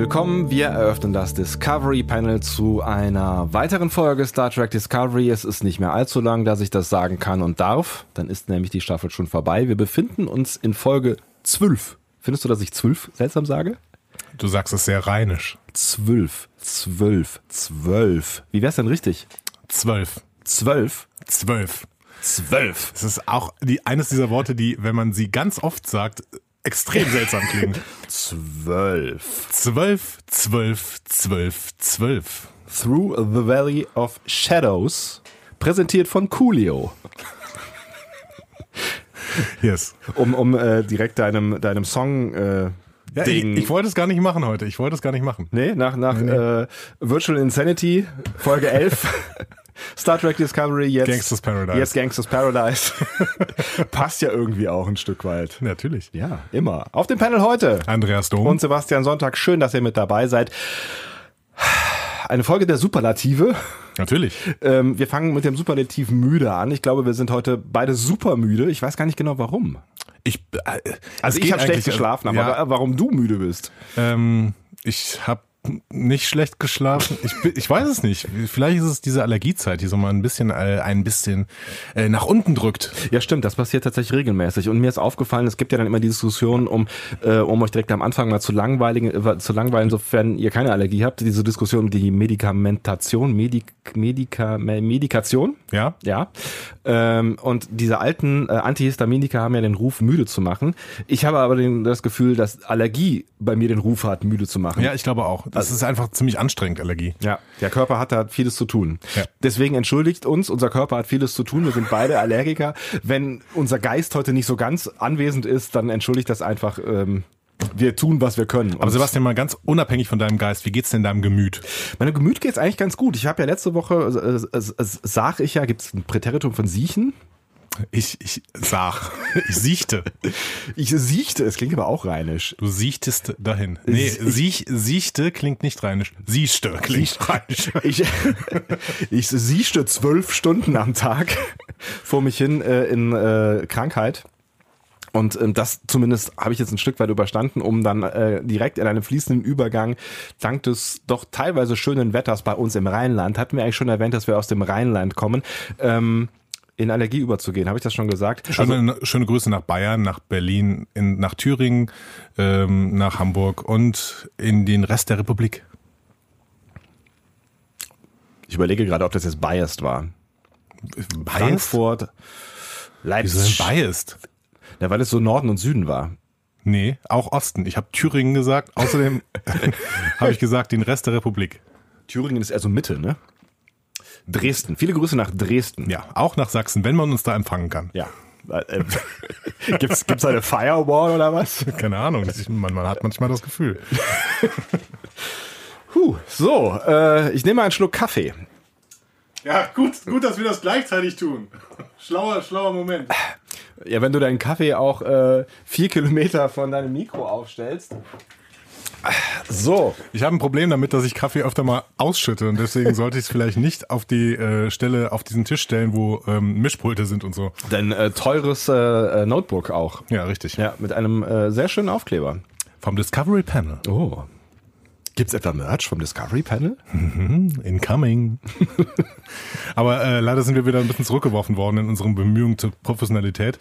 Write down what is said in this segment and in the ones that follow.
Willkommen. Wir eröffnen das Discovery Panel zu einer weiteren Folge Star Trek Discovery. Es ist nicht mehr allzu lang, dass ich das sagen kann und darf. Dann ist nämlich die Staffel schon vorbei. Wir befinden uns in Folge 12. Findest du, dass ich 12 seltsam sage? Du sagst es sehr rheinisch. 12, 12, 12. Wie wär's denn richtig? 12. 12? 12. 12. Es ist auch die, eines dieser Worte, die, wenn man sie ganz oft sagt, extrem seltsam klingen. 12. 12, 12, 12, 12. Through the Valley of Shadows. Präsentiert von Coolio. Yes. Um, um äh, direkt deinem, deinem Song äh, Ja, ich, ich wollte es gar nicht machen heute. Ich wollte es gar nicht machen. Nee, nach, nach Äh, Virtual Insanity, Folge 11. Star Trek Discovery, jetzt Gangsters Paradise. Jetzt Gangsters Paradise. Passt ja irgendwie auch ein Stück weit. Natürlich. Ja, immer. Auf dem Panel heute. Andreas Dom. Und Sebastian Sonntag, schön, dass ihr mit dabei seid. Eine Folge der Superlative. Natürlich. Ähm, wir fangen mit dem Superlativ müde an. Ich glaube, wir sind heute beide super müde. Ich weiß gar nicht genau warum. Ich, äh, Also ich habe schlecht eigentlich- geschlafen, aber ja, warum du müde bist. ähm, ich habe nicht schlecht geschlafen. Ich, ich weiß es nicht. Vielleicht ist es diese Allergiezeit, die so mal ein bisschen, äh, ein bisschen äh, nach unten drückt. Ja, stimmt, das passiert tatsächlich regelmäßig. Und mir ist aufgefallen, es gibt ja dann immer die Diskussion, um, äh, um euch direkt am Anfang mal zu langweiligen, äh, zu langweilen, sofern ihr keine Allergie habt, diese Diskussion um die Medikamentation, Medik, Medika, Me- Medikation. Ja? Ja. Ähm, und diese alten äh, Antihistaminika haben ja den Ruf, müde zu machen. Ich habe aber den, das Gefühl, dass Allergie bei mir den Ruf hat, müde zu machen. Ja, ich glaube auch. Das ist einfach ziemlich anstrengend, Allergie. Ja, der Körper hat da vieles zu tun. Ja. Deswegen entschuldigt uns, unser Körper hat vieles zu tun. Wir sind beide Allergiker. Wenn unser Geist heute nicht so ganz anwesend ist, dann entschuldigt das einfach. Ähm, wir tun, was wir können. Aber Sebastian, mal ganz unabhängig von deinem Geist, wie geht's denn deinem Gemüt? meinem Gemüt geht's eigentlich ganz gut. Ich habe ja letzte Woche, äh, äh, äh, sag ich ja, gibt's ein Präteritum von siechen. Ich, ich sag, ich siechte. Ich siechte, es klingt aber auch rheinisch. Du siechtest dahin. Nee, siech, siechte klingt nicht rheinisch. Siehste klingt rheinisch. Ich, ich siechte zwölf Stunden am Tag vor mich hin äh, in äh, Krankheit. Und ähm, das zumindest habe ich jetzt ein Stück weit überstanden, um dann äh, direkt in einem fließenden Übergang, dank des doch teilweise schönen Wetters bei uns im Rheinland, hatten wir eigentlich schon erwähnt, dass wir aus dem Rheinland kommen, ähm, in Allergie überzugehen. Habe ich das schon gesagt? Also, Schöne, schöne Grüße nach Bayern, nach Berlin, in, nach Thüringen, ähm, nach Hamburg und in den Rest der Republik. ich überlege gerade, ob das jetzt biased war. Frankfurt, Wieso Leipzig. denn biased? Ja, weil es so Norden und Süden war. Nee, auch Osten. Ich habe Thüringen gesagt. Außerdem habe ich gesagt, den Rest der Republik. Thüringen ist eher so Mitte, ne? Dresden. Viele Grüße nach Dresden. Ja, auch nach Sachsen, wenn man uns da empfangen kann. Ja. Äh, gibt's, gibt's eine Firewall oder was? Keine Ahnung, man, man hat manchmal das Gefühl. Puh, so, äh, ich nehme mal einen Schluck Kaffee. Ja, gut, gut, dass wir das gleichzeitig tun. Schlauer, schlauer Moment. Ja, wenn du deinen Kaffee auch äh, vier Kilometer von deinem Mikro aufstellst. So, Ich habe ein Problem damit, dass ich Kaffee öfter mal ausschütte und deswegen sollte ich es vielleicht nicht auf die äh, Stelle, auf diesen Tisch stellen, wo ähm, Mischpulte sind und so. dein äh, teures äh, äh, Notebook auch. Ja, richtig. Ja, mit einem äh, sehr schönen Aufkleber. Vom Discovery Panel. Oh. Gibt's etwa Merch vom Discovery Panel? Incoming. Aber äh, leider sind wir wieder ein bisschen zurückgeworfen worden in unseren Bemühungen zur Professionalität,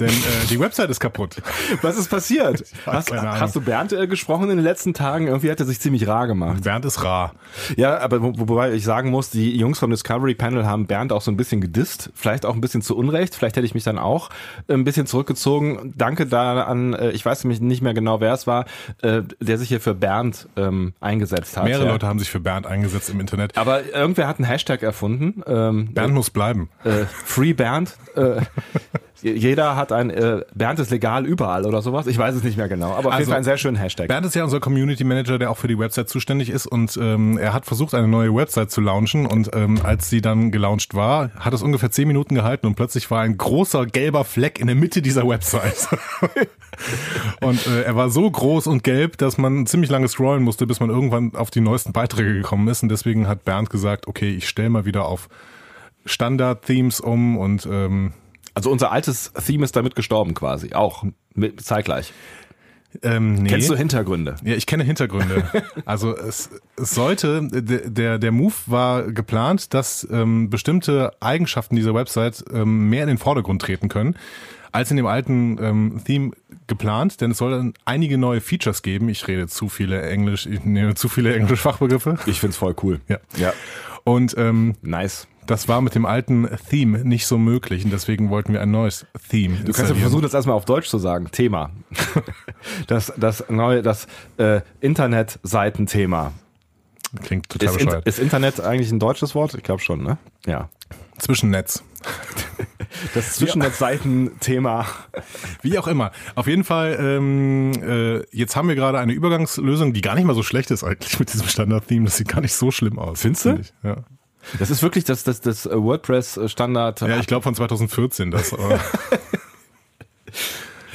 denn äh, die Website ist kaputt. Was ist passiert? Hast, hast du Bernd äh, gesprochen in den letzten Tagen? Irgendwie hat er sich ziemlich rar gemacht. Bernd ist rar. Ja, aber wo, wobei ich sagen muss, die Jungs vom Discovery Panel haben Bernd auch so ein bisschen gedisst, vielleicht auch ein bisschen zu Unrecht, vielleicht hätte ich mich dann auch ein bisschen zurückgezogen. Danke da an, äh, ich weiß nämlich nicht mehr genau, wer es war, äh, der sich hier für Bernd ähm, eingesetzt hat. Mehrere ja. Leute haben sich für Bernd eingesetzt im Internet. Aber irgendwer hat einen Hashtag erfunden. Ähm, Bernd muss bleiben. äh, Free Bernd. Äh, jeder hat ein äh, Bernd ist legal überall oder sowas. Ich weiß es nicht mehr genau. Aber auf jeden Also, Fall einen sehr schönen Hashtag. Bernd ist ja unser Community Manager, der auch für die Website zuständig ist und ähm, er hat versucht, eine neue Website zu launchen und ähm, als sie dann gelauncht war, hat es ungefähr zehn Minuten gehalten und plötzlich war ein großer gelber Fleck in der Mitte dieser Website. und äh, er war so groß und gelb, dass man ziemlich lange scrollen musste, bis man irgendwann auf die neuesten Beiträge gekommen ist und deswegen hat Bernd gesagt, okay, ich stelle mal wieder auf Standard-Themes um und ähm, Also unser altes Theme ist damit gestorben quasi, auch mit, zeitgleich. Ähm, nee. Kennst du Hintergründe? Ja, ich kenne Hintergründe. Also es, es sollte, der, der Move war geplant, dass ähm, bestimmte Eigenschaften dieser Website ähm, mehr in den Vordergrund treten können, als in dem alten ähm, Theme geplant, denn es soll dann einige neue Features geben. Ich rede zu viele Englisch, ich nehme zu viele englische Fachbegriffe. Ich find's voll cool. Ja. Ja. Und ähm, Nice. Das war mit dem alten Theme nicht so möglich und deswegen wollten wir ein neues Theme. Du kannst ja versuchen, das erstmal auf Deutsch zu sagen. Thema. Das, das neue, das äh, Internetseitenthema. Klingt total Ist, in, bescheuert. ist Internet eigentlich ein deutsches Wort? Ich glaube schon, ne? Ja. Zwischennetz. Das Zwischennetzseitenthema. Wie auch immer. Auf jeden Fall, ähm, äh, jetzt haben wir gerade eine Übergangslösung, die gar nicht mal so schlecht ist eigentlich mit diesem Standard-Theme. Das sieht gar nicht so schlimm aus. Findest du? Ja. Das ist wirklich das, das, das WordPress-Standard. ja, ich glaube von 2014 das.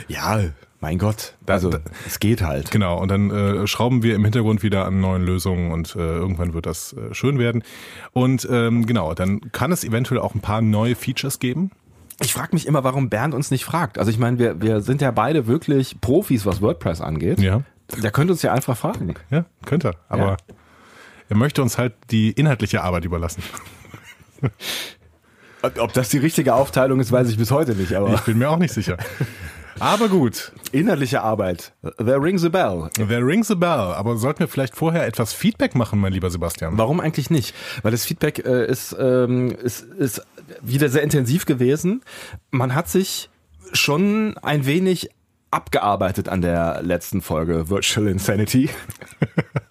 Ja, mein Gott. Also, es geht halt. genau, und dann äh, schrauben wir im Hintergrund wieder an neuen Lösungen und äh, irgendwann wird das äh, schön werden. Und ähm, genau, dann kann es eventuell auch ein paar neue Features geben. Ich frage mich immer, warum Bernd uns nicht fragt. Also ich meine, wir, wir sind ja beide wirklich Profis, was WordPress angeht. Ja. Der könnte uns ja einfach fragen. Ja, könnte er. Aber Ja. Er möchte uns halt die inhaltliche Arbeit überlassen. Ob das die richtige Aufteilung ist, weiß ich bis heute nicht. Aber Ich bin mir auch nicht sicher. Aber gut, inhaltliche Arbeit. There rings a bell. there rings a bell. Aber sollten wir vielleicht vorher etwas Feedback machen, mein lieber Sebastian? Warum eigentlich nicht? Weil das Feedback äh, ist, ähm, ist, ist wieder sehr intensiv gewesen. Man hat sich schon ein wenig abgearbeitet an der letzten Folge Virtual Insanity.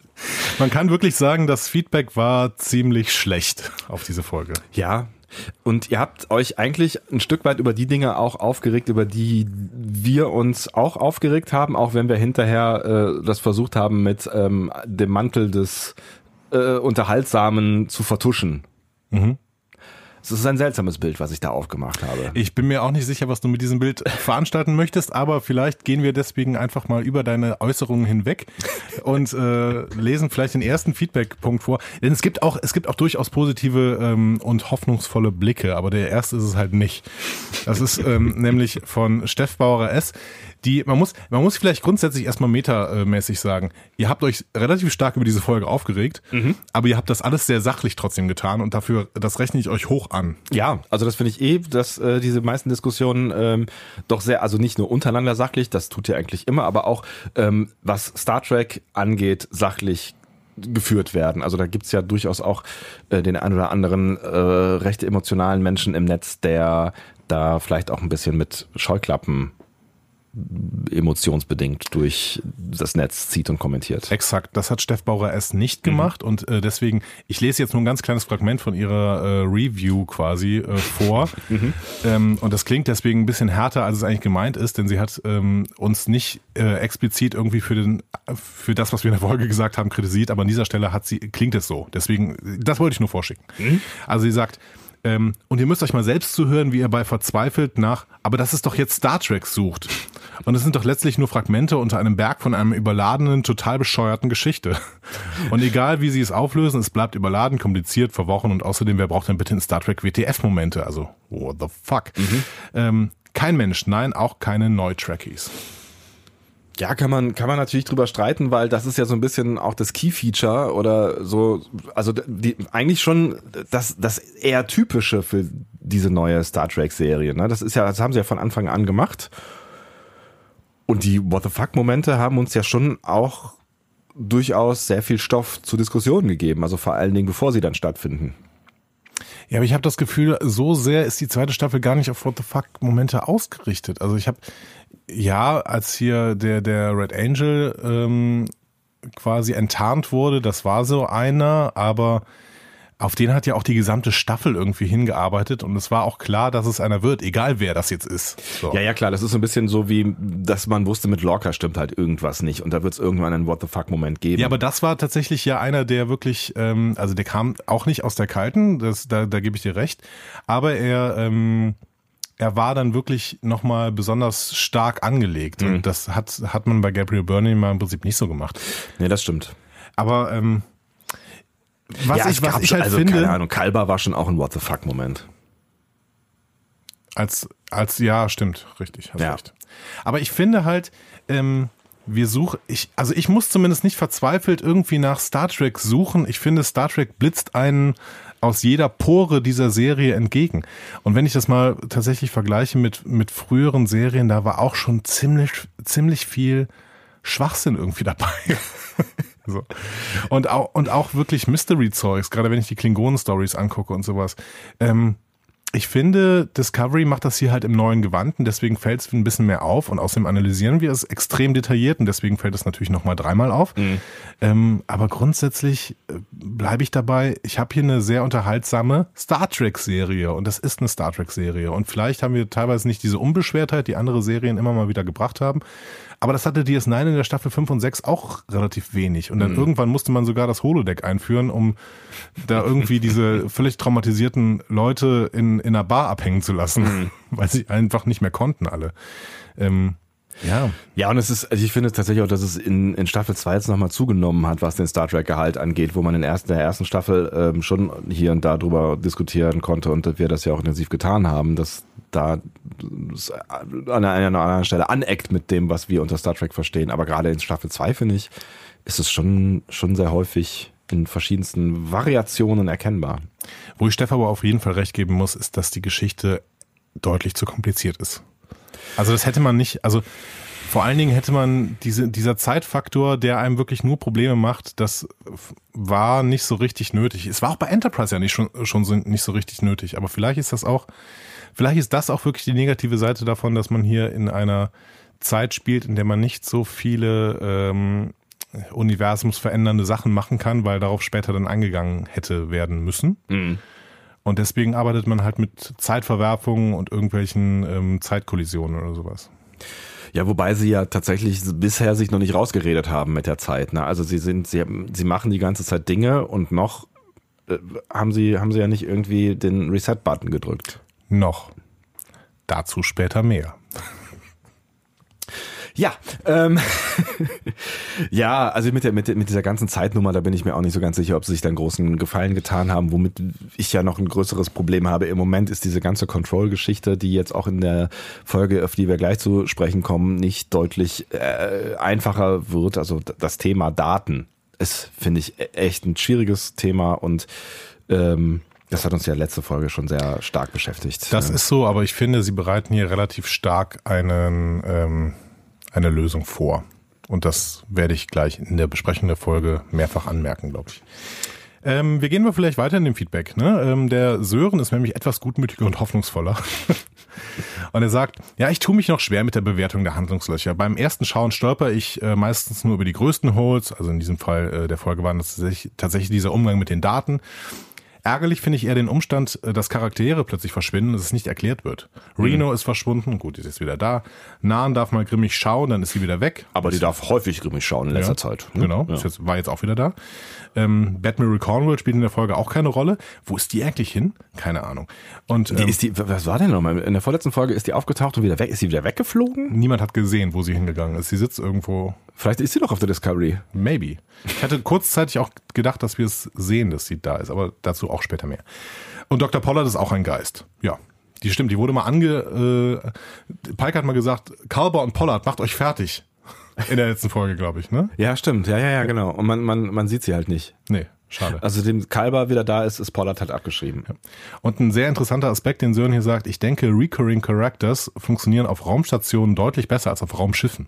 Man kann wirklich sagen, das Feedback war ziemlich schlecht auf diese Folge. Ja. Und ihr habt euch eigentlich ein Stück weit über die Dinge auch aufgeregt, über die wir uns auch aufgeregt haben, auch wenn wir hinterher äh, das versucht haben, mit ähm, dem Mantel des äh, Unterhaltsamen zu vertuschen. Es ist ein seltsames Bild, was ich da aufgemacht habe. Ich bin mir auch nicht sicher, was du mit diesem Bild veranstalten möchtest, aber vielleicht gehen wir deswegen einfach mal über deine Äußerungen hinweg und äh, lesen vielleicht den ersten Feedback-Punkt vor. Denn es gibt auch, es gibt auch durchaus positive ähm, und hoffnungsvolle Blicke, aber der erste ist es halt nicht. Das ist ähm, nämlich von Steff Bauer S. Die, man muss, man muss vielleicht grundsätzlich erstmal metamäßig sagen, ihr habt euch relativ stark über diese Folge aufgeregt, aber ihr habt das alles sehr sachlich trotzdem getan und dafür, das rechne ich euch hoch an. Ja, also das finde ich eh, dass äh, diese meisten Diskussionen ähm, doch sehr, also nicht nur untereinander sachlich, das tut ihr eigentlich immer, aber auch ähm, was Star Trek angeht, sachlich geführt werden. Also da gibt's ja durchaus auch äh, den ein oder anderen äh, recht emotionalen Menschen im Netz, der da vielleicht auch ein bisschen mit Scheuklappen emotionsbedingt durch das Netz zieht und kommentiert. Exakt, das hat Steff Bauer S. nicht gemacht und äh, deswegen, ich lese jetzt nur ein ganz kleines Fragment von ihrer äh, Review quasi äh, vor ähm, und das klingt deswegen ein bisschen härter, als es eigentlich gemeint ist, denn sie hat ähm, uns nicht äh, explizit irgendwie für den für das, was wir in der Folge gesagt haben, kritisiert, aber an dieser Stelle hat sie klingt es so. Deswegen, das wollte ich nur vorschicken. Also sie sagt, ähm, und ihr müsst euch mal selbst zuhören, wie ihr bei verzweifelt nach, aber das ist doch jetzt Star Trek sucht. Und es sind doch letztlich nur Fragmente unter einem Berg von einem überladenen, total bescheuerten Geschichte. Und egal wie sie es auflösen, es bleibt überladen, kompliziert, verworren und außerdem, wer braucht denn bitte in Star Trek WTF-Momente? Also, what the fuck? Ähm, kein Mensch, nein, auch keine Neu-Trekkies. Ja, kann man, kann man natürlich drüber streiten, weil das ist ja so ein bisschen auch das Key-Feature oder so, also die, eigentlich schon das, das eher typische für diese neue Star Trek-Serie. Ne? Das ist ja, das haben sie ja von Anfang an gemacht. Und die What the fuck-Momente haben uns ja schon auch durchaus sehr viel Stoff zu Diskussionen gegeben, also vor allen Dingen, bevor sie dann stattfinden. Ja, aber ich habe das Gefühl, so sehr ist die zweite Staffel gar nicht auf What the fuck Momente ausgerichtet. Also ich habe ja, als hier der der Red Angel ähm, quasi enttarnt wurde, das war so einer, aber auf den hat ja auch die gesamte Staffel irgendwie hingearbeitet und es war auch klar, dass es einer wird, egal wer das jetzt ist. So. Ja, ja, klar, das ist so ein bisschen so wie, dass man wusste, mit Lorca stimmt halt irgendwas nicht und da wird es irgendwann einen What the fuck-Moment geben. Ja, aber das war tatsächlich ja einer, der wirklich, ähm, also der kam auch nicht aus der Kalten, das, da, da gebe ich dir recht, aber er, ähm, er war dann wirklich nochmal besonders stark angelegt Mhm. und das hat, hat man bei Gabriel Byrne mal im Prinzip nicht so gemacht. Nee, das stimmt. Aber ähm, was ja, ich, was ich halt also, finde, Keine Ahnung, Kalber war schon auch ein What the fuck-Moment. als, als, ja, stimmt, richtig, hast Ja. recht. Aber ich finde halt, ähm, wir suchen, ich, also ich muss zumindest nicht verzweifelt irgendwie nach Star Trek suchen. Ich finde, Star Trek blitzt einen aus jeder Pore dieser Serie entgegen. Und wenn ich das mal tatsächlich vergleiche mit, mit früheren Serien, da war auch schon ziemlich, ziemlich viel Schwachsinn irgendwie dabei. so. Und auch, und auch wirklich Mystery-Zeugs, gerade wenn ich die Klingonen-Stories angucke und sowas. Ähm, ich finde, Discovery macht das hier halt im neuen Gewand und deswegen fällt es ein bisschen mehr auf und außerdem analysieren wir es extrem detailliert und deswegen fällt es natürlich nochmal dreimal auf. Mhm. Ähm, aber grundsätzlich äh, bleibe ich dabei, ich habe hier eine sehr unterhaltsame Star Trek-Serie und das ist eine Star Trek-Serie und vielleicht haben wir teilweise nicht diese Unbeschwertheit, die andere Serien immer mal wieder gebracht haben, aber das hatte DS9 in der Staffel 5 und 6 auch relativ wenig. Und dann mhm. irgendwann musste man sogar das Holodeck einführen, um da irgendwie diese völlig traumatisierten Leute in, in einer Bar abhängen zu lassen, mhm. weil sie einfach nicht mehr konnten alle. Ähm, ja. Ja, und es ist, also ich finde tatsächlich auch, dass es in, in Staffel 2 jetzt nochmal zugenommen hat, was den Star Trek-Gehalt angeht, wo man in der ersten, der ersten Staffel ähm, schon hier und da drüber diskutieren konnte und wir das ja auch intensiv getan haben, dass da an einer, an einer anderen Stelle aneckt mit dem, was wir unter Star Trek verstehen. Aber gerade in Staffel 2, finde ich, ist es schon, schon sehr häufig in verschiedensten Variationen erkennbar. Wo ich Stefan aber auf jeden Fall recht geben muss, ist, dass die Geschichte deutlich zu kompliziert ist. Also das hätte man nicht, also vor allen Dingen hätte man diese, dieser Zeitfaktor, der einem wirklich nur Probleme macht, das war nicht so richtig nötig. Es war auch bei Enterprise ja nicht schon, schon so, nicht so richtig nötig, aber vielleicht ist das auch, vielleicht ist das auch wirklich die negative Seite davon, dass man hier in einer Zeit spielt, in der man nicht so viele ähm, universumsverändernde Sachen machen kann, weil darauf später dann eingegangen hätte werden müssen. Mhm. Und deswegen arbeitet man halt mit Zeitverwerfungen und irgendwelchen ähm, Zeitkollisionen oder sowas. Ja, wobei sie ja tatsächlich bisher sich noch nicht rausgeredet haben mit der Zeit. Ne? Also sie sind, sie, sie machen die ganze Zeit Dinge und noch äh, haben sie, haben sie ja nicht irgendwie den Reset-Button gedrückt. Noch. Dazu später mehr. Ja, ähm, ja, also mit, der, mit, mit dieser ganzen Zeitnummer, da bin ich mir auch nicht so ganz sicher, ob sie sich da einen großen Gefallen getan haben. Womit ich ja noch ein größeres Problem habe im Moment ist diese ganze Control-Geschichte, die jetzt auch in der Folge, auf die wir gleich zu sprechen kommen, nicht deutlich äh, einfacher wird. Also das Thema Daten ist, finde ich, e-, echt ein schwieriges Thema und ähm, das hat uns ja letzte Folge schon sehr stark beschäftigt. Das ist so, aber ich finde, sie bereiten hier relativ stark einen ähm, eine Lösung vor. Und das werde ich gleich in der Besprechung der Folge mehrfach anmerken, glaube ich. Ähm, wir gehen mal vielleicht weiter in dem Feedback. Ne? Ähm, der Sören ist nämlich etwas gutmütiger und hoffnungsvoller. und er sagt, ja, ich tue mich noch schwer mit der Bewertung der Handlungslöcher. Beim ersten Schauen stolper ich äh, meistens nur über die größten Holes. Also in diesem Fall äh, der Folge war das tatsächlich dieser Umgang mit den Daten. Ärgerlich finde ich eher den Umstand, äh, dass Charaktere plötzlich verschwinden, dass es nicht erklärt wird. Reno mhm. ist verschwunden, gut, die ist jetzt wieder da. Nahen darf mal grimmig schauen, dann ist sie wieder weg. Aber die darf häufig grimmig schauen in letzter ja, Zeit. Ne? Genau, ja. jetzt, war jetzt auch wieder da. Ähm, Batman Cornwall spielt in der Folge auch keine Rolle. Wo ist die eigentlich hin? Keine Ahnung. Und ähm, die ist die, was war denn nochmal? In der vorletzten Folge ist die aufgetaucht und wieder weg. Ist sie wieder weggeflogen? Niemand hat gesehen, wo sie hingegangen ist. Sie sitzt irgendwo. Vielleicht ist sie doch auf der Discovery. Maybe. Ich hatte kurzzeitig auch gedacht, dass wir es sehen, dass sie da ist, aber dazu auch später mehr. Und Dr. Pollard ist auch ein Geist. Ja. Die stimmt, die wurde mal ange. Äh, Pike hat mal gesagt, Kalber und Pollard, macht euch fertig. In der letzten Folge, glaube ich, ne? Ja, stimmt. Ja, ja, ja, genau. Und man, man, man sieht sie halt nicht. Nee. Schade. Also dem Kalber wieder da ist, ist Pollard halt abgeschrieben. Ja. Und ein sehr interessanter Aspekt, den Sören hier sagt, ich denke, Recurring Characters funktionieren auf Raumstationen deutlich besser als auf Raumschiffen.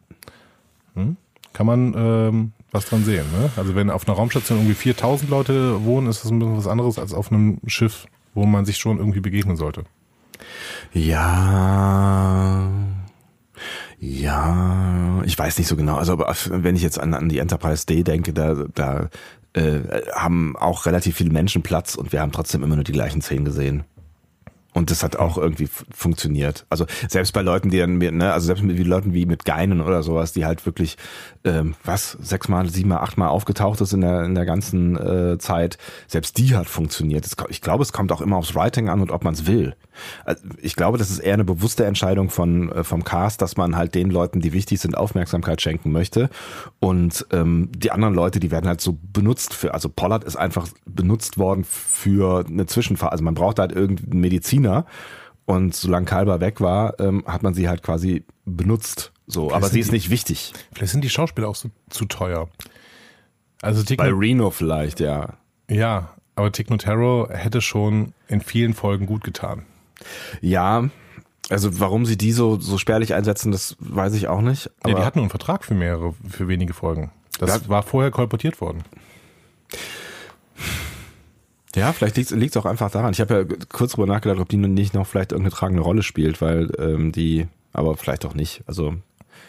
Hm? Kann man ähm, was dran sehen. Ne? Also wenn auf einer Raumstation irgendwie 4000 Leute wohnen, ist das ein bisschen was anderes als auf einem Schiff, wo man sich schon irgendwie begegnen sollte. Ja, ja, ich weiß nicht so genau. Also wenn ich jetzt an, an die Enterprise D denke, da, da äh, haben auch relativ viele Menschen Platz und wir haben trotzdem immer nur die gleichen Szenen gesehen. Und das hat auch irgendwie funktioniert. Also selbst bei Leuten, die dann, ne, also selbst mit Leuten wie mit Geinen oder sowas, die halt wirklich, ähm, was, sechsmal, siebenmal, achtmal aufgetaucht ist in der, in der ganzen äh, Zeit, selbst die hat funktioniert. Ich glaube, es kommt auch immer aufs Writing an und ob man es will. Also ich glaube, das ist eher eine bewusste Entscheidung von äh, vom Cast, dass man halt den Leuten, die wichtig sind, Aufmerksamkeit schenken möchte. Und ähm, die anderen Leute, die werden halt so benutzt für, also Pollard ist einfach benutzt worden für eine Zwischenphase. Also man braucht halt irgendeinen Mediziner. Und solange Kalber weg war, ähm, hat man sie halt quasi benutzt So, aber sind sie ist die- nicht wichtig. Vielleicht sind die Schauspieler auch so, zu teuer. Also Tick, Bei Reno vielleicht, ja. ja, aber Tick Notaro hätte schon in vielen Folgen gut getan. Ja, also warum sie die so, so spärlich einsetzen, das weiß ich auch nicht. Aber die hatten einen Vertrag für mehrere, für wenige Folgen. Das Ja. war vorher kolportiert worden. ja, vielleicht liegt es auch einfach daran. Ich habe ja kurz drüber nachgedacht, ob die nicht noch vielleicht irgendeine tragende Rolle spielt, weil ähm, die, aber vielleicht auch nicht. Also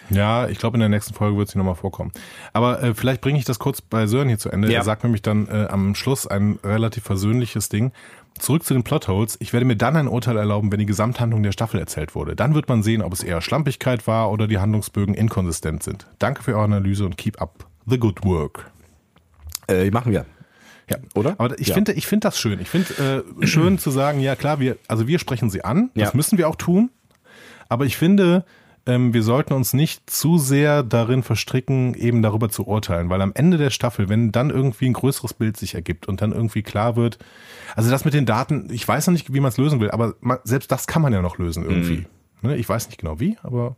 Ja, ich glaube, in der nächsten Folge wird sie nochmal vorkommen. Aber äh, vielleicht bringe ich das kurz bei Sören hier zu Ende. Ja. Er sagt nämlich dann äh, am Schluss ein relativ versöhnliches Ding. Zurück zu den Plotholes. Ich werde mir dann ein Urteil erlauben, wenn die Gesamthandlung der Staffel erzählt wurde. Dann wird man sehen, ob es eher Schlampigkeit war oder die Handlungsbögen inkonsistent sind. Danke für eure Analyse und keep up the good work. äh, machen wir. Ja, Oder? Aber ich Ja. finde, ich finde das schön. Ich finde äh, schön zu sagen, ja klar, wir, also wir sprechen sie an. Das Ja. müssen wir auch tun. Aber ich finde, ähm, wir sollten uns nicht zu sehr darin verstricken, eben darüber zu urteilen, weil am Ende der Staffel, wenn dann irgendwie ein größeres Bild sich ergibt und dann irgendwie klar wird, also das mit den Daten, ich weiß noch nicht, wie man es lösen will, aber man, selbst das kann man ja noch lösen irgendwie. Mhm. Ne? Ich weiß nicht genau wie, aber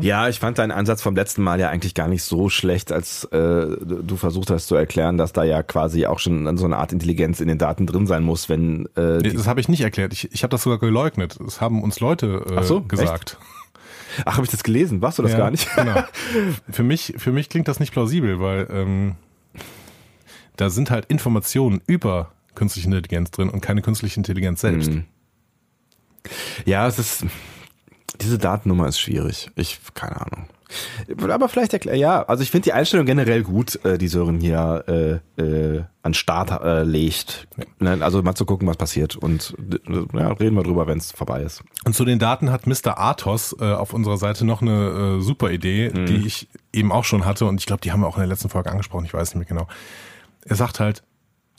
Ja, ich fand deinen Ansatz vom letzten Mal ja eigentlich gar nicht so schlecht, als äh, du versucht hast zu erklären, dass da ja quasi auch schon so eine Art Intelligenz in den Daten drin sein muss, wenn äh, nee, das habe ich nicht erklärt. Ich, ich habe das sogar geleugnet. Das haben uns Leute äh, Ach so, gesagt. Ach, habe ich das gelesen? Warst du das Ja, gar nicht? Genau. Für mich, für mich klingt das nicht plausibel, weil ähm, da sind halt Informationen über künstliche Intelligenz drin und keine künstliche Intelligenz selbst. Mhm. Ja, es ist diese Datennummer ist schwierig. Ich keine Ahnung. Aber vielleicht erklär, ja, also ich finde die Einstellung generell gut, äh, die Sören hier äh, äh, an Start äh, legt. Ne? Also mal zu gucken, was passiert. Und äh, ja, reden wir drüber, wenn es vorbei ist. Und zu den Daten hat Mr. Athos äh, auf unserer Seite noch eine äh, super Idee, Mhm. die ich eben auch schon hatte und ich glaube, die haben wir auch in der letzten Folge angesprochen, ich weiß nicht mehr genau. Er sagt halt,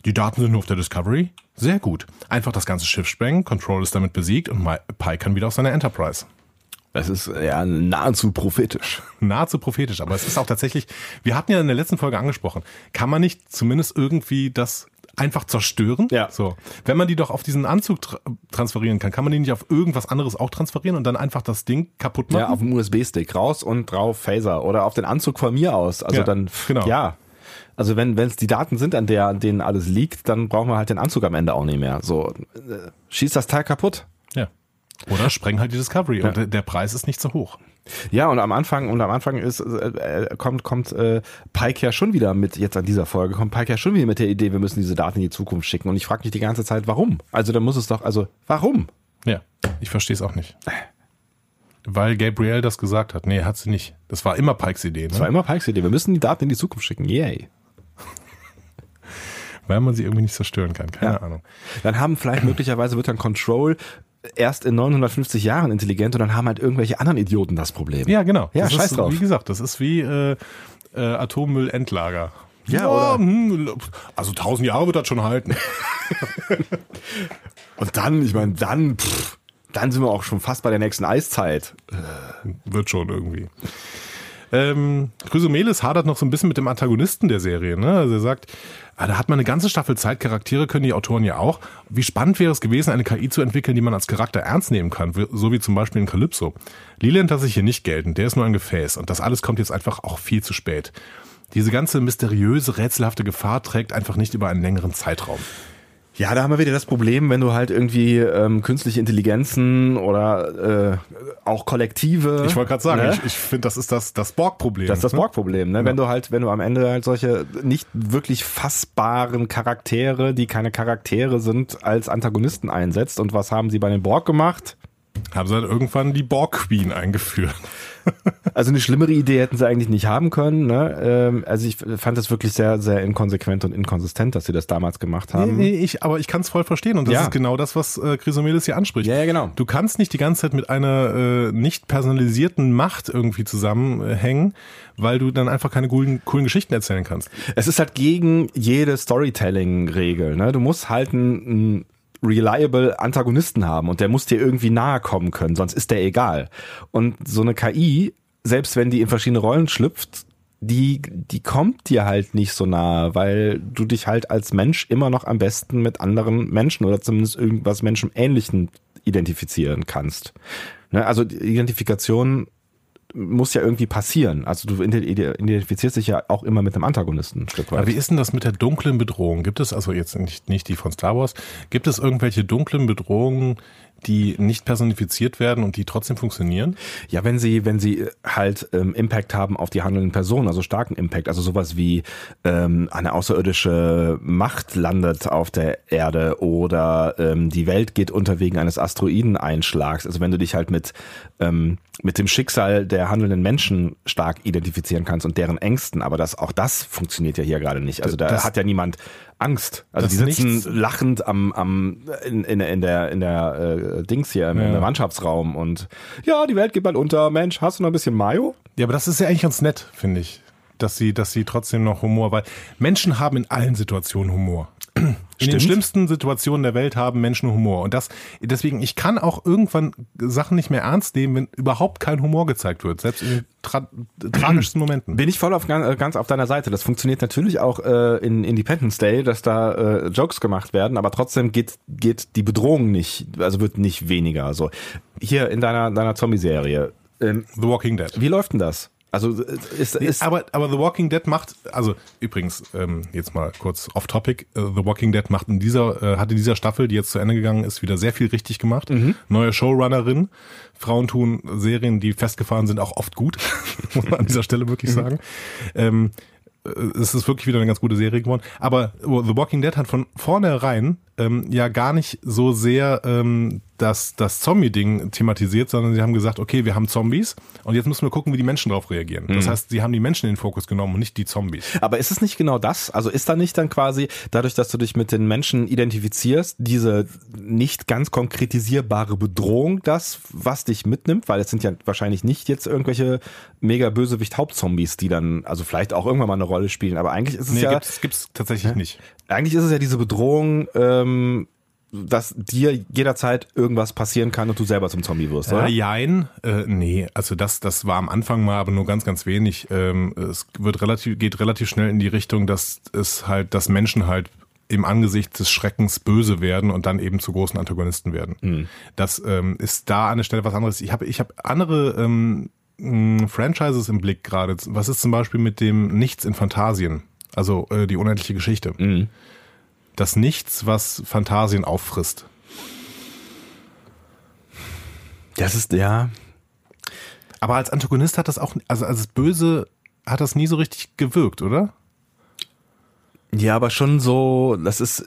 die Daten sind nur auf der Discovery. Sehr gut. Einfach das ganze Schiff sprengen, Control ist damit besiegt und Pike kann wieder auf seine Enterprise. Das ist ja nahezu prophetisch. nahezu prophetisch, aber es ist auch tatsächlich, wir hatten ja in der letzten Folge angesprochen, kann man nicht zumindest irgendwie das einfach zerstören? Ja. So. Wenn man die doch auf diesen Anzug tra transferieren kann, kann man die nicht auf irgendwas anderes auch transferieren und dann einfach das Ding kaputt machen? Ja, auf dem USB-Stick raus und drauf Phaser oder auf den Anzug von mir aus. Also Ja, dann, genau. ja. Also wenn wenn es die Daten sind, an der an denen alles liegt, dann brauchen wir halt den Anzug am Ende auch nicht mehr. So, äh, schießt das Teil kaputt. ja. Oder spreng halt die Discovery und der- der Preis ist nicht so hoch. Ja, und am Anfang und am Anfang ist äh, äh, kommt kommt äh, Pike ja schon wieder mit jetzt an dieser Folge kommt Pike ja schon wieder mit der Idee, wir müssen diese Daten in die Zukunft schicken und ich frage mich die ganze Zeit, warum? Also dann muss es doch also warum? Ja, ich verstehe es auch nicht. Weil Gabrielle das gesagt hat. Nee, hat sie nicht. Das war immer Pikes Idee, Das war ne? immer Pikes Idee, wir müssen die Daten in die Zukunft schicken. Yay. Weil man sie irgendwie nicht zerstören kann. Keine Ja. Ahnung. Dann haben vielleicht möglicherweise wird dann Control erst in 950 Jahren intelligent und dann haben halt irgendwelche anderen Idioten das Problem. Ja, genau. Ja, das scheiß ist, drauf. Wie gesagt, das ist wie äh, äh, Atommüllendlager. Ja, oder- hm, also tausend Jahre wird das schon halten. Und dann, ich meine, dann, pff, dann sind wir auch schon fast bei der nächsten Eiszeit. wird schon irgendwie. Ähm, Chrysomelis hadert noch so ein bisschen mit dem Antagonisten der Serie. Ne? Also er sagt, ah, da hat man eine ganze Staffel Zeit, Charaktere können die Autoren ja auch. Wie spannend wäre es gewesen, eine KI zu entwickeln, die man als Charakter ernst nehmen kann, so wie zum Beispiel in Calypso. Leland lasse ich hier nicht gelten, der ist nur ein Gefäß und das alles kommt jetzt einfach auch viel zu spät. Diese ganze mysteriöse, rätselhafte Gefahr trägt einfach nicht über einen längeren Zeitraum. Ja, da haben wir wieder das Problem, wenn du halt irgendwie ähm, künstliche Intelligenzen oder äh, auch Kollektive. Ich wollte gerade sagen, ne? ich, ich finde, das ist das, das Borg-Problem. Das ist das ne? Borg-Problem, ne? Wenn du halt, wenn du am Ende halt solche nicht wirklich fassbaren Charaktere, die keine Charaktere sind, als Antagonisten einsetzt. Und was haben sie bei den Borg gemacht? Haben sie dann irgendwann die Borg-Queen eingeführt. Also eine schlimmere Idee hätten sie eigentlich nicht haben können. Ne? Ähm, also ich fand das wirklich sehr, sehr inkonsequent und inkonsistent, dass sie das damals gemacht haben. Nee, nee, ich, aber ich kann es voll verstehen und das Ja. ist genau das, was äh, Chrysomelis hier anspricht. Ja, ja, genau. Du kannst nicht die ganze Zeit mit einer äh, nicht personalisierten Macht irgendwie zusammenhängen, weil du dann einfach keine coolen, coolen Geschichten erzählen kannst. Es ist halt gegen jede Storytelling-Regel. Ne? Du musst halt einen, einen reliable Antagonisten haben und der muss dir irgendwie nahe kommen können, sonst ist der egal. Und so eine KI, selbst wenn die in verschiedene Rollen schlüpft, die, die kommt dir halt nicht so nahe, weil du dich halt als Mensch immer noch am besten mit anderen Menschen oder zumindest irgendwas Menschenähnlichen identifizieren kannst. Ne? Also Identifikation muss ja irgendwie passieren. Also du identifizierst dich ja auch immer mit einem Antagonisten ein Stück weit. Aber wie ist denn das mit der dunklen Bedrohung? Gibt es, also jetzt nicht, nicht die von Star Wars, gibt es irgendwelche dunklen Bedrohungen, die nicht personifiziert werden und die trotzdem funktionieren? Ja, wenn sie, wenn sie halt ähm, Impact haben auf die handelnden Personen, also starken Impact, also sowas wie ähm, eine außerirdische Macht landet auf der Erde oder ähm, die Welt geht unter wegen eines Asteroideneinschlags. Also wenn du dich halt mit ähm, mit dem Schicksal der handelnden Menschen stark identifizieren kannst und deren Ängsten, aber das auch das funktioniert ja hier gerade nicht. Also da das, hat ja niemand Angst. Also die sitzen nichts. lachend am, am in, in, in der in der äh, Dings hier im, ja. im Mannschaftsraum und ja, die Welt geht bald unter. Mensch, hast du noch ein bisschen Mayo? Ja, aber das ist ja eigentlich ganz nett, finde ich dass sie, dass sie trotzdem noch Humor, weil Menschen haben in allen Situationen Humor. In den schlimmsten Situationen der Welt haben Menschen Humor. Und das, deswegen, ich kann auch irgendwann Sachen nicht mehr ernst nehmen, wenn überhaupt kein Humor gezeigt wird, selbst in tra tragischsten Momenten. Bin ich voll auf, ganz auf deiner Seite. Das funktioniert natürlich auch äh, in Independence Day, dass da äh, Jokes gemacht werden, aber trotzdem geht, geht die Bedrohung nicht, also wird nicht weniger. So. Hier in deiner, deiner Zombie-Serie. Ähm, The Walking Dead. Wie läuft denn das? Also ist, ist aber, aber The Walking Dead macht, also übrigens, ähm, jetzt mal kurz off topic, uh, The Walking Dead macht in dieser, äh, hat in dieser Staffel, die jetzt zu Ende gegangen ist, wieder sehr viel richtig gemacht. Mhm. Neue Showrunnerin. Frauen tun Serien, die festgefahren sind, auch oft gut, muss man an dieser Stelle wirklich mhm. sagen. Ähm, äh, es ist wirklich wieder eine ganz gute Serie geworden. Aber The Walking Dead hat von vornherein ähm, ja gar nicht so sehr ähm, das, das Zombie-Ding thematisiert, sondern sie haben gesagt, okay, wir haben Zombies und jetzt müssen wir gucken, wie die Menschen darauf reagieren. Mhm. Das heißt, sie haben die Menschen in den Fokus genommen und nicht die Zombies. Aber ist es nicht genau das? Also ist da nicht dann quasi, dadurch, dass du dich mit den Menschen identifizierst, diese nicht ganz konkretisierbare Bedrohung das, was dich mitnimmt? Weil es sind ja wahrscheinlich nicht jetzt irgendwelche mega bösewicht Hauptzombies, die dann, also vielleicht auch irgendwann mal eine Rolle spielen, aber eigentlich ist es nee, ja... Gibt's, gibt's tatsächlich ja? nicht. Eigentlich ist es ja diese Bedrohung, ähm, dass dir jederzeit irgendwas passieren kann und du selber zum Zombie wirst, oder? Äh, jein, äh, nee, also das, das war am Anfang mal, aber nur ganz, ganz wenig. Ähm, es wird relativ, geht relativ schnell in die Richtung, dass es halt, dass Menschen halt im Angesicht des Schreckens böse werden und dann eben zu großen Antagonisten werden. Mhm. Das ähm, ist da an der Stelle was anderes. Ich habe ich hab andere ähm, Franchises im Blick gerade. Was ist zum Beispiel mit dem Nichts in Fantasien? Also äh, die unendliche Geschichte. Mhm das Nichts, was Fantasien auffrisst. Das ist ja. Aber als Antagonist hat das auch, also als Böse hat das nie so richtig gewirkt, oder? Ja, aber schon so, das ist,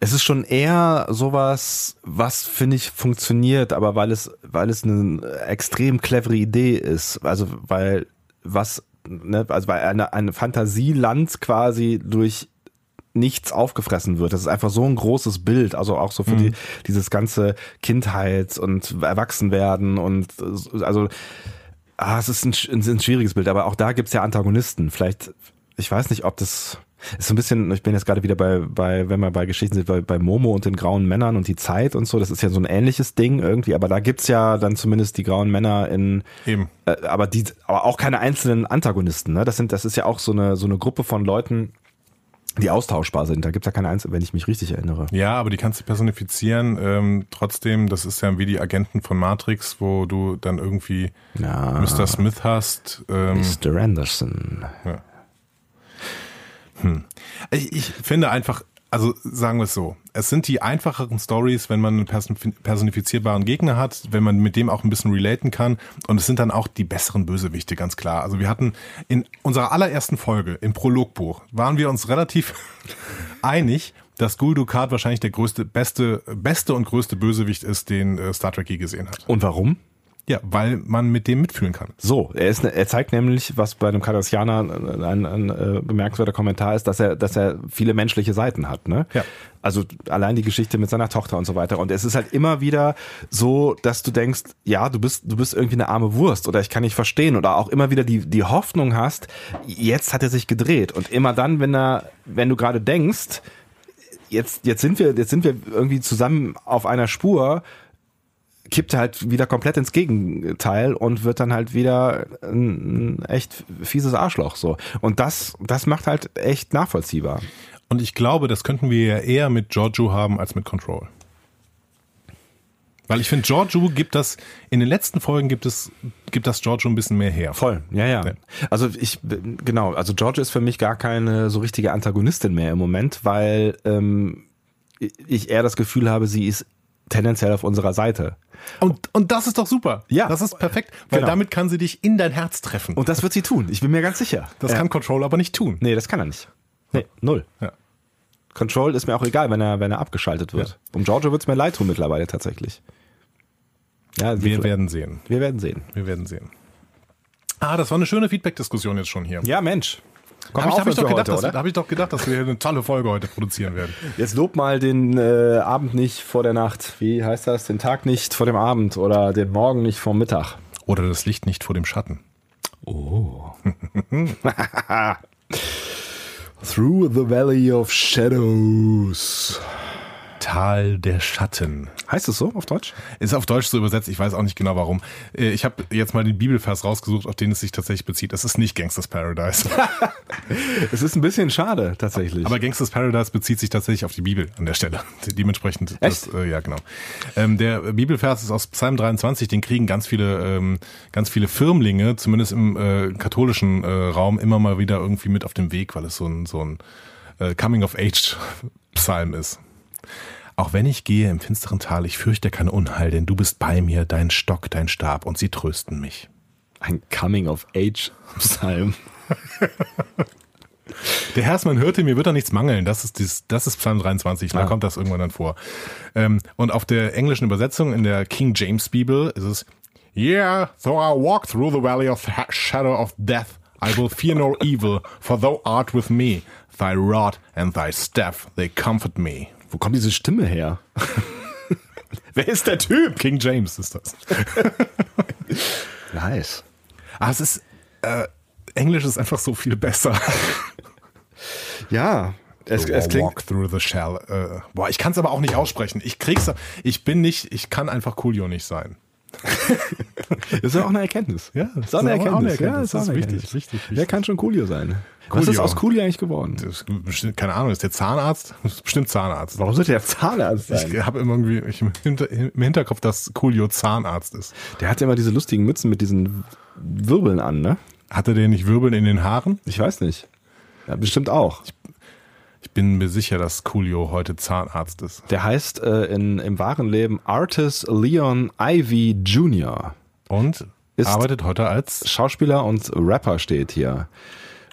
es ist schon eher sowas, was finde ich funktioniert, aber weil es, weil es eine extrem clevere Idee ist, also weil was, ne, also weil eine, eine Fantasieland quasi durch nichts aufgefressen wird. Das ist einfach so ein großes Bild, also auch so für mhm. die, dieses ganze Kindheits- und Erwachsenwerden und also ah, es ist ein, ein schwieriges Bild, aber auch da gibt's ja Antagonisten. Vielleicht, ich weiß nicht, ob das ist so ein bisschen, ich bin jetzt gerade wieder bei, bei, wenn wir bei Geschichten sind, bei, bei Momo und den grauen Männern und die Zeit und so, das ist ja so ein ähnliches Ding irgendwie, aber da gibt's ja dann zumindest die grauen Männer in, Eben. Äh, aber die, aber auch keine einzelnen Antagonisten, ne? Das sind, das ist ja auch so eine, so eine Gruppe von Leuten, die austauschbar sind. Da gibt es ja keine Einzel, wenn ich mich richtig erinnere. Ja, aber die kannst du personifizieren. Ähm, trotzdem, das ist ja wie die Agenten von Matrix, wo du dann irgendwie ja. Mr. Smith hast. Ähm, Mr. Anderson. Ja. Hm. Ich, ich finde einfach, also sagen wir es so, es sind die einfacheren Stories, wenn man einen personifizierbaren Gegner hat, wenn man mit dem auch ein bisschen relaten kann und es sind dann auch die besseren Bösewichte, ganz klar. Also wir hatten in unserer allerersten Folge im Prologbuch waren wir uns relativ einig, dass Gul Dukat wahrscheinlich der größte, beste, beste und größte Bösewicht ist, den äh, Star Trek je gesehen hat. Und warum? Ja, weil man mit dem mitfühlen kann. So, er ist, er zeigt nämlich, was bei einem Cardassianer ein, ein, ein äh, bemerkenswerter Kommentar ist, dass er, dass er viele menschliche Seiten hat. Ne? Ja. Also allein die Geschichte mit seiner Tochter und so weiter. Und es ist halt immer wieder so, dass du denkst, ja, du bist, du bist irgendwie eine arme Wurst oder ich kann nicht verstehen oder auch immer wieder die, die Hoffnung hast, jetzt hat er sich gedreht. Und immer dann, wenn er, wenn du gerade denkst, jetzt, jetzt sind wir, jetzt sind wir irgendwie zusammen auf einer Spur, kippt halt wieder komplett ins Gegenteil und wird dann halt wieder ein, echt fieses Arschloch so. Und das, das macht halt echt nachvollziehbar. Und ich glaube, das könnten wir ja eher mit Giorgio haben als mit Control. Weil ich finde, Giorgio gibt das, in den letzten Folgen gibt es, gibt das Giorgio ein bisschen mehr her. Voll, ja, ja. Ja. Also ich, genau, also George ist für mich gar keine so richtige Antagonistin mehr im Moment, weil ähm, ich eher das Gefühl habe, sie ist tendenziell auf unserer Seite. Und, und das ist doch super. Ja. Das ist perfekt, weil Genau. damit kann sie dich in dein Herz treffen. Und das wird sie tun, ich bin mir ganz sicher. das Ja. kann Control aber nicht tun. Nee, das kann er nicht. Nee, null. Ja. Control ist mir auch egal, wenn er, wenn er abgeschaltet wird. Ja. Um Giorgio wird's mir leid tun mittlerweile tatsächlich. Ja, Wir werden sehen. wir werden sehen. Wir werden sehen. Ah, das war eine schöne Feedback-Diskussion jetzt schon hier. Ja, Mensch. Komm Habe ich, hab ich, doch gedacht, heute, dass, hab ich doch gedacht, dass wir eine tolle Folge heute produzieren werden. Jetzt lob mal den äh, Abend nicht vor der Nacht. Wie heißt das? Den Tag nicht vor dem Abend oder den Morgen nicht vor Mittag. Oder das Licht nicht vor dem Schatten. Through the Valley of Shadows. Tal der Schatten. Heißt es so auf Deutsch? Ist auf Deutsch so übersetzt, ich weiß auch nicht genau warum. Äh, Ich habe jetzt mal den Bibelvers rausgesucht, auf den es sich tatsächlich bezieht. Es ist nicht Gangsters Paradise. Es ist ein bisschen schade, tatsächlich. Aber Gangsters Paradise bezieht sich tatsächlich auf die Bibel an der Stelle. Dementsprechend, das, äh, ja genau. Ähm, der Bibelvers ist aus Psalm 23, den kriegen ganz viele, ähm, ganz viele Firmlinge, zumindest im äh, katholischen äh, Raum, immer mal wieder irgendwie mit auf dem Weg, weil es so ein, so ein äh, Coming-of-Age-Psalm ist. Auch wenn ich gehe im finsteren Tal, ich fürchte kein Unheil, denn du bist bei mir, dein Stock, dein Stab, und sie trösten mich. ein Coming-of-Age-Psalm. Der Herrsmann hörte, mir wird da nichts mangeln. Das ist, dies, das ist Psalm 23, da Ah. kommt das irgendwann dann vor. Ähm, und auf der englischen Übersetzung in der King James Bibel ist es, Yeah, though I walk through the valley of the shadow of death, I will fear no evil, for thou art with me. Thy rod and thy staff, they comfort me. Wo kommt diese Stimme her? Wer ist der Typ? King James ist das. Nice. Ah, es ist, äh, Englisch ist einfach so viel besser. Ja, es, es klingt. Walk through the shell. Äh, boah, ich kann es aber auch nicht aussprechen. Ich krieg's, ich bin nicht, ich kann einfach Coolio nicht sein. Das ist ja auch eine Erkenntnis. Ja, das ist auch eine aber auch eine Erkenntnis. Ja, Erkenntnis. das ist Das ist eine wichtig, Erkenntnis. wichtig, Wer wichtig. kann schon Coolio sein? Was Coolio. ist aus Coolio eigentlich geworden? Ist bestimmt, keine Ahnung, ist der Zahnarzt? Ist bestimmt Zahnarzt. Warum sollte der Zahnarzt sein? Ich habe immer irgendwie ich im, Hinter, im Hinterkopf, dass Coolio Zahnarzt ist. Der hat ja immer diese lustigen Mützen mit diesen Wirbeln an, ne? Hatte der nicht Wirbeln in den Haaren? Ich weiß nicht. Ja, bestimmt auch. Ich bin mir sicher, dass Coolio heute Zahnarzt ist. Der heißt äh, in, im wahren Leben Artis Leon Ivy Jr. Und arbeitet heute als Schauspieler und Rapper steht hier.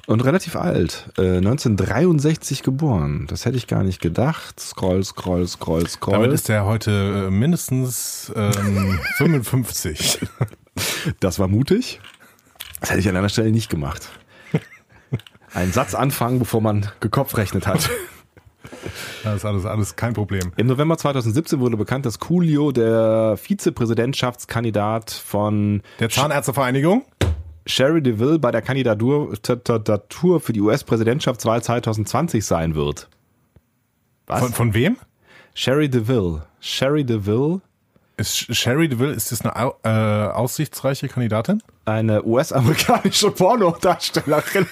Und relativ alt. Äh, 1963 geboren. Das hätte ich gar nicht gedacht. Scroll, scroll, scroll, scroll. Damit ist er heute äh, mindestens ähm, 55. Das war mutig. Das hätte ich an einer Stelle nicht gemacht. Einen Satz anfangen, bevor man gekopfrechnet hat. Das ist alles, alles kein Problem. Im November 2017 wurde bekannt, dass Coolio der Vizepräsidentschaftskandidat von Der Zahnärztevereinigung? Sherry DeVille bei der Kandidatur für die US-Präsidentschaftswahl 2020 sein wird. Was? Von, von wem? Sherry DeVille. Sherry DeVille, Ist Sherry DeVille, ist das eine äh, aussichtsreiche Kandidatin? eine US-amerikanische Pornodarstellerin.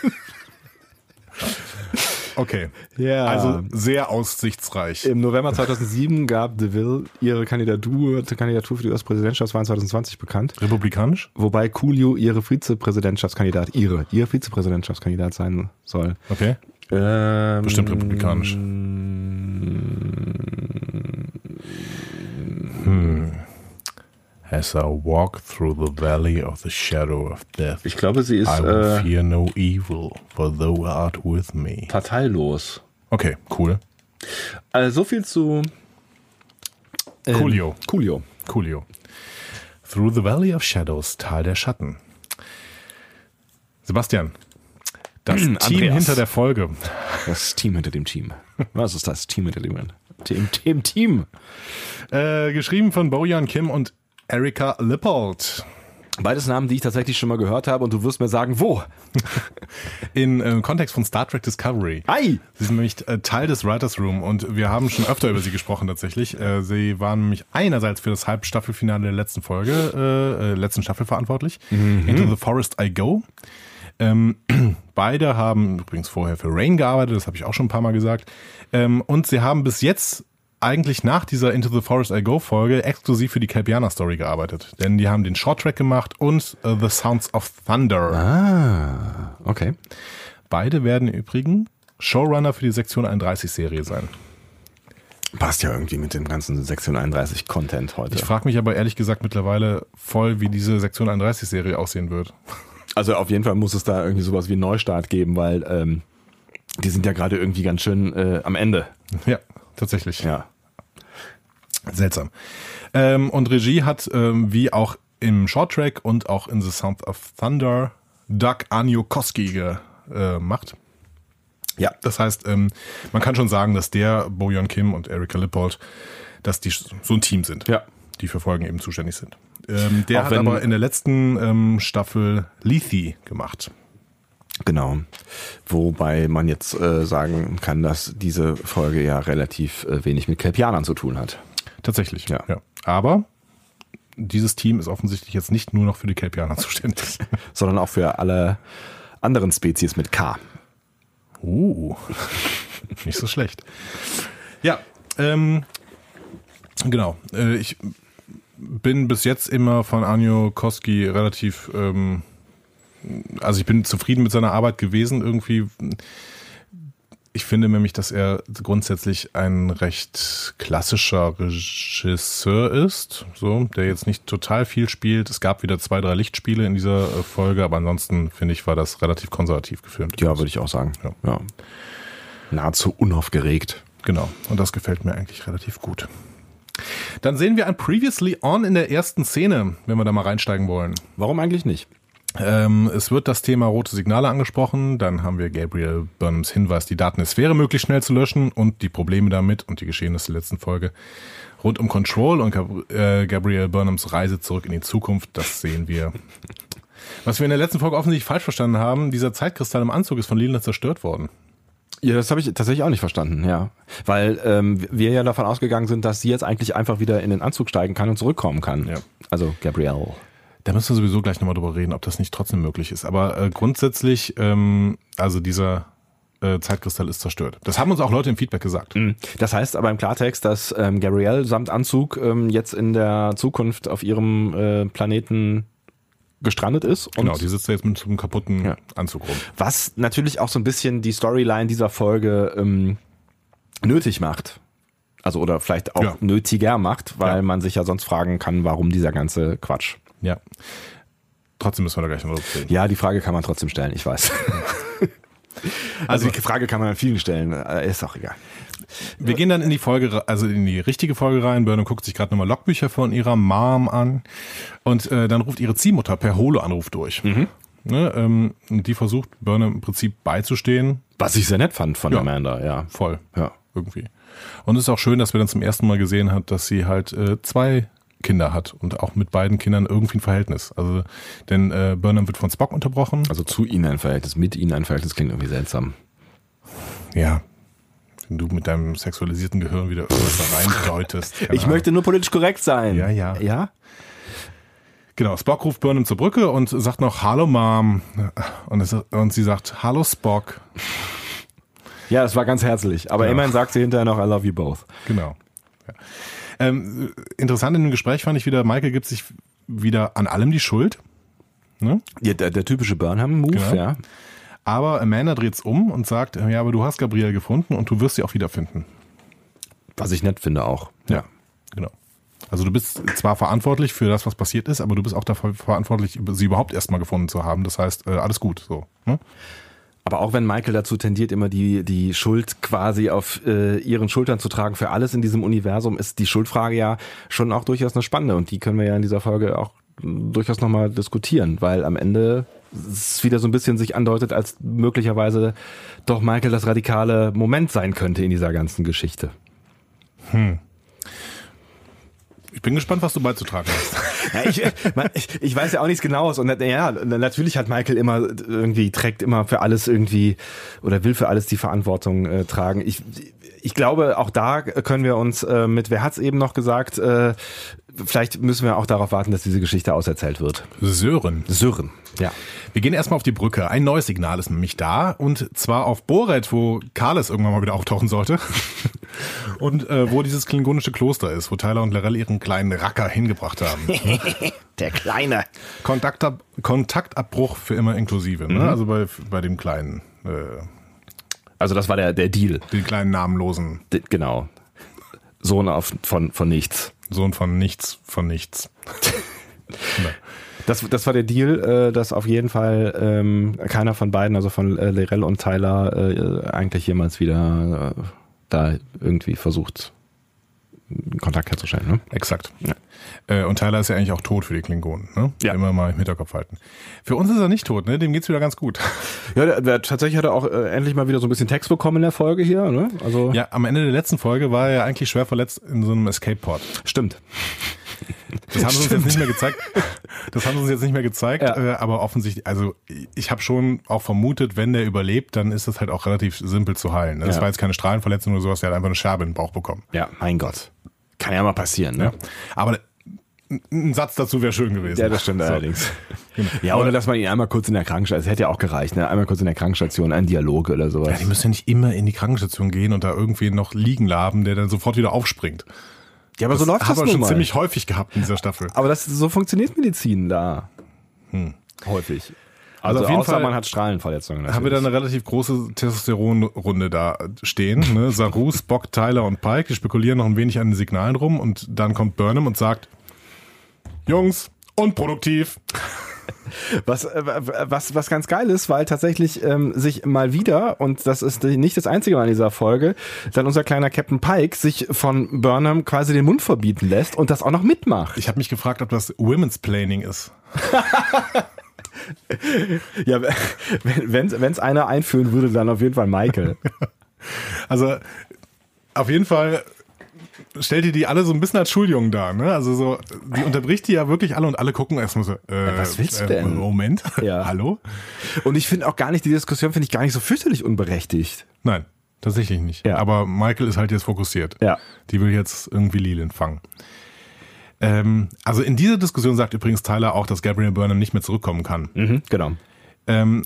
Okay. Ja. Also sehr aussichtsreich. Im November 2007 gab DeVille ihre Kandidatur, Kandidatur für die US-Präsidentschaftswahl 2020 bekannt. Republikanisch? Wobei Coolio ihre Vizepräsidentschaftskandidat, ihre, ihr Vizepräsidentschaftskandidat sein soll. Okay. Ähm, Bestimmt republikanisch. As I walk through the valley of the shadow of death, Ich glaube, sie ist I will äh, fear no evil, for thou art with me. parteilos. Okay, cool. Also so viel zu ähm, Coolio. Coolio. Coolio. Through the Valley of Shadows, Tal der Schatten. Sebastian, das Team Andreas. hinter der Folge. Das Team hinter dem Team. Was ist das Team hinter dem Team? Team, Team. Äh, geschrieben von Bojan Kim und Erika Lippold. Beides Namen, die ich tatsächlich schon mal gehört habe und du wirst mir sagen, wo? In äh, Kontext von Star Trek Discovery. Ei! Sie sind nämlich äh, Teil des Writers Room und wir haben schon öfter über sie gesprochen tatsächlich. Äh, sie waren nämlich einerseits für das Halbstaffelfinale der letzten Folge, äh, äh, letzten Staffel verantwortlich. Into the Forest I Go. Ähm, beide haben übrigens vorher für Rain gearbeitet, das habe ich auch schon ein paar Mal gesagt. Ähm, und sie haben bis jetzt eigentlich nach dieser Into the Forest I Go Folge exklusiv für die Kelpiana Story gearbeitet. Denn die haben den Short Track gemacht und uh, The Sounds of Thunder. Ah, okay. Beide werden im Übrigen Showrunner für die Sektion 31 Serie sein. Passt ja irgendwie mit dem ganzen Sektion 31 Content heute. Ich frage mich aber ehrlich gesagt mittlerweile voll, wie diese Sektion 31 Serie aussehen wird. Also auf jeden Fall muss es da irgendwie sowas wie einen Neustart geben, weil ähm, die sind ja gerade irgendwie ganz schön äh, am Ende. Ja, tatsächlich. Ja. Seltsam. Ähm, und Regie hat, ähm, wie auch im Short Track und auch in The Sound of Thunder, Doug Aniokoski gemacht. Ja. Das heißt, ähm, man kann schon sagen, dass der, Bojan Kim und Erika Lippold, dass die so ein Team sind, Ja. die für Folgen eben zuständig sind. Ähm, der Auch hat aber in der letzten ähm, Staffel Lethe gemacht. Genau. Wobei man jetzt äh, sagen kann, dass diese Folge ja relativ äh, wenig mit Kelpianern zu tun hat. Tatsächlich. Ja. Aber dieses Team ist offensichtlich jetzt nicht nur noch für die Kelpianer zuständig. Sondern auch für alle anderen Spezies mit K. Uh, nicht so schlecht. Ja, ähm, genau. Äh, ich bin bis jetzt immer von Anjo Koski relativ, ähm, also ich bin zufrieden mit seiner Arbeit gewesen irgendwie. Ich finde nämlich, dass er grundsätzlich ein recht klassischer Regisseur ist, so, der jetzt nicht total viel spielt. Es gab wieder zwei, drei Lichtspiele in dieser äh, Folge, aber ansonsten finde ich, war das relativ konservativ gefilmt. Ja, würde ich auch sagen. Ja. Ja. Nahezu unaufgeregt. Genau. Und das gefällt mir eigentlich relativ gut. Dann sehen wir ein Previously On in der ersten Szene, wenn wir da mal reinsteigen wollen. Warum eigentlich nicht? Ähm, es wird das Thema rote Signale angesprochen. Dann haben wir Gabriel Burnhams Hinweis, die Daten der Sphäre möglichst schnell zu löschen und die Probleme damit und die Geschehnisse der letzten Folge rund um Control und Gab äh, Gabriel Burnhams Reise zurück in die Zukunft. Das sehen wir. Was wir in der letzten Folge offensichtlich falsch verstanden haben, dieser Zeitkristall im Anzug ist von Lila zerstört worden. Ja, das habe ich tatsächlich auch nicht verstanden, ja. Weil ähm, wir ja davon ausgegangen sind, dass sie jetzt eigentlich einfach wieder in den Anzug steigen kann und zurückkommen kann. Ja. Also Gabrielle. Da müssen wir sowieso gleich nochmal drüber reden, ob das nicht trotzdem möglich ist. Aber äh, grundsätzlich, ähm, also dieser äh, Zeitkristall ist zerstört. Das haben uns auch Leute im Feedback gesagt. Mhm. Das heißt aber im Klartext, dass ähm, Gabrielle samt Anzug ähm, jetzt in der Zukunft auf ihrem äh, Planeten gestrandet ist. Genau, die sitzt da jetzt mit so einem kaputten Ja. Anzug rum. was natürlich auch so ein bisschen die Storyline dieser Folge ähm, nötig macht. Also oder vielleicht auch Ja. nötiger macht, weil Ja. man sich ja sonst fragen kann, warum dieser ganze Quatsch. Ja. Trotzdem müssen wir da gleich noch drüber reden. Ja, die Frage kann man trotzdem stellen, ich weiß. also, die Frage kann man an vielen stellen, äh, ist auch egal. Wir gehen dann in die Folge, also in die richtige Folge rein. Burnham guckt sich gerade nochmal Logbücher von ihrer Mom an und äh, dann ruft ihre Ziehmutter per Holo-Anruf durch. Ne, ähm, die versucht Burnham im Prinzip beizustehen. Was ich sehr nett fand von Ja. Amanda, ja. Voll. Ja. irgendwie. Und es ist auch schön, dass wir dann zum ersten Mal gesehen hat, dass sie halt äh, zwei Kinder hat und auch mit beiden Kindern irgendwie ein Verhältnis. Also, denn äh, Burnham wird von Spock unterbrochen. Also zu ihnen ein Verhältnis, mit ihnen ein Verhältnis klingt irgendwie seltsam. Ja. Wenn du mit deinem sexualisierten Gehirn wieder irgendwas da reindeutest. Ich Ahnung. möchte nur politisch korrekt sein. Ja, ja. Ja? Genau, Spock ruft Burnham zur Brücke und sagt noch Hallo Mom. Und, es, und sie sagt Hallo Spock. Ja, das war ganz herzlich. Aber Ja. immerhin sagt sie hinterher noch I love you both. Genau. Ja. Ähm, interessant in dem Gespräch fand ich wieder, Michael gibt sich wieder an allem die Schuld. Ne? Ja, der, der typische Burnham-Move, Genau. ja. Aber Amanda dreht's um und sagt, ja, aber du hast Gabrielle gefunden und du wirst sie auch wiederfinden. Was ich nett finde auch. Ja. Genau. Also du bist zwar verantwortlich für das, was passiert ist, aber du bist auch dafür verantwortlich, sie überhaupt erstmal gefunden zu haben. Das heißt, äh, alles gut. So. Ne? Aber auch wenn Michael dazu tendiert, immer die, die Schuld quasi auf äh, ihren Schultern zu tragen für alles in diesem Universum, ist die Schuldfrage ja schon auch durchaus eine spannende. Und die können wir ja in dieser Folge auch mh, durchaus nochmal diskutieren, weil am Ende es wieder so ein bisschen sich andeutet, als möglicherweise doch Michael das radikale Moment sein könnte in dieser ganzen Geschichte. Ich bin gespannt, was du beizutragen hast. Ja, ich, man, ich, ich weiß ja auch nichts Genaues und ja, natürlich hat Michael immer irgendwie trägt immer für alles irgendwie oder will für alles die Verantwortung äh, tragen. Ich, ich glaube, auch da können wir uns äh, mit, wer hat's eben noch gesagt, äh, vielleicht müssen wir auch darauf warten, dass diese Geschichte auserzählt wird. Sören. Sören, ja. Wir gehen erstmal auf die Brücke. Ein neues Signal ist nämlich da und zwar auf Boret, wo Karles irgendwann mal wieder auftauchen sollte. und äh, wo dieses klingonische Kloster ist, wo Tyler und Lorel ihren kleinen Racker hingebracht haben. Der Kleine. Kontaktab Kontaktabbruch für immer inklusive, ne? Also bei, bei dem kleinen, äh, Also das war der, der Deal. den kleinen namenlosen D genau. Sohn auf, von, von nichts. Sohn von nichts, von nichts. Das, das war der Deal, äh, dass auf jeden Fall ähm, keiner von beiden, also von äh, Lerell und Tyler, äh, eigentlich jemals wieder äh, da irgendwie versucht, Kontakt herzustellen. Ne? Exakt. Ja. Äh, und Tyler ist ja eigentlich auch tot für die Klingonen, ne? Ja. Immer mal im Hinterkopf halten. Für uns ist er nicht tot, ne? Dem geht's wieder ganz gut. Ja, der, der, tatsächlich hat er auch äh, endlich mal wieder so ein bisschen Text bekommen in der Folge hier. Ne? Also Ja, am Ende der letzten Folge war er ja eigentlich schwer verletzt in so einem Escape-Pod. stimmt. Das haben sie uns jetzt nicht mehr gezeigt. Das haben sie uns jetzt nicht mehr gezeigt, Ja. äh, aber offensichtlich, also ich habe schon auch vermutet, wenn der überlebt, dann ist das halt auch relativ simpel zu heilen. ne? Das Ja. war jetzt keine Strahlenverletzung oder sowas, der hat einfach eine Scherbe in den Bauch bekommen. Ja, mein Gott. Kann ja mal passieren. Ne? Ja. Aber ein- Satz dazu wäre schön gewesen. Ja, das stimmt So. allerdings. Ja, oder dass man ihn einmal kurz in der Krankenstation, es hätte ja auch gereicht, ne? einmal kurz in der Krankenstation, ein Dialog oder sowas. Ja, die müssen ja nicht immer in die Krankenstation gehen und da irgendwie noch liegen laben, der dann sofort wieder aufspringt. Ja, aber so läuft das haben wir nun schon mal. ziemlich häufig gehabt in dieser Staffel. Aber das, so funktioniert Medizin da. Häufig. Also, auf jeden Fall man hat Strahlenverletzungen. haben wir da natürlich. eine relativ große Testosteronrunde da stehen. Ne? Saru, Spock, Tyler und Pike, die spekulieren noch ein wenig an den Signalen rum und dann kommt Burnham und sagt, Jungs, unproduktiv. Was, äh, was, was ganz geil ist, weil tatsächlich ähm, sich mal wieder, und das ist nicht das einzige Mal in dieser Folge, dann unser kleiner Captain Pike sich von Burnham quasi den Mund verbieten lässt und das auch noch mitmacht. Ich habe mich gefragt, ob das Women's Planning ist. Ja, wenn es einer einführen würde, dann auf jeden Fall Michael. Also auf jeden Fall stellt ihr die alle so ein bisschen als Schuljungen dar. Ne? Also so, die unterbricht die ja wirklich alle und alle gucken erstmal so. Äh, was willst du äh, denn? Moment. Ja. Hallo? Und ich finde auch gar nicht, die Diskussion finde ich gar nicht so fürchterlich unberechtigt. Nein, tatsächlich nicht. Ja. Aber Michael ist halt jetzt fokussiert. Ja. Die will jetzt irgendwie Leland fangen. Ähm, also in dieser Diskussion sagt übrigens Tyler auch, dass Gabriel Burnham nicht mehr zurückkommen kann. Mhm, genau. Ähm,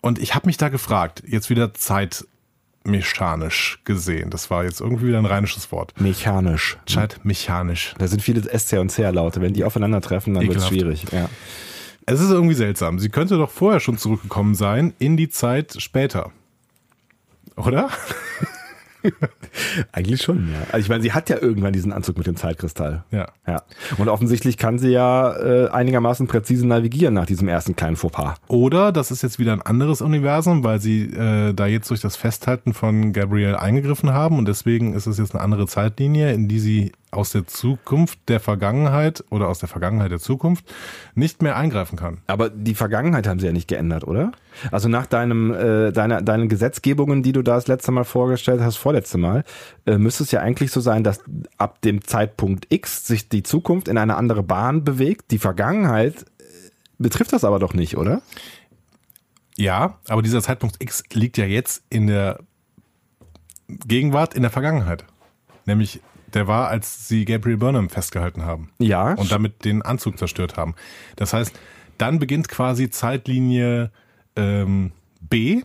und ich habe mich da gefragt, jetzt wieder zeitmechanisch gesehen. Das war jetzt irgendwie wieder ein rheinisches Wort. Mechanisch. Zeitmechanisch. Da sind viele SC und CR-Laute. Wenn die aufeinandertreffen, dann wird es schwierig. Ja. Es ist irgendwie seltsam. Sie könnte doch vorher schon zurückgekommen sein in die Zeit später. Oder? Eigentlich schon, ja. Also ich meine, sie hat ja irgendwann diesen Anzug mit dem Zeitkristall. Ja. Ja. Und offensichtlich kann sie ja äh, einigermaßen präzise navigieren nach diesem ersten kleinen Fauxpas. Oder das ist jetzt wieder ein anderes Universum, weil sie äh, da jetzt durch das Festhalten von Gabriel eingegriffen haben und deswegen ist es jetzt eine andere Zeitlinie, in die sie aus der Zukunft der Vergangenheit oder aus der Vergangenheit der Zukunft nicht mehr eingreifen kann. Aber die Vergangenheit haben sie ja nicht geändert, oder? Also nach deinem, äh, deiner, deinen Gesetzgebungen, die du da das letzte Mal vorgestellt hast, vorletzte Mal, äh, müsste es ja eigentlich so sein, dass ab dem Zeitpunkt X sich die Zukunft in eine andere Bahn bewegt. Die Vergangenheit äh, betrifft das aber doch nicht, oder? Ja, aber dieser Zeitpunkt X liegt ja jetzt in der Gegenwart, in der Vergangenheit. Nämlich, der war, als sie Gabriel Burnham festgehalten haben. Ja. und damit den Anzug zerstört haben. Das heißt, dann beginnt quasi Zeitlinie ähm, B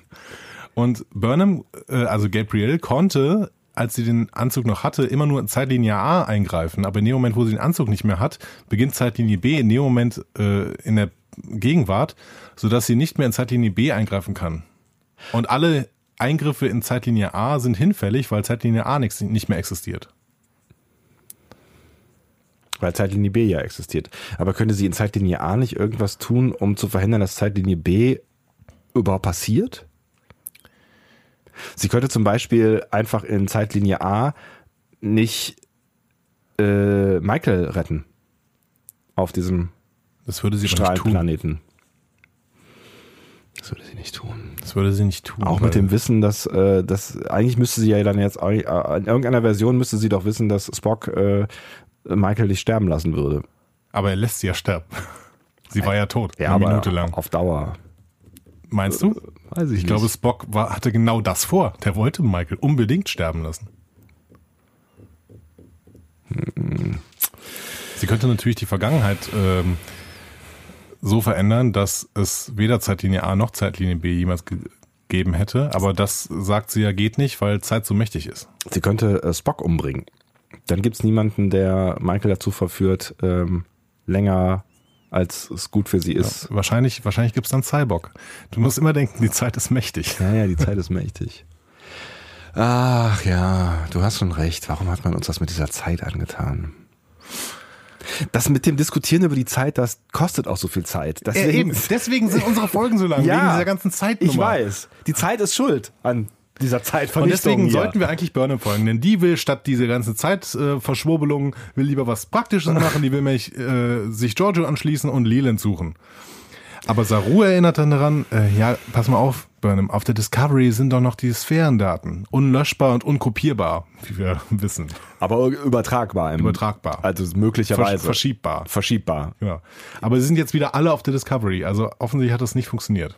und Burnham, äh, also Gabriel, konnte, als sie den Anzug noch hatte, immer nur in Zeitlinie A eingreifen. Aber in dem Moment, wo sie den Anzug nicht mehr hat, beginnt Zeitlinie B in dem Moment äh, in der Gegenwart, sodass sie nicht mehr in Zeitlinie B eingreifen kann. Und alle Eingriffe in Zeitlinie A sind hinfällig, weil Zeitlinie A nix, nicht mehr existiert. Weil Zeitlinie B ja existiert. Aber könnte sie in Zeitlinie A nicht irgendwas tun, um zu verhindern, dass Zeitlinie B überhaupt passiert? Sie könnte zum Beispiel einfach in Zeitlinie A nicht äh, Michael retten. Auf diesem Das würde sie. Strahlenplaneten. Das würde sie nicht tun. Das würde sie nicht tun. Auch mit dem Wissen, dass, äh, dass eigentlich müsste sie ja dann jetzt äh, in irgendeiner Version müsste sie doch wissen, dass Spock äh, Michael nicht sterben lassen würde. Aber er lässt sie ja sterben. Sie war ja tot, Ja, eine aber Minute lang. auf Dauer. Meinst du? Weiß ich, Ich glaube, Spock war, hatte genau das vor. Der wollte Michael unbedingt sterben lassen. Sie könnte natürlich die Vergangenheit ähm, so verändern, dass es weder Zeitlinie A noch Zeitlinie B jemals gegeben hätte. Aber das sagt sie ja geht nicht, weil Zeit so mächtig ist. Sie könnte äh, Spock umbringen. Dann gibt's niemanden, der Michael dazu verführt, ähm, länger als es gut für sie ist. Wahrscheinlich, wahrscheinlich gibt's dann Cyborg. Du musst immer denken, die Zeit ist mächtig. Ja, ja, die Zeit ist mächtig. Ach ja, du hast schon recht. Warum hat man uns das mit dieser Zeit angetan? Das mit dem Diskutieren über die Zeit, das kostet auch so viel Zeit. Deswegen, Deswegen sind unsere Folgen so lang, Ja, wegen dieser ganzen Zeitnummer. ich weiß. Die Zeit ist schuld an dieser Zeit Und deswegen sollten wir eigentlich Burnham folgen, denn die will statt diese ganze Zeitverschwurbelung, will lieber was Praktisches machen, die will nämlich äh, sich Giorgio anschließen und Leland suchen. Aber Saru erinnert dann daran, äh, ja, pass mal auf, Burnham, auf der Discovery sind doch noch die Sphärendaten. Unlöschbar und unkopierbar, wie wir wissen. Aber übertragbar. Im, Übertragbar. Also möglicherweise. Versch verschiebbar. Verschiebbar. Genau. Aber sie sind jetzt wieder alle auf der Discovery, also offensichtlich hat das nicht funktioniert.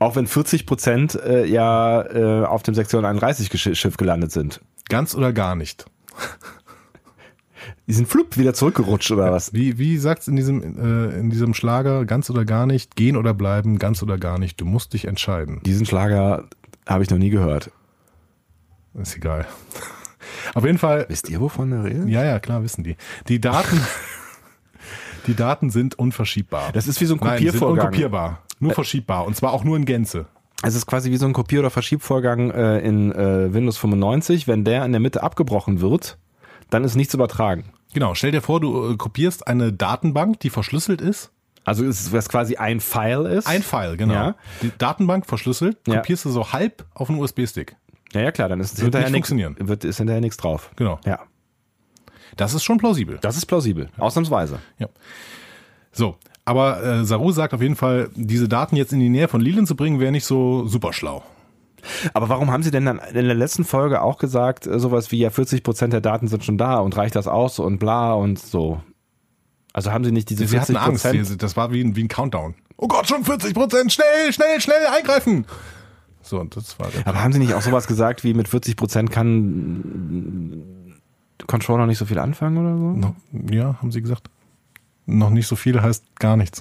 Auch wenn 40 Prozent äh, ja äh, auf dem Sektion 31 Gesch- Schiff gelandet sind. Ganz oder gar nicht. Die sind flupp wieder zurückgerutscht oder was? Wie, wie sagt's in diesem, äh, in diesem Schlager, ganz oder gar nicht, gehen oder bleiben, ganz oder gar nicht, du musst dich entscheiden. Diesen Schlager habe ich noch nie gehört. Ist egal. Auf jeden Fall, Wisst ihr, wovon er redet? ja, ja, klar, wissen die. Die Daten, die Daten sind unverschiebbar. Das ist wie so ein Nein, sind Kopiervorgang. unkopierbar. Nur verschiebbar. Und zwar auch nur in Gänze. Es ist quasi wie so ein Kopier- oder Verschiebvorgang äh, in äh, Windows 95. Wenn der in der Mitte abgebrochen wird, dann ist nichts übertragen. Genau, stell dir vor, du äh, kopierst eine Datenbank, die verschlüsselt ist. Also ist, was quasi ein File ist. Ein File, genau. Ja. Die Datenbank verschlüsselt, Ja. kopierst du so halb auf einen USB-Stick. Ja, ja klar, dann ist Wird hinterher funktionieren. wird, ist hinterher nichts drauf. Genau. Ja, Das ist schon plausibel. das ist plausibel. Ausnahmsweise. Ja. So, aber äh, Saru sagt auf jeden Fall, diese Daten jetzt in die Nähe von Leland zu bringen, wäre nicht so super schlau. Aber warum haben Sie denn dann in der letzten Folge auch gesagt, äh, sowas wie ja 40 Prozent der Daten sind schon da und reicht das aus und bla und so? Also haben Sie nicht diese Sie 40 hatten Angst? Sie- das war wie ein, wie ein Countdown. Oh Gott, schon 40 Prozent, schnell, schnell, schnell eingreifen. So, und das war der Aber haben Sie nicht auch sowas gesagt wie mit 40 Prozent kann Controller nicht so viel anfangen oder so? noch, Ja, haben sie gesagt. Noch nicht so viel heißt gar nichts.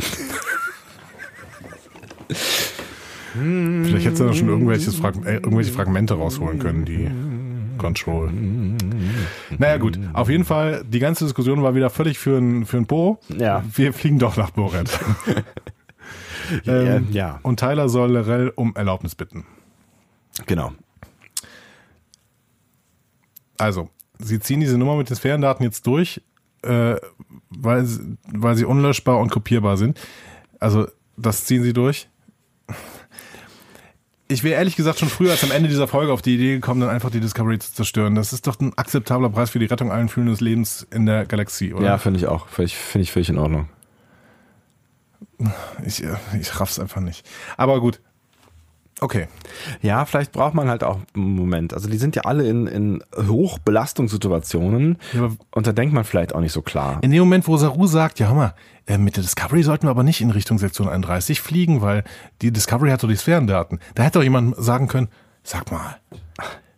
Vielleicht hätte sie da schon irgendwelches Frag äh, irgendwelche Fragmente rausholen können, die Control. Naja gut, auf jeden Fall, die ganze Diskussion war wieder völlig für ein, für ein Po. Ja. Wir fliegen doch nach Boret. ähm, ja. Und Tyler soll Lorel um Erlaubnis bitten. Genau. Also, sie ziehen diese Nummer mit den Sphärendaten jetzt durch, äh, weil, weil sie unlöschbar und kopierbar sind. Also, das ziehen sie durch. Ich wäre ehrlich gesagt schon früher als am Ende dieser Folge auf die Idee gekommen, dann einfach die Discovery zu zerstören. Das ist doch ein akzeptabler Preis für die Rettung allen fühlenden Lebens in der Galaxie, oder? Ja, finde ich auch. Finde ich völlig in Ordnung. Ich, äh, ich raff's einfach nicht. Aber gut. Okay. Ja, vielleicht braucht man halt auch einen Moment. Also die sind ja alle in, in Hochbelastungssituationen Ja, und da denkt man vielleicht auch nicht so klar. In dem Moment, wo Saru sagt, ja hör mal, äh, mit der Discovery sollten wir aber nicht in Richtung Sektion 31 fliegen, weil die Discovery hat doch die Sphärendaten. Da hätte doch jemand sagen können, sag mal,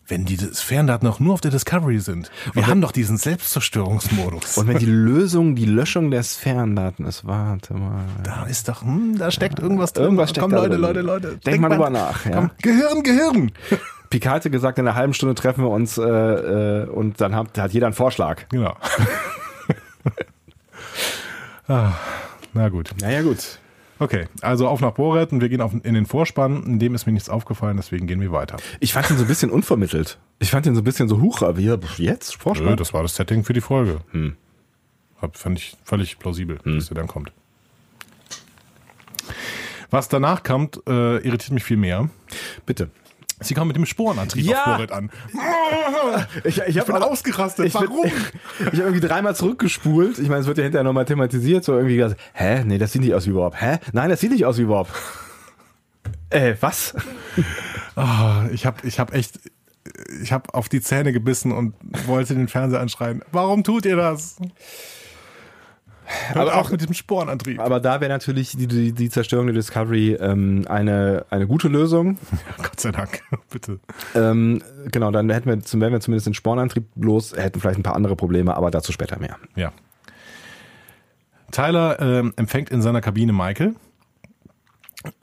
wenn die Sphärendaten auch nur auf der Discovery sind, wir haben doch diesen Selbstzerstörungsmodus. Und wenn die Lösung die Löschung der Sphärendaten ist, warte mal. da ist doch, hm, da steckt irgendwas drin. Irgendwas steckt Komm, da Leute, drin. Leute, Leute. Denk denkt mal drüber nach, ja. Komm, Gehirn, Gehirn. Picard hatte gesagt, in einer halben Stunde treffen wir uns äh, äh, und dann hat, hat jeder einen Vorschlag. Genau. ah, na gut. Naja, gut. Okay, also auf nach Boret und wir gehen auf, in den Vorspann. In dem ist mir nichts aufgefallen, deswegen gehen wir weiter. Ich fand ihn so ein bisschen unvermittelt. Ich fand ihn so ein bisschen so, aber hier, jetzt? Nö, Vorspann? das war das Setting für die Folge. Hab, fand ich völlig plausibel, dass der dann kommt. Was danach kommt, äh, irritiert mich viel mehr. Bitte. Sie kommen mit dem Sporenantrieb Ja! auf Boret an. Ich, ich, bin ausgerastet. Ich, bin- ich habe irgendwie dreimal zurückgespult. Ich meine, es wird ja hinterher nochmal thematisiert. So irgendwie gesagt, hä? Nee, das sieht nicht aus wie Bob. Hä? Nein, das sieht nicht aus wie Bob. Äh, was? Ah, ich habe ich hab echt, ich habe auf die Zähne gebissen und wollte den Fernseher anschreien. Warum tut ihr das? Aber auch mit diesem Sporenantrieb. Aber da wäre natürlich die, die, die Zerstörung der Discovery ähm, eine, eine gute Lösung. Ja, Gott sei Dank, bitte. Ähm, genau, dann hätten wir, wären wir zumindest den Spornantrieb los, hätten vielleicht ein paar andere Probleme, aber dazu später mehr. Ja. Tyler ähm, empfängt in seiner Kabine Michael.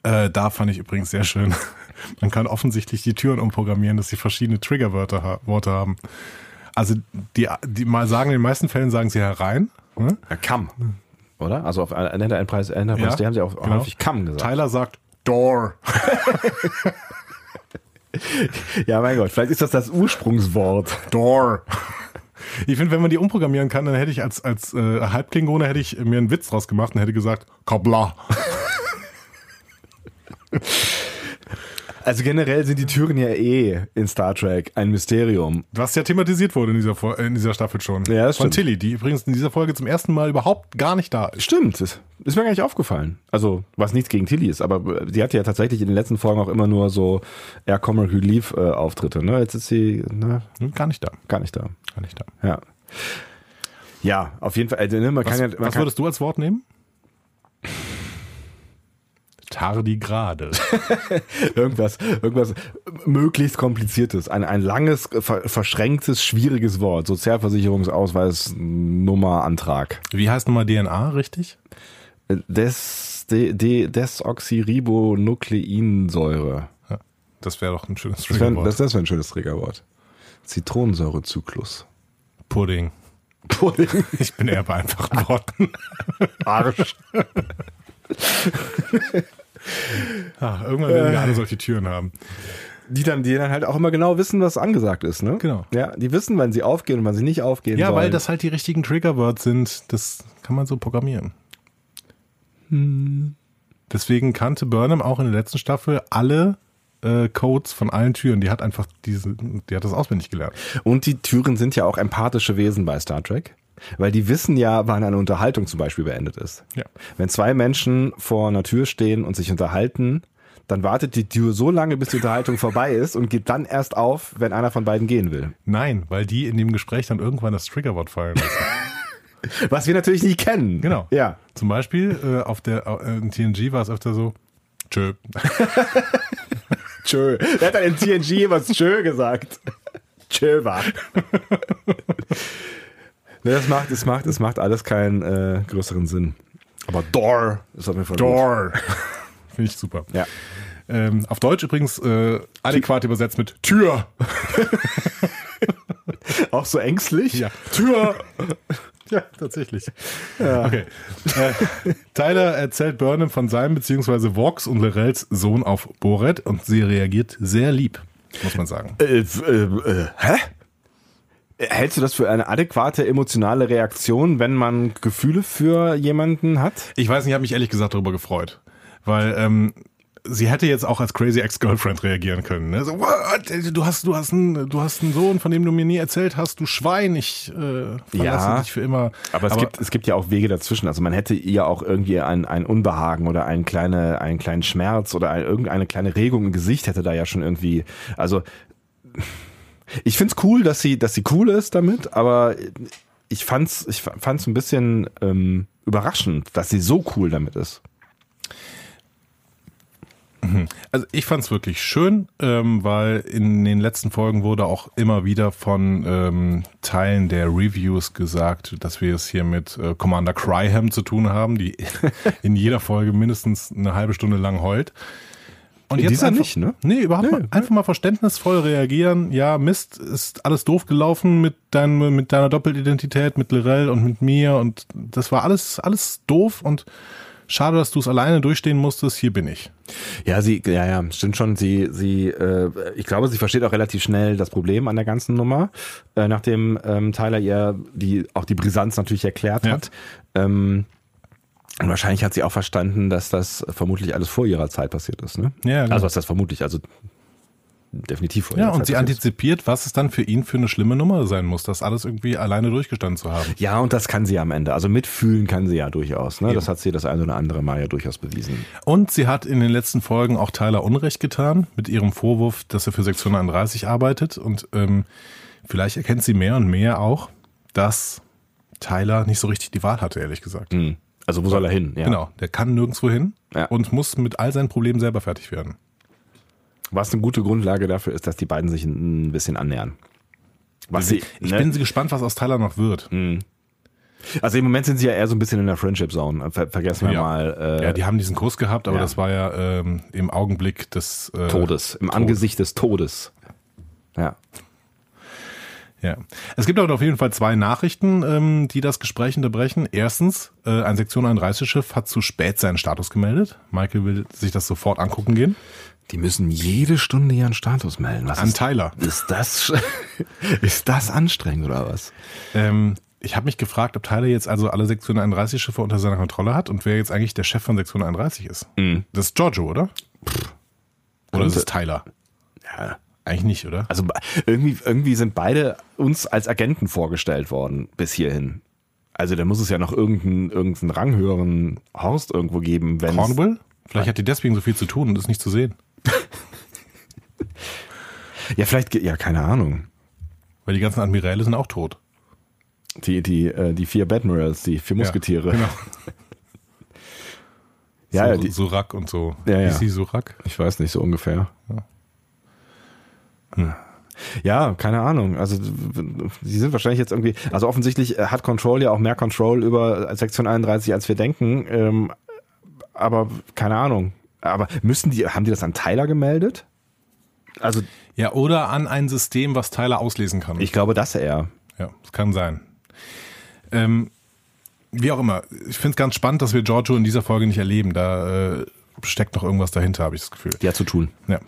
Äh, da fand ich übrigens sehr schön. Man kann offensichtlich die Türen umprogrammieren, dass sie verschiedene Triggerwörter ha Worte haben. Also die, die mal sagen, in den meisten Fällen sagen sie herein. Ne? Ja, Come, oder? Also auf einer der Enterprise, Enterprise Ja, die haben sie auch genau. häufig Come gesagt. Tyler sagt Door. Ja, mein Gott, vielleicht ist das das Ursprungswort. Door. Ich finde, wenn man die umprogrammieren kann, dann hätte ich als, als äh, Halbklingone hätte ich mir einen Witz draus gemacht und hätte gesagt, Kabla. Also generell sind die Türen ja eh in Star Trek ein Mysterium. Was ja thematisiert wurde in dieser, Fol- äh, in dieser Staffel schon. Ja, das Von stimmt. Tilly, die übrigens in dieser Folge zum ersten Mal überhaupt gar nicht da ist. Stimmt, das ist mir gar nicht aufgefallen. Also, was nichts gegen Tilly ist, aber sie hatte ja tatsächlich in den letzten Folgen auch immer nur so Air Comic Relief äh, Auftritte, ne? Jetzt ist sie ne, Hm, Gar nicht da. gar nicht da. Gar nicht da. Ja. Ja, auf jeden Fall. Also, ne, man Was, kann ja, man was kann, würdest du als Wort nehmen? Tardigrade. irgendwas, irgendwas möglichst kompliziertes, ein, ein langes, ver, verschränktes, schwieriges Wort. Sozialversicherungsausweis, Nummer, Antrag. Wie heißt nochmal DNA, richtig? Des, de, de, Desoxyribonukleinsäure. Ja, das wäre doch ein schönes wäre Triggerwort. das, das wär ein schönes Triggerwort. Zitronensäurezyklus. Pudding. Pudding. Ich bin eher bei einfachen Worten. Arsch. Ah, irgendwann werden wir alle solche Türen haben. Die dann, die dann halt auch immer genau wissen, was angesagt ist, ne? Genau. Ja, die wissen, wann sie aufgehen und wann sie nicht aufgehen Ja, sollen. weil das halt die richtigen Triggerwords sind. Das kann man so programmieren. Hm. Deswegen kannte Burnham auch in der letzten Staffel alle äh, Codes von allen Türen. Die hat einfach diese, die hat das auswendig gelernt. Und die Türen sind ja auch empathische Wesen bei Star Trek. Weil die wissen ja, wann eine Unterhaltung zum Beispiel beendet ist. Ja. Wenn zwei Menschen vor einer Tür stehen und sich unterhalten, dann wartet die Tür so lange, bis die Unterhaltung vorbei ist und geht dann erst auf, wenn einer von beiden gehen will. Nein, weil die in dem Gespräch dann irgendwann das Triggerwort fallen lassen. Was wir natürlich nicht kennen. Genau. Ja. Zum Beispiel äh, auf der äh, in TNG war es öfter so. Tschö. Tschö. Wer hat dann in TNG was Tschö gesagt? Tschö war. Ne, das macht, es macht, es macht alles keinen äh, größeren Sinn. Aber Door ist auf jeden Fall. Door. Finde ich super. Ja. Ähm, auf Deutsch übrigens äh, adäquat übersetzt mit Tür. Auch so ängstlich? Ja. Tür. Ja, tatsächlich. Okay. Äh, Tyler erzählt Burnham von seinem bzw. Vox und Lorels Sohn auf Boret und sie reagiert sehr lieb, muss man sagen. Äh, äh, äh, hä? Hältst du das für eine adäquate emotionale Reaktion, wenn man Gefühle für jemanden hat? Ich weiß nicht, ich habe mich ehrlich gesagt darüber gefreut, weil ähm, sie hätte jetzt auch als crazy ex-girlfriend reagieren können. Ne? So, what? Du hast, du hast einen, du hast einen Sohn, von dem du mir nie erzählt hast, du Schwein, ich äh, verlasse Ja. dich für immer. Aber es, gibt, es gibt ja auch Wege dazwischen. Also man hätte ihr auch irgendwie ein, ein Unbehagen oder einen, kleine, einen kleinen Schmerz oder ein, irgendeine kleine Regung im Gesicht hätte da ja schon irgendwie. Also ich find's cool, dass sie, dass sie cool ist damit, aber ich fand's, ich fand's ein bisschen ähm, überraschend, dass sie so cool damit ist. Also ich fand es wirklich schön, ähm, weil in den letzten Folgen wurde auch immer wieder von ähm, Teilen der Reviews gesagt, dass wir es hier mit äh, Commander Cryham zu tun haben, die in jeder Folge mindestens eine halbe Stunde lang heult. Und In dieser einfach, nicht, ne? Nee, überhaupt Nee, mal, einfach mal verständnisvoll reagieren. Ja, Mist, ist alles doof gelaufen mit, deinem, mit deiner Doppelidentität, mit Lirel und mit mir und das war alles, alles doof und schade, dass du es alleine durchstehen musstest. Hier bin ich. Ja, sie, ja, ja, stimmt schon. Sie, sie, äh, ich glaube, sie versteht auch relativ schnell das Problem an der ganzen Nummer, äh, nachdem ähm, Tyler ihr die auch die Brisanz natürlich erklärt Ja. hat. Ähm, und wahrscheinlich hat sie auch verstanden, dass das vermutlich alles vor ihrer Zeit passiert ist. Ne? Ja, genau. Also was das vermutlich, also definitiv vor Ja, ihrer und Zeit sie passiert ist. antizipiert, was es dann für ihn für eine schlimme Nummer sein muss, das alles irgendwie alleine durchgestanden zu haben. Ja, und das kann sie am Ende. Also mitfühlen kann sie ja durchaus. Ne? Eben. Das hat sie das eine oder andere Mal ja durchaus bewiesen. Und sie hat in den letzten Folgen auch Tyler Unrecht getan mit ihrem Vorwurf, dass er für Sektion 31 arbeitet. Und ähm, vielleicht erkennt sie mehr und mehr auch, dass Tyler nicht so richtig die Wahl hatte, ehrlich gesagt. Hm. Also wo soll er hin? Ja. Genau, der kann nirgendwo hin Ja. und muss mit all seinen Problemen selber fertig werden. Was eine gute Grundlage dafür ist, dass die beiden sich ein bisschen annähern. Was sie, Ich ne? bin gespannt, was aus Tyler noch wird. also im Moment sind sie ja eher so ein bisschen in der Friendship Zone. Ver vergessen wir Ja. mal äh, Ja, die haben diesen Kurs gehabt, aber Ja. das war ja ähm, im Augenblick des äh, Todes, im Tod. Angesicht des Todes. Ja. Es gibt aber auf jeden Fall zwei Nachrichten, ähm, die das Gespräch unterbrechen. Erstens, äh, ein Sektion 31 Schiff hat zu spät seinen Status gemeldet. Michael will sich das sofort angucken gehen. Die müssen jede Stunde ihren Status melden. Was An ist, Tyler. ist das ist das anstrengend oder was? Ähm, ich habe mich gefragt, ob Tyler jetzt also alle Sektion 31 Schiffe unter seiner Kontrolle hat und wer jetzt eigentlich der Chef von Sektion 31 ist. Das ist Giorgio, oder? Oder ist es Tyler? Ja. Eigentlich nicht, oder? Also irgendwie, irgendwie sind beide uns als Agenten vorgestellt worden bis hierhin. Also da muss es ja noch irgendeinen, irgendeinen ranghöheren Horst irgendwo geben, wenn Cornwall? Vielleicht hat die deswegen so viel zu tun und ist nicht zu sehen. Ja, vielleicht, ja, keine Ahnung. Weil die ganzen Admiräle sind auch tot. Die, die, äh, die vier Badmirals, die vier Musketiere. Genau. Ja, ja, so, die, Surak und so. Ja, ja. Ist sie Surak? ich weiß nicht, so ungefähr. Hm. Ja, keine Ahnung. Also sie sind wahrscheinlich jetzt irgendwie, also offensichtlich äh, hat Control ja auch mehr Control über Sektion 31, als wir denken. Ähm, aber keine Ahnung. Aber müssen die, haben die das an Tyler gemeldet? Also Ja, oder an ein System, was Tyler auslesen kann. ich glaube, das eher. Ja, das kann sein. Ähm, wie auch immer, ich finde es ganz spannend, dass wir Giorgio in dieser Folge nicht erleben. Da äh, steckt noch irgendwas dahinter, habe ich das Gefühl. Hat zu tun. Ja.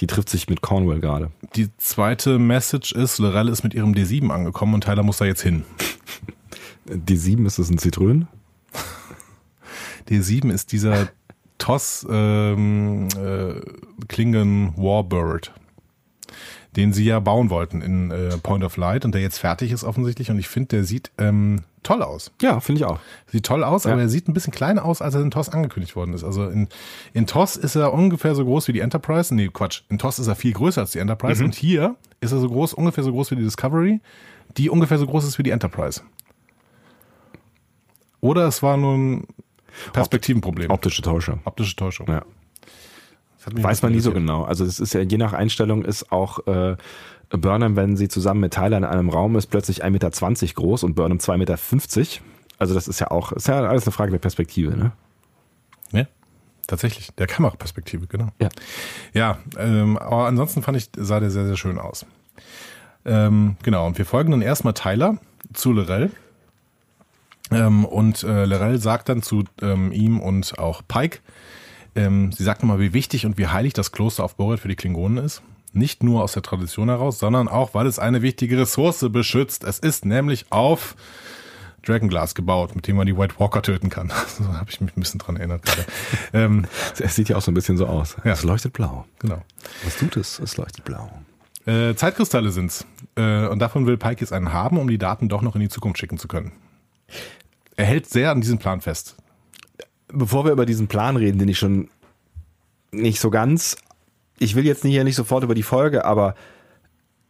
Die trifft sich mit Cornwall gerade. Die zweite Message ist, Lorelle ist mit ihrem D7 angekommen und Tyler muss da jetzt hin. Die 7 ist es ein Zitrön? D7 ist dieser Toss ähm, äh, Klingon Warbird, den sie ja bauen wollten in äh, Point of Light und der jetzt fertig ist offensichtlich und ich finde, der sieht ähm, toll aus. Ja, finde ich auch. Sieht toll aus, Ja. aber er sieht ein bisschen kleiner aus, als er in TOS angekündigt worden ist. Also in, in TOS ist er ungefähr so groß wie die Enterprise. Nee, Quatsch. In TOS ist er viel größer als die Enterprise. Und hier ist er so groß, ungefähr so groß wie die Discovery, die ungefähr so groß ist wie die Enterprise. Oder es war nur ein Perspektivenproblem. Optische Täuschung. Optische Täuschung. Ja. Weiß man nie so genau. Also es ist ja, je nach Einstellung ist auch äh, Burnham, wenn sie zusammen mit Tyler in einem Raum ist, plötzlich 1,20 Meter groß und Burnham 2,50 Meter. Also das ist ja auch, ist ja alles eine Frage der Perspektive, ne? Ja, tatsächlich. Der Kameraperspektive, genau. Ja. Ja, ähm, aber ansonsten fand ich, sah der sehr, sehr schön aus. Ähm, genau, und wir folgen dann erstmal Tyler zu Lorel. Ähm, und äh, Lorel sagt dann zu ähm, ihm und auch Pike, ähm, sie sagt nochmal, wie wichtig und wie heilig das Kloster auf Borit für die Klingonen ist. Nicht nur aus der Tradition heraus, sondern auch, weil es eine wichtige Ressource beschützt. Es ist nämlich auf Dragonglass gebaut, mit dem man die White Walker töten kann. So habe ich mich ein bisschen dran erinnert gerade. ähm, Es sieht ja auch so ein bisschen so aus. Ja. Es leuchtet blau. genau. Was tut es? Es leuchtet blau. Äh, Zeitkristalle sind's. Äh, und davon will Pike jetzt einen haben, um die Daten doch noch in die Zukunft schicken zu können. Er hält sehr an diesem Plan fest. Bevor wir über diesen Plan reden, den ich schon nicht so ganz, ich will jetzt nicht, hier nicht sofort über die Folge, aber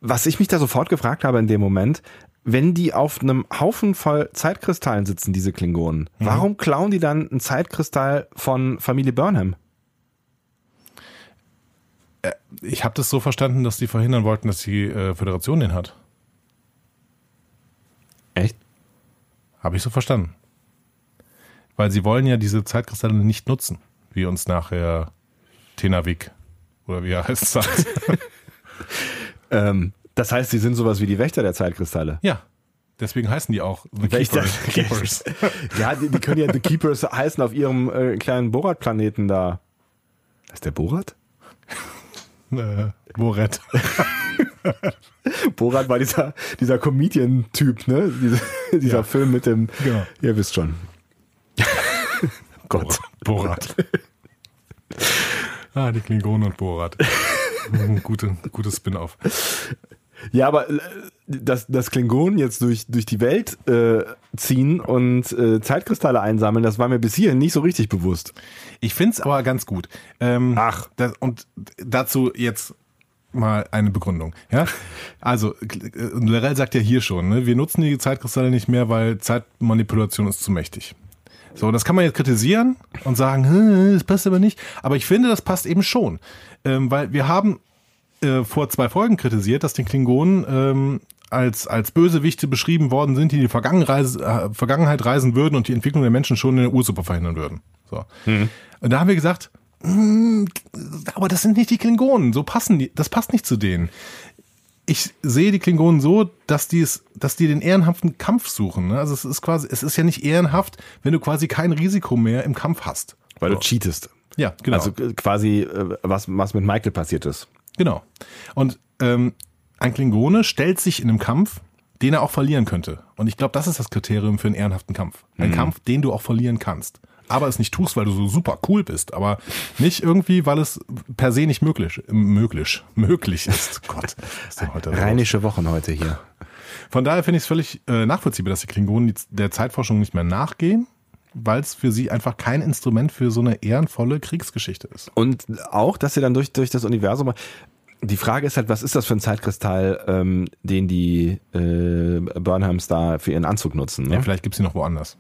was ich mich da sofort gefragt habe in dem Moment, wenn die auf einem Haufen voll Zeitkristallen sitzen, diese Klingonen, warum klauen die dann einen Zeitkristall von Familie Burnham? Ich habe das so verstanden, dass die verhindern wollten, dass die äh, Föderation den hat. Echt? Habe ich so verstanden. Weil sie wollen ja diese Zeitkristalle nicht nutzen, wie uns nachher Tenavik oder wie er heißt sagt. Ähm, das heißt, sie sind sowas wie die Wächter der Zeitkristalle. ja, deswegen heißen die auch The Wächter. Keepers. Ja, die, die können ja The Keepers heißen auf ihrem äh, kleinen Borat-Planeten da. Ist der Borat? äh, Boret. Borat war dieser, dieser Comedian-Typ, ne? Diese, dieser Ja. Film mit dem. Genau. Ihr wisst schon. Gott. Borat. Ah, die Klingonen und Borat. Gute, gutes Spin-off. Ja, aber äh, dass, dass Klingonen jetzt durch, durch die Welt äh, ziehen und äh, Zeitkristalle einsammeln, das war mir bis hierhin nicht so richtig bewusst. Ich find's aber ganz gut. Ähm, Ach. Das, und dazu jetzt mal eine Begründung. Ja, also Lerell sagt ja hier schon, ne, wir nutzen die Zeitkristalle nicht mehr, weil Zeitmanipulation ist zu mächtig. So, das kann man jetzt kritisieren und sagen, das passt aber nicht. Aber ich finde, das passt eben schon, ähm, weil wir haben äh, vor zwei Folgen kritisiert, dass den Klingonen ähm, als, als Bösewichte beschrieben worden sind, die in die Vergangenheit, äh, Vergangenheit reisen würden und die Entwicklung der Menschen schon in der Ursuppe verhindern würden. So. Mhm. Und da haben wir gesagt, hm, aber das sind nicht die Klingonen, so passen die, das passt nicht zu denen. Ich sehe die Klingonen so, dass die es, dass die den ehrenhaften Kampf suchen. Ne? Also es ist quasi, es ist ja nicht ehrenhaft, wenn du quasi kein Risiko mehr im Kampf hast. Weil so. du cheatest. Ja, genau. Also quasi, äh, was, was mit Michael passiert ist. Genau. Und ähm, ein Klingone stellt sich in einem Kampf, den er auch verlieren könnte. Und ich glaube, das ist das Kriterium für einen ehrenhaften Kampf. Ein mhm. Kampf, den du auch verlieren kannst. Aber es nicht tust, weil du so super cool bist, aber nicht irgendwie, weil es per se nicht möglich, möglich, möglich ist. Gott, ist heute Rheinische Wochen heute hier. Von daher finde ich es völlig äh, nachvollziehbar, dass die Klingonen der Zeitforschung nicht mehr nachgehen, weil es für sie einfach kein Instrument für so eine ehrenvolle Kriegsgeschichte ist. Und auch, dass sie dann durch, durch das Universum die Frage ist halt, was ist das für ein Zeitkristall, ähm, den die äh, Burnhams da für ihren Anzug nutzen? Ne? Ja, vielleicht gibt's ihn noch woanders.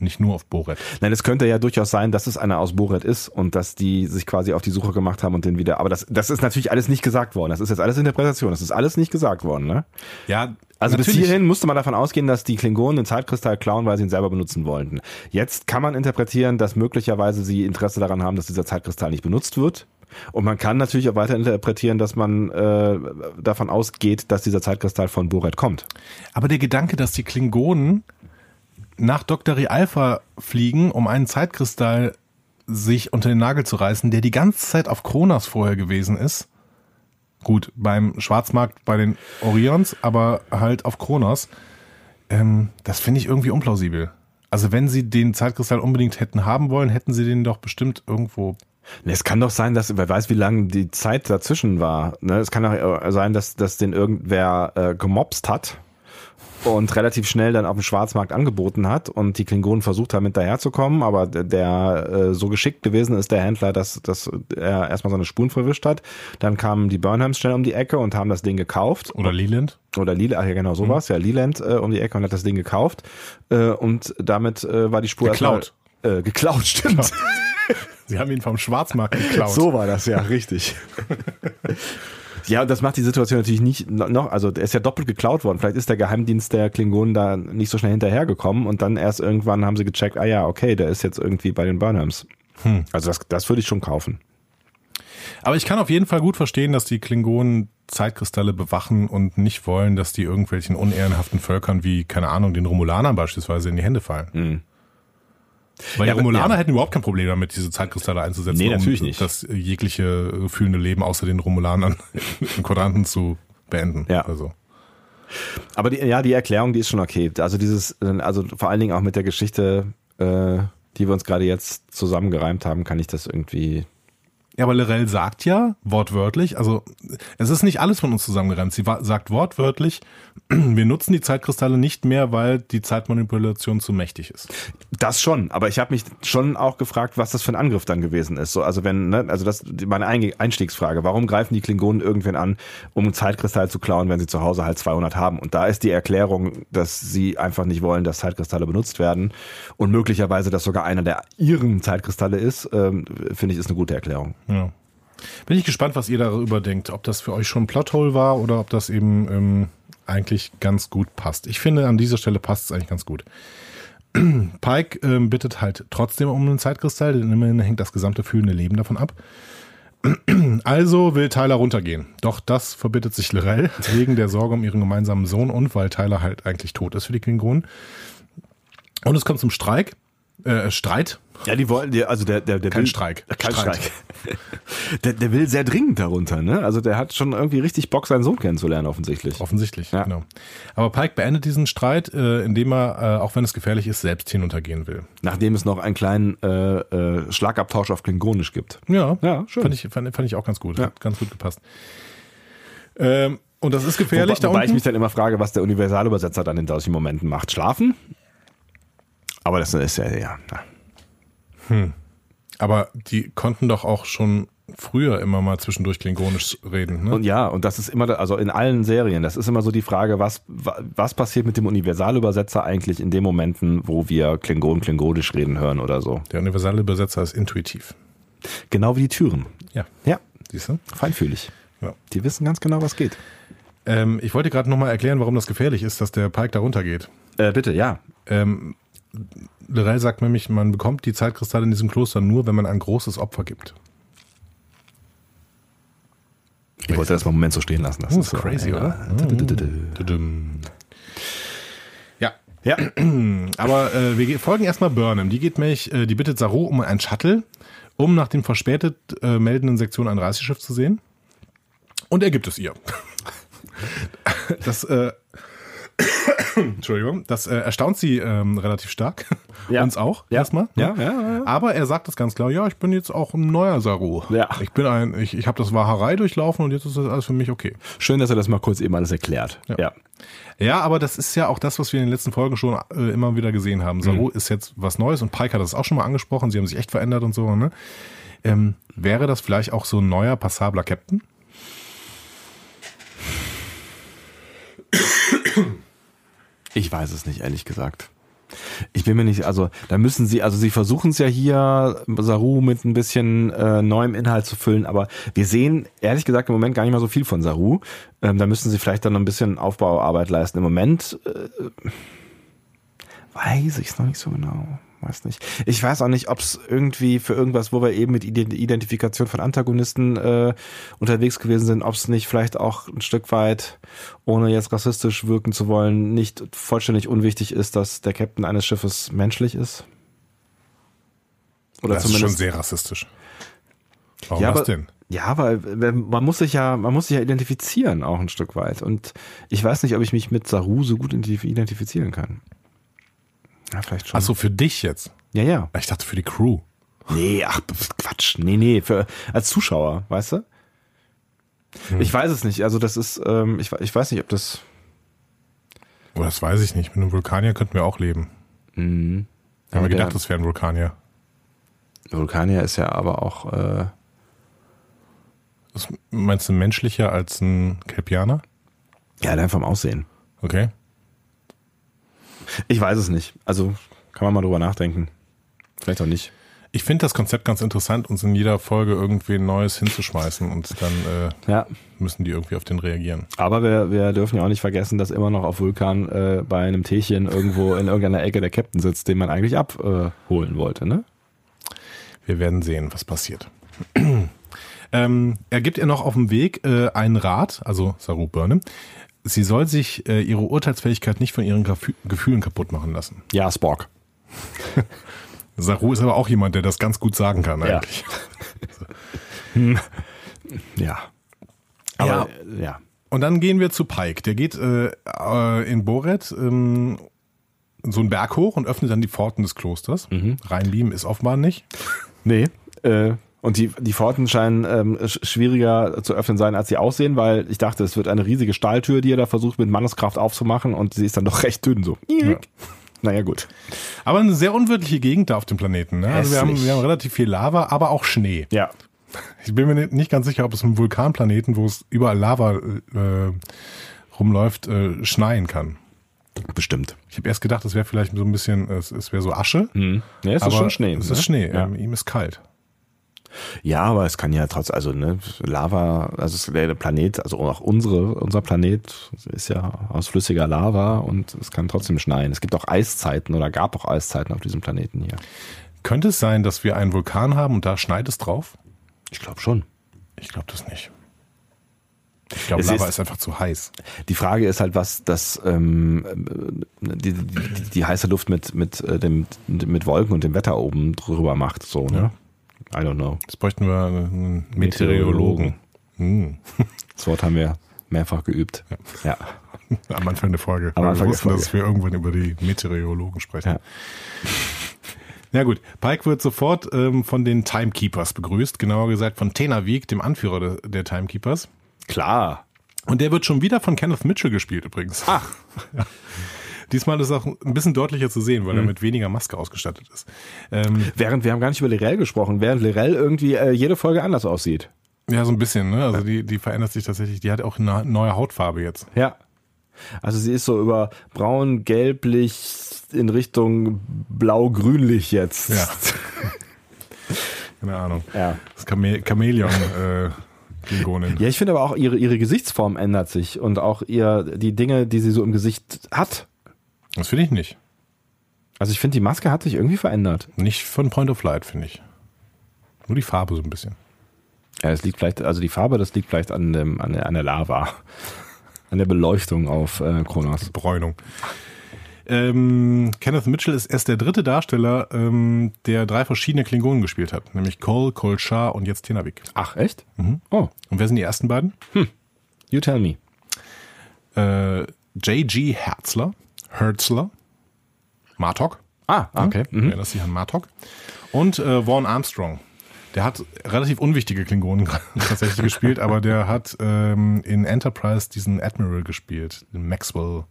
Nicht nur auf Boret. Nein, es könnte ja durchaus sein, dass es einer aus Boret ist und dass die sich quasi auf die Suche gemacht haben und den wieder. Aber das, das ist natürlich alles nicht gesagt worden. Das ist jetzt alles Interpretation. Das ist alles nicht gesagt worden, ne? Ja. Also bis hierhin musste man davon ausgehen, dass die Klingonen den Zeitkristall klauen, weil sie ihn selber benutzen wollten. Jetzt kann man interpretieren, dass möglicherweise sie Interesse daran haben, dass dieser Zeitkristall nicht benutzt wird und man kann natürlich auch weiter interpretieren, dass man äh, davon ausgeht, dass dieser Zeitkristall von Boret kommt. Aber der Gedanke, dass die Klingonen nach Dr. Alpha fliegen, um einen Zeitkristall sich unter den Nagel zu reißen, der die ganze Zeit auf Kronos vorher gewesen ist. Gut, beim Schwarzmarkt bei den Orions, aber halt auf Kronos. Ähm, das finde ich irgendwie unplausibel. Also wenn sie den Zeitkristall unbedingt hätten haben wollen, hätten sie den doch bestimmt irgendwo es kann doch sein, dass wer weiß, wie lange die Zeit dazwischen war. Ne? Es kann doch sein, dass, dass den irgendwer äh, gemobst hat und relativ schnell dann auf dem Schwarzmarkt angeboten hat und die Klingonen versucht haben, hinterherzukommen, aber der äh, so geschickt gewesen ist, der Händler, dass, dass er erstmal seine Spuren verwischt hat. Dann kamen die Burnhams schnell um die Ecke und haben das Ding gekauft. Oder Leland. Oder Leland, ach ja genau sowas, mhm. ja, Leland äh, um die Ecke und hat das Ding gekauft äh, und damit äh, war die Spur geklaut. Erstmal, äh, geklaut, stimmt. Sie haben ihn vom Schwarzmarkt geklaut. So war das ja, richtig. Ja, das macht die Situation natürlich nicht noch, also er ist ja doppelt geklaut worden. Vielleicht ist der Geheimdienst der Klingonen da nicht so schnell hinterhergekommen und dann erst irgendwann haben sie gecheckt, ah ja, okay, der ist jetzt irgendwie bei den Burnhams. Hm. Also das, das würde ich schon kaufen. Aber ich kann auf jeden Fall gut verstehen, dass die Klingonen Zeitkristalle bewachen und nicht wollen, dass die irgendwelchen unehrenhaften Völkern wie, keine Ahnung, den Romulanern beispielsweise in die Hände fallen. Hm. Weil ja, die Romulaner ja. hätten überhaupt kein Problem damit, diese Zeitkristalle einzusetzen, nee, natürlich um nicht. das jegliche fühlende Leben außer den Romulanern in Quadranten zu beenden. Ja. Also. Aber die, ja, die Erklärung, die ist schon okay. Also dieses, also vor allen Dingen auch mit der Geschichte, äh, die wir uns gerade jetzt zusammengereimt haben, kann ich das irgendwie ja, aber Lorel sagt ja wortwörtlich, also es ist nicht alles von uns zusammengereimt. Sie sagt wortwörtlich, wir nutzen die Zeitkristalle nicht mehr, weil die Zeitmanipulation zu mächtig ist. Das schon, aber ich habe mich schon auch gefragt, was das für ein Angriff dann gewesen ist. So, also wenn, ne, also das meine Einstiegsfrage. Warum greifen die Klingonen irgendwen an, um einen Zeitkristall zu klauen, wenn sie zu Hause halt 200 haben? Und da ist die Erklärung, dass sie einfach nicht wollen, dass Zeitkristalle benutzt werden und möglicherweise das sogar einer der ihren Zeitkristalle ist, ähm, finde ich, ist eine gute Erklärung. Ja. Bin ich gespannt, was ihr darüber denkt. Ob das für euch schon ein Plothole war oder ob das eben ähm, eigentlich ganz gut passt. Ich finde, an dieser Stelle passt es eigentlich ganz gut. Pike ähm, bittet halt trotzdem um einen Zeitkristall, denn immerhin hängt das gesamte fühlende Leben davon ab. Also will Tyler runtergehen. Doch das verbittet sich Lorel wegen der Sorge um ihren gemeinsamen Sohn und weil Tyler halt eigentlich tot ist für die Klingonen. Und es kommt zum Streik äh, Streit. Ja, die wollen, die, also der, der, der kein will, Streik. Kein Streit. Streik. der, der will sehr dringend darunter, ne? Also der hat schon irgendwie richtig Bock, seinen Sohn kennenzulernen, offensichtlich. Offensichtlich, ja. genau. Aber Pike beendet diesen Streit, äh, indem er, äh, auch wenn es gefährlich ist, selbst hinuntergehen will. Nachdem es noch einen kleinen äh, äh, Schlagabtausch auf Klingonisch gibt. Ja, ja schön. Fand ich, fand, fand ich auch ganz gut. Ja. Hat ganz gut gepasst. Ähm, und das ist gefährlich wobei, da Wobei ich mich dann immer frage, was der Universalübersetzer dann in solchen Momenten macht. Schlafen? Aber das ist ja, ja. Hm. Aber die konnten doch auch schon früher immer mal zwischendurch klingonisch reden. Ne? Und ja, und das ist immer, also in allen Serien, das ist immer so die Frage, was, was passiert mit dem Universalübersetzer eigentlich in den Momenten, wo wir Klingon, Klingonisch reden hören oder so. Der Universalübersetzer ist intuitiv. Genau wie die Türen. Ja. Ja, Siehst du? feinfühlig. Ja. Die wissen ganz genau, was geht. Ähm, ich wollte gerade nochmal erklären, warum das gefährlich ist, dass der Pike da runtergeht. Äh, bitte, ja. Ähm, Lorel sagt nämlich, man bekommt die Zeitkristalle in diesem Kloster nur, wenn man ein großes Opfer gibt. Ich wollte das mal einen Moment so stehen lassen. Das ist so- crazy, oder? Ja, Ja, aber äh, wir ge- folgen erstmal Burnham. Die geht nämlich, äh, die bittet Saru um ein Shuttle, um nach dem verspätet äh, meldenden Sektion ein Reiseschiff zu sehen. Und er gibt es ihr. Das, äh, Entschuldigung, das äh, erstaunt sie ähm, relativ stark. Ja. Uns auch, Ja. erstmal. Ja, ja, ja. Aber er sagt das ganz klar, ja, ich bin jetzt auch ein neuer Saru. Ja. Ich bin ein, ich, ich habe das Waharei durchlaufen und jetzt ist das alles für mich okay. schön, dass er das mal kurz eben alles erklärt. Ja. Ja. Aber das ist ja auch das, was wir in den letzten Folgen schon äh, immer wieder gesehen haben. Saru ist jetzt was Neues und Pike hat das auch schon mal angesprochen. Sie haben sich echt verändert und so. Ne? Ähm, wäre das vielleicht auch so ein neuer, passabler Captain? Ich weiß es nicht, ehrlich gesagt. Ich bin mir nicht, also da müssen sie, also sie versuchen es ja hier, Saru mit ein bisschen äh, neuem Inhalt zu füllen, aber wir sehen ehrlich gesagt im Moment gar nicht mal so viel von Saru. Ähm, da müssen sie vielleicht dann noch ein bisschen Aufbauarbeit leisten. Im Moment äh, weiß ich es noch nicht so genau. Weiß nicht. Ich weiß auch nicht, ob es irgendwie für irgendwas, wo wir eben mit Ident- Identifikation von Antagonisten äh, unterwegs gewesen sind, ob es nicht vielleicht auch ein Stück weit, ohne jetzt rassistisch wirken zu wollen, nicht vollständig unwichtig ist, dass der Captain eines Schiffes menschlich ist. Oder das ist schon zumindest. sehr rassistisch. Warum ja, das denn? Ja, weil wenn- man muss sich ja, man muss sich ja identifizieren auch ein Stück weit. Und ich weiß nicht, ob ich mich mit Saru so gut identif- identifizieren kann. Ja, vielleicht schon. Ach so, für dich jetzt. Ja, ja. Ich dachte für die Crew. Nee, ach, Quatsch. Nee, nee, für, als Zuschauer, weißt du? Ich weiß es nicht. Also das ist, ähm, ich, ich weiß nicht, ob das. Oh, das weiß ich nicht. Mit einem Vulkanier könnten wir auch leben. Mhm. Haben Aber wir gedacht, das wäre ein Vulkanier. Vulkanier ist ja aber auch. Äh, Das meinst du menschlicher als ein Kelpianer? ja, allein vom Aussehen. Okay. Ich weiß es nicht. Also kann man mal drüber nachdenken. Vielleicht auch nicht. Ich finde das Konzept ganz interessant, uns in jeder Folge irgendwie ein Neues hinzuschmeißen und dann äh, Ja. müssen die irgendwie auf den reagieren. Aber wir, wir dürfen ja auch nicht vergessen, dass immer noch auf Vulkan äh, bei einem Teechen irgendwo in irgendeiner Ecke der Captain sitzt, den man eigentlich abholen wollte, ne? Wir werden sehen, was passiert. ähm, er gibt ihr noch auf dem Weg äh, einen Rat, also Saru Burnham. Sie soll sich äh, ihre Urteilsfähigkeit nicht von ihren Grafü Gefühlen kaputt machen lassen. Ja, Spork. Saru ist aber auch jemand, der das ganz gut sagen kann Ja. eigentlich. Ja. Aber äh, ja. Und dann gehen wir zu Pike. Der geht äh, äh, in Boret ähm, so einen Berg hoch und öffnet dann die Pforten des Klosters. Reinbeam ist offenbar nicht. Nee. Äh, und die, die Pforten scheinen ähm, sch- schwieriger zu öffnen sein, als sie aussehen, weil ich dachte, es wird eine riesige Stahltür, die er da versucht mit Manneskraft aufzumachen und sie ist dann doch recht dünn so. Naja, gut. Aber eine sehr unwirtliche Gegend da auf dem Planeten. Ne? Also wir haben, wir haben relativ viel Lava, aber auch Schnee. Ja. Ich bin mir nicht ganz sicher, ob es im Vulkanplaneten, wo es überall Lava äh, rumläuft, äh, schneien kann. Bestimmt. Ich habe erst gedacht, es wäre vielleicht so ein bisschen, es, es wäre so Asche. Mhm. Ja, es aber ist schon Schnee. Es ne? ist Schnee. Ja. Ähm, ihm ist kalt. Ja, aber es kann ja trotz, also ne, Lava, also der Planet, also auch unsere, unser Planet ist ja aus flüssiger Lava und es kann trotzdem schneien. Es gibt auch Eiszeiten oder gab auch Eiszeiten auf diesem Planeten hier. Könnte es sein, dass wir einen Vulkan haben und da schneit es drauf? Ich glaube schon. Ich glaube das nicht. Ich glaube, Lava ist- ist, einfach zu heiß. Die Frage ist halt, was das ähm, die, die, die, die heiße Luft mit mit äh, dem mit Wolken und dem Wetter oben drüber macht. So, ne? I don't know. Jetzt bräuchten wir einen Meteorologen. Hm. Das Wort haben wir mehrfach geübt. Ja. Am Anfang der Folge. Am Anfang wir wussten, dass wir irgendwann über die Meteorologen sprechen. Ja. Ja gut, Pike wird sofort ähm, von den Timekeepers begrüßt, genauer gesagt von Tenavik, dem Anführer de, der Timekeepers. Klar. Und der wird schon wieder von Kenneth Mitchell gespielt übrigens. Ach. Diesmal ist es auch ein bisschen deutlicher zu sehen, weil er mit weniger Maske ausgestattet ist. Ähm, Während wir haben gar nicht über Lirel gesprochen, während Lirel irgendwie äh, jede Folge anders aussieht. ja, so ein bisschen, ne? Also die, die verändert sich tatsächlich. Die hat auch eine neue Hautfarbe jetzt. Ja. Also sie ist so über braun, gelblich in Richtung blau-grünlich jetzt. Ja. Keine Ahnung. Ja. Das Chame Chamäleon äh, Klingonin. Ja, ich finde aber auch ihre, ihre Gesichtsform ändert sich und auch ihr, die Dinge, die sie so im Gesicht hat. Das finde ich nicht. Also ich finde, die Maske hat sich irgendwie verändert. Nicht von Point of Light, finde ich. Nur die Farbe so ein bisschen. Ja, es liegt vielleicht, also die Farbe, das liegt vielleicht an, dem, an, der, an der Lava. An der Beleuchtung auf äh, Kronos. Bräunung. Ähm, Kenneth Mitchell ist erst der dritte Darsteller, ähm, der drei verschiedene Klingonen gespielt hat. Nämlich Cole, Cole Shah und jetzt Tenavik. Ach, echt? Mhm. Oh, Und wer sind die ersten beiden? you tell me. Äh, J.G. Herzler, Herzler, Martok. Ah, okay. Mhm. Mhm. Erinnerst dich an Martok. Und äh, Vaughn Armstrong. Der hat relativ unwichtige Klingonen tatsächlich gespielt, aber der hat ähm, in Enterprise diesen Admiral gespielt, den Maxwell.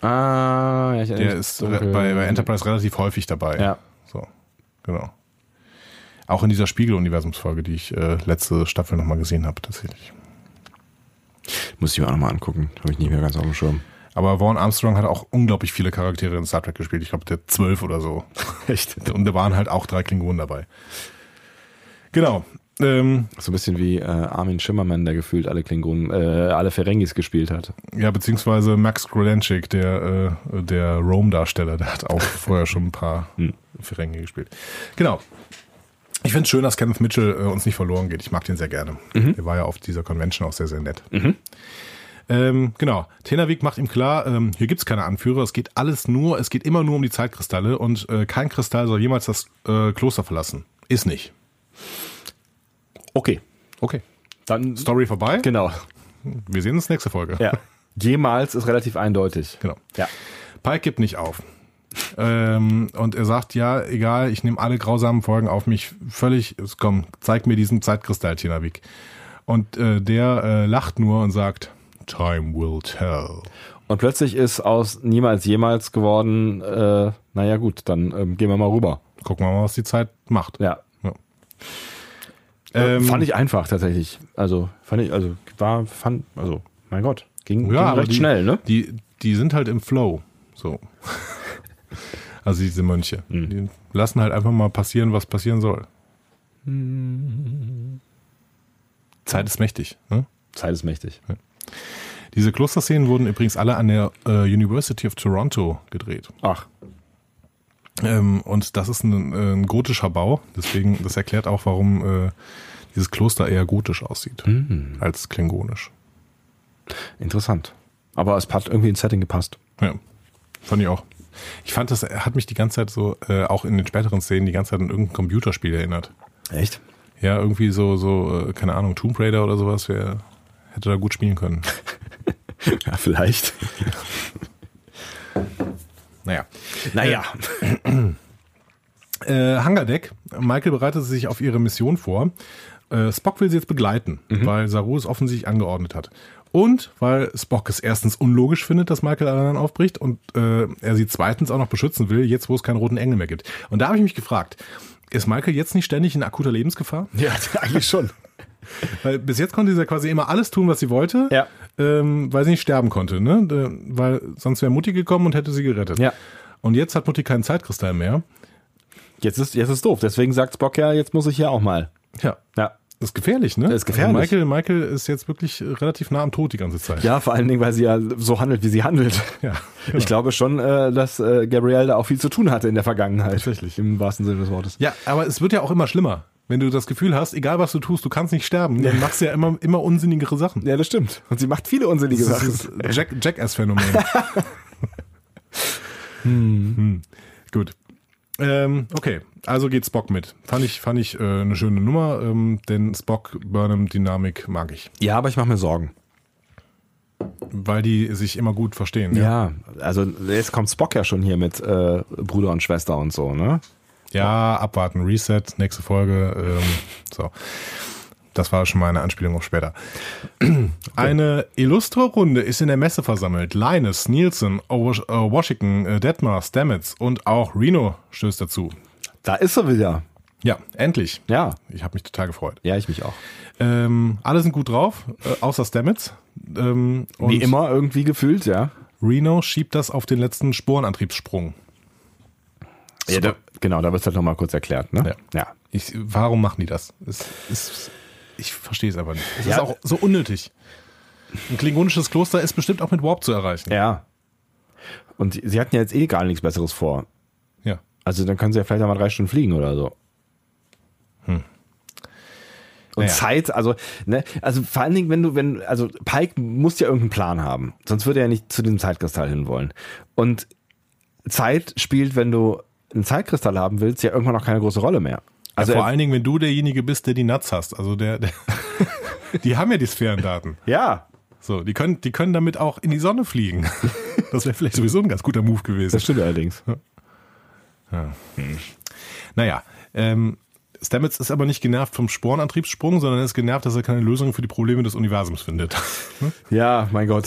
Ah, ja, ich Der ist bei, bei Enterprise relativ häufig dabei. Ja. So, genau. Auch in dieser Spiegel-Universumsfolge, die ich äh, letzte Staffel nochmal gesehen habe, tatsächlich. Muss ich mir auch nochmal angucken. Habe ich nicht mehr ganz auf dem Schirm. Aber Vaughn Armstrong hat auch unglaublich viele Charaktere in Star Trek gespielt. Ich glaube, der zwölf oder so. Echt? Und da waren halt auch drei Klingonen dabei. Genau. Ähm, So ein bisschen wie äh, Armin Schimmermann, der gefühlt alle Klingonen, äh, alle Ferengis gespielt hat. ja, beziehungsweise Max Grodenchik, der, äh, der Rome-Darsteller, der hat auch vorher schon ein paar Ferengi gespielt. Genau. Ich finde es schön, dass Kenneth Mitchell äh, uns nicht verloren geht. Ich mag den sehr gerne. Der war ja auf dieser Convention auch sehr, sehr nett. Ähm, genau. Tenavik macht ihm klar, ähm, hier gibt's keine Anführer, es geht alles nur, es geht immer nur um die Zeitkristalle und äh, kein Kristall soll jemals das äh, Kloster verlassen. Ist nicht. Okay. Okay. Dann Story vorbei. Genau. Wir sehen uns nächste Folge. Ja. Jemals ist relativ eindeutig. Genau. Ja. Pike gibt nicht auf. ähm, und er sagt, ja, egal, ich nehme alle grausamen Folgen auf mich völlig, komm, zeig mir diesen Zeitkristall, Tinavik. Und äh, der äh, lacht nur und sagt, Time will tell. Und plötzlich ist aus niemals jemals geworden, äh, naja gut, dann ähm, gehen wir mal rüber. Gucken wir mal, was die Zeit macht. Ja. Ja. Ähm, fand ich einfach tatsächlich. Also fand ich, also war, fand, also mein Gott, ging, ging aber recht die, schnell, ne? Die, die sind halt im Flow. So. also diese Mönche. Mhm. Die lassen halt einfach mal passieren, was passieren soll. Zeit ist mächtig. Ne? Zeit ist mächtig. Diese Klosterszenen wurden übrigens alle an der äh, University of Toronto gedreht. Ach, Ähm, und das ist ein, äh, ein gotischer Bau. Deswegen, das erklärt auch, warum äh, dieses Kloster eher gotisch aussieht als klingonisch. interessant. Aber es hat irgendwie ins Setting gepasst. Ja, fand ich auch. Ich fand, das hat mich die ganze Zeit so, äh, auch in den späteren Szenen, die ganze Zeit an irgendein Computerspiel erinnert. Echt? Ja, irgendwie so, so, äh, keine Ahnung, Tomb Raider oder sowas, wer hätte da gut spielen können. Ja, vielleicht. Naja. Naja. Äh, Hangardeck. Michael bereitet sich auf ihre Mission vor. Äh, Spock will sie jetzt begleiten, weil Saru es offensichtlich angeordnet hat. Und weil Spock es erstens unlogisch findet, dass Michael allein aufbricht und äh, er sie zweitens auch noch beschützen will, jetzt wo es keinen roten Engel mehr gibt. Und da habe ich mich gefragt, ist Michael jetzt nicht ständig in akuter Lebensgefahr? Ja, eigentlich schon. Weil bis jetzt konnte sie ja quasi immer alles tun, was sie wollte, Ja. ähm, weil sie nicht sterben konnte, ne? Weil sonst wäre Mutti gekommen und hätte sie gerettet. Ja. Und jetzt hat Mutti keinen Zeitkristall mehr. Jetzt ist, jetzt ist doof. Deswegen sagt Spock ja, jetzt muss ich hier auch mal. Ja. Ja. Das ist gefährlich, ne? Das ist gefährlich. Also Michael, Michael ist jetzt wirklich relativ nah am Tod die ganze Zeit. Ja, vor allen Dingen, weil sie ja so handelt, wie sie handelt. Ja, Ich glaube schon, äh, dass äh, Gabrielle da auch viel zu tun hatte in der Vergangenheit. Tatsächlich. Im wahrsten Sinne des Wortes. Ja, aber es wird ja auch immer schlimmer. Wenn du das Gefühl hast, egal was du tust, du kannst nicht sterben, dann machst du ja immer, immer unsinnigere Sachen. Ja, das stimmt. Und sie macht viele unsinnige Das Sachen. ist das Jack, Jackass-Phänomen. hm. Gut. Ähm, okay, also geht Spock mit. Fand ich, fand ich äh, eine schöne Nummer, ähm, denn Spock-Burnham-Dynamik mag ich. Ja, aber ich mache mir Sorgen. Weil die sich immer gut verstehen. Ja, also jetzt kommt Spock ja schon hier mit äh, Bruder und Schwester und so, ne? Ja, abwarten, Reset, nächste Folge. Ähm, so. Das war schon mal eine Anspielung auf später. Eine illustre Runde ist in der Messe versammelt. Linus, Nielsen, Ow- äh, Washington, äh, Detmar, Stamets und auch Reno stößt dazu. Da ist er wieder. Ja, endlich. Ja. Ich habe mich total gefreut. Ja, ich mich auch. Ähm, alle sind gut drauf, äh, außer Stamets. Ähm, und Wie immer irgendwie gefühlt, ja. Reno schiebt das auf den letzten Sporenantriebssprung. ja da, genau, da wird es halt nochmal kurz erklärt, ne? Ja. Ich, warum machen die das? Es, es, ich verstehe es einfach nicht. Es Ja. ist auch so unnötig. Ein klingonisches Kloster ist bestimmt auch mit Warp zu erreichen. Ja. Und sie hatten ja jetzt eh gar nichts Besseres vor. Ja. Also dann können sie ja vielleicht einmal drei Stunden fliegen oder so. Und Naja. Zeit, also, ne, also vor allen Dingen, wenn du, wenn, also Pike muss ja irgendeinen Plan haben. Sonst würde er nicht zu diesem Zeitkristall hinwollen. Und Zeit spielt, wenn du einen Zeitkristall haben willst, ja irgendwann noch keine große Rolle mehr. Also Also vor allen Dingen, wenn du derjenige bist, der die Nuts hast. Also der, der die haben ja die Sphärendaten. ja, So, die können, die können damit auch in die Sonne fliegen. Das wäre vielleicht sowieso ein ganz guter Move gewesen. das stimmt allerdings. Naja, ähm, Stamets ist aber nicht genervt vom Sporenantriebssprung, sondern er ist genervt, dass er keine Lösung für die Probleme des Universums findet. Ja, mein Gott.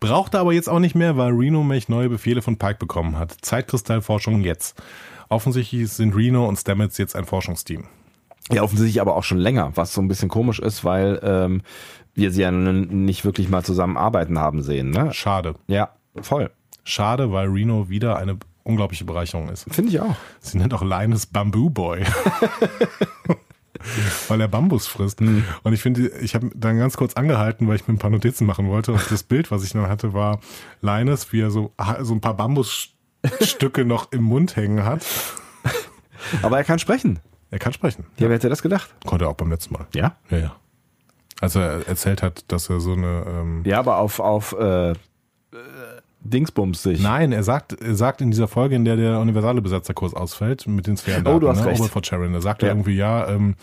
Brauchte aber jetzt auch nicht mehr, weil Reno Mech neue Befehle von Pike bekommen hat. Zeitkristallforschung jetzt. Offensichtlich sind Reno und Stamets jetzt ein Forschungsteam. Ja, offensichtlich aber auch schon länger, was so ein bisschen komisch ist, weil ähm, wir sie ja nicht wirklich mal zusammenarbeiten haben sehen. Ne? Schade. Ja, voll. Schade, weil Reno wieder eine unglaubliche Bereicherung ist. Finde ich auch. Sie nennt auch Linus Bamboo Boy. weil er Bambus frisst. Und ich finde, ich habe dann ganz kurz angehalten, weil ich mir ein paar Notizen machen wollte. Und das Bild, was ich dann hatte, war Linus, wie er so, so ein paar Bambusstücke noch im Mund hängen hat. Aber er kann sprechen. Er kann sprechen. Ja, wer hätte das gedacht? Konnte er auch beim letzten Mal. Ja? Ja, ja. Als er erzählt hat, dass er so eine. Ähm, Ja, aber auf, auf äh, Dingsbums sich. Nein, er sagt, er sagt in dieser Folge, in der der universale Besetzerkurs ausfällt, mit den Sphären. Oh, du hast recht. Overford Sharon. Da sagt Ja. er irgendwie, ja, ähm,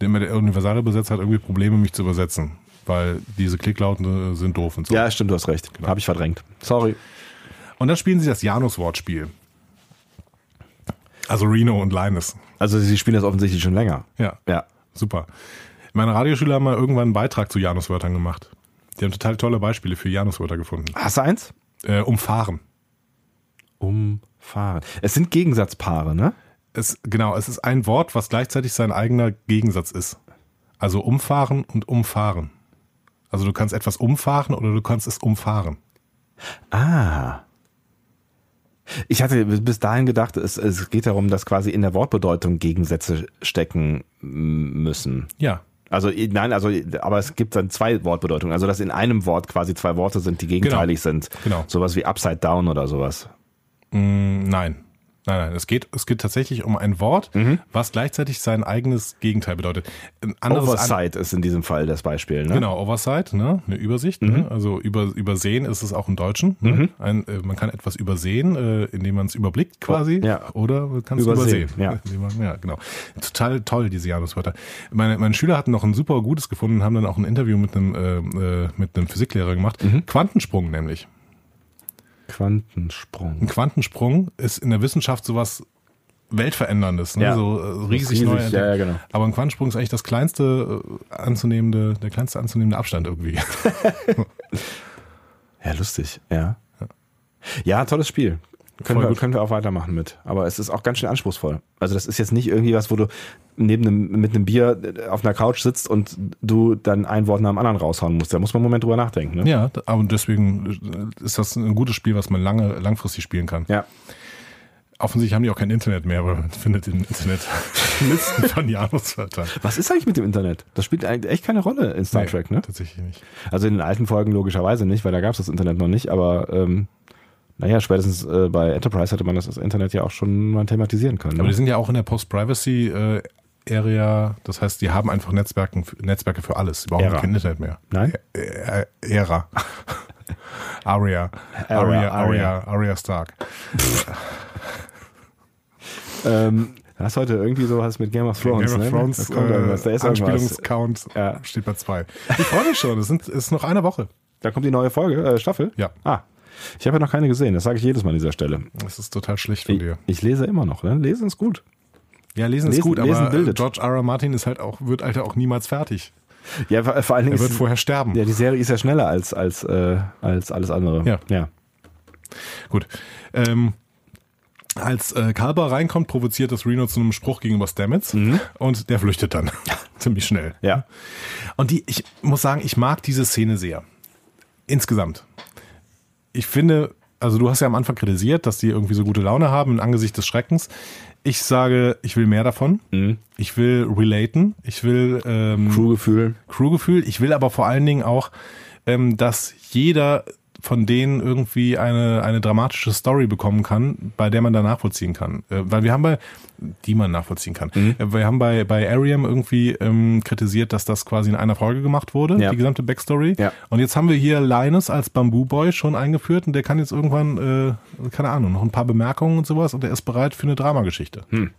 der, der universale Besetzer hat irgendwie Probleme, mich zu übersetzen. Weil diese Klicklauten sind doof und so. Ja, stimmt, du hast recht. Habe ich verdrängt. Sorry. Und dann spielen sie das Janus-Wortspiel. Also Reno und Linus. Also sie spielen das offensichtlich schon länger. Ja, Ja. super. Meine Radioschüler haben mal irgendwann einen Beitrag zu Janus-Wörtern gemacht. Die haben total tolle Beispiele für Janus-Wörter gefunden. Hast du eins? Äh, umfahren. Umfahren. Es sind Gegensatzpaare, ne? Es, genau, es ist ein Wort, was gleichzeitig sein eigener Gegensatz ist. Also umfahren und umfahren. Also du kannst etwas umfahren oder du kannst es umfahren. Ah. Ich hatte bis dahin gedacht, es, es geht darum, dass quasi in der Wortbedeutung Gegensätze stecken müssen. Ja. Also nein, also aber es gibt dann zwei Wortbedeutungen. Also dass in einem Wort quasi zwei Worte sind, die gegenteilig sind. Genau. Sowas wie upside down oder sowas. Mm, nein. Nein, nein. Es geht, es geht tatsächlich um ein Wort, was gleichzeitig sein eigenes Gegenteil bedeutet. Anderes An Oversight ist in diesem Fall das Beispiel. Ne? Genau, Oversight, ne? eine Übersicht. Ne? Also über, übersehen ist es auch im Deutschen. Ne? Ein, äh, man kann etwas übersehen, äh, indem man es überblickt quasi. Oh, ja. Oder man kann es Übersehen, übersehen. ja. Man, ja, genau. Total toll, diese Januswörter. Meine, meine Schüler hatten noch ein super gutes gefunden und haben dann auch ein Interview mit einem, äh, äh, mit einem Physiklehrer gemacht. Mhm. Quantensprung nämlich. Quantensprung. Ein Quantensprung ist in der Wissenschaft sowas Weltveränderndes, ne? Ja. so äh, riesig, Riesig, neu. ja, ja, genau. Aber ein Quantensprung ist eigentlich das kleinste äh, anzunehmende, der kleinste anzunehmende Abstand irgendwie. Ja, lustig, ja. Ja, tolles Spiel. Können wir, können wir auch weitermachen mit. Aber es ist auch ganz schön anspruchsvoll. Also das ist jetzt nicht irgendwie was, wo du neben einem, mit einem Bier auf einer Couch sitzt und du dann ein Wort nach dem anderen raushauen musst. Da muss man einen Moment drüber nachdenken. Ne? Ja, aber deswegen äh, ist das ein gutes Spiel, was man lange, langfristig spielen kann. Ja. Offensichtlich haben die auch kein Internet mehr, aber man findet im Internet Listen von Januswörtern. Was ist eigentlich mit dem Internet? Das spielt eigentlich echt keine Rolle in Star Nee, Trek, ne? Tatsächlich nicht. Also in den alten Folgen logischerweise nicht, weil da gab es das Internet noch nicht, aber ähm, naja, spätestens äh, bei Enterprise hätte man das, das Internet ja auch schon mal thematisieren können. Aber Ne? die sind ja auch in der Post-Privacy-Area, das heißt, die haben einfach Netzwerken, Netzwerke für alles. Sie brauchen Ära. kein Internet mehr. Nein? Ä- Ära. Aria. Aria, Aria, Aria. Stark. Ähm, hast heute irgendwie sowas mit Game of Thrones, Game of ne? Thrones irgendwas, da äh. Anspielungscount Ja. steht bei zwei. Ich freue mich schon, es sind- es ist noch eine Woche. Da kommt die neue Folge, äh, Staffel? Ja. Ah, ich habe ja noch keine gesehen, das sage ich jedes Mal an dieser Stelle. Das ist total schlecht von Ich, dir. ich lese immer noch, ne? Lesen ist gut. Ja, lesen, ist Lesen- gut, lesen aber bildet. George R. R. Martin ist halt auch, wird halt auch niemals fertig. Ja, vor allen Dingen Er wird ist, vorher sterben. ja, die Serie ist ja schneller als, als, äh, als alles andere. Ja. ja. Gut. Ähm, als äh, Kalber reinkommt, provoziert das Reno zu einem Spruch gegenüber Stamets und der flüchtet dann. Ziemlich schnell. Ja. Und die, ich muss sagen, ich mag diese Szene sehr. Insgesamt. Ich finde, also du hast ja am Anfang kritisiert, dass die irgendwie so gute Laune haben im Angesicht des Schreckens. Ich sage, ich will mehr davon. Ich will relaten. Ich will ähm, Crewgefühl. Crewgefühl. Ich will aber vor allen Dingen auch, ähm, dass jeder von denen irgendwie eine, eine dramatische Story bekommen kann, bei der man da nachvollziehen kann. Äh, weil wir haben bei, die man nachvollziehen kann. Mhm. Äh, wir haben bei, bei Ariam irgendwie ähm, kritisiert, dass das quasi in einer Folge gemacht wurde, Ja. die gesamte Backstory. Ja. Und jetzt haben wir hier Linus als Bamboo Boy schon eingeführt und der kann jetzt irgendwann, äh, keine Ahnung, noch ein paar Bemerkungen und sowas und er ist bereit für eine Dramageschichte. Super.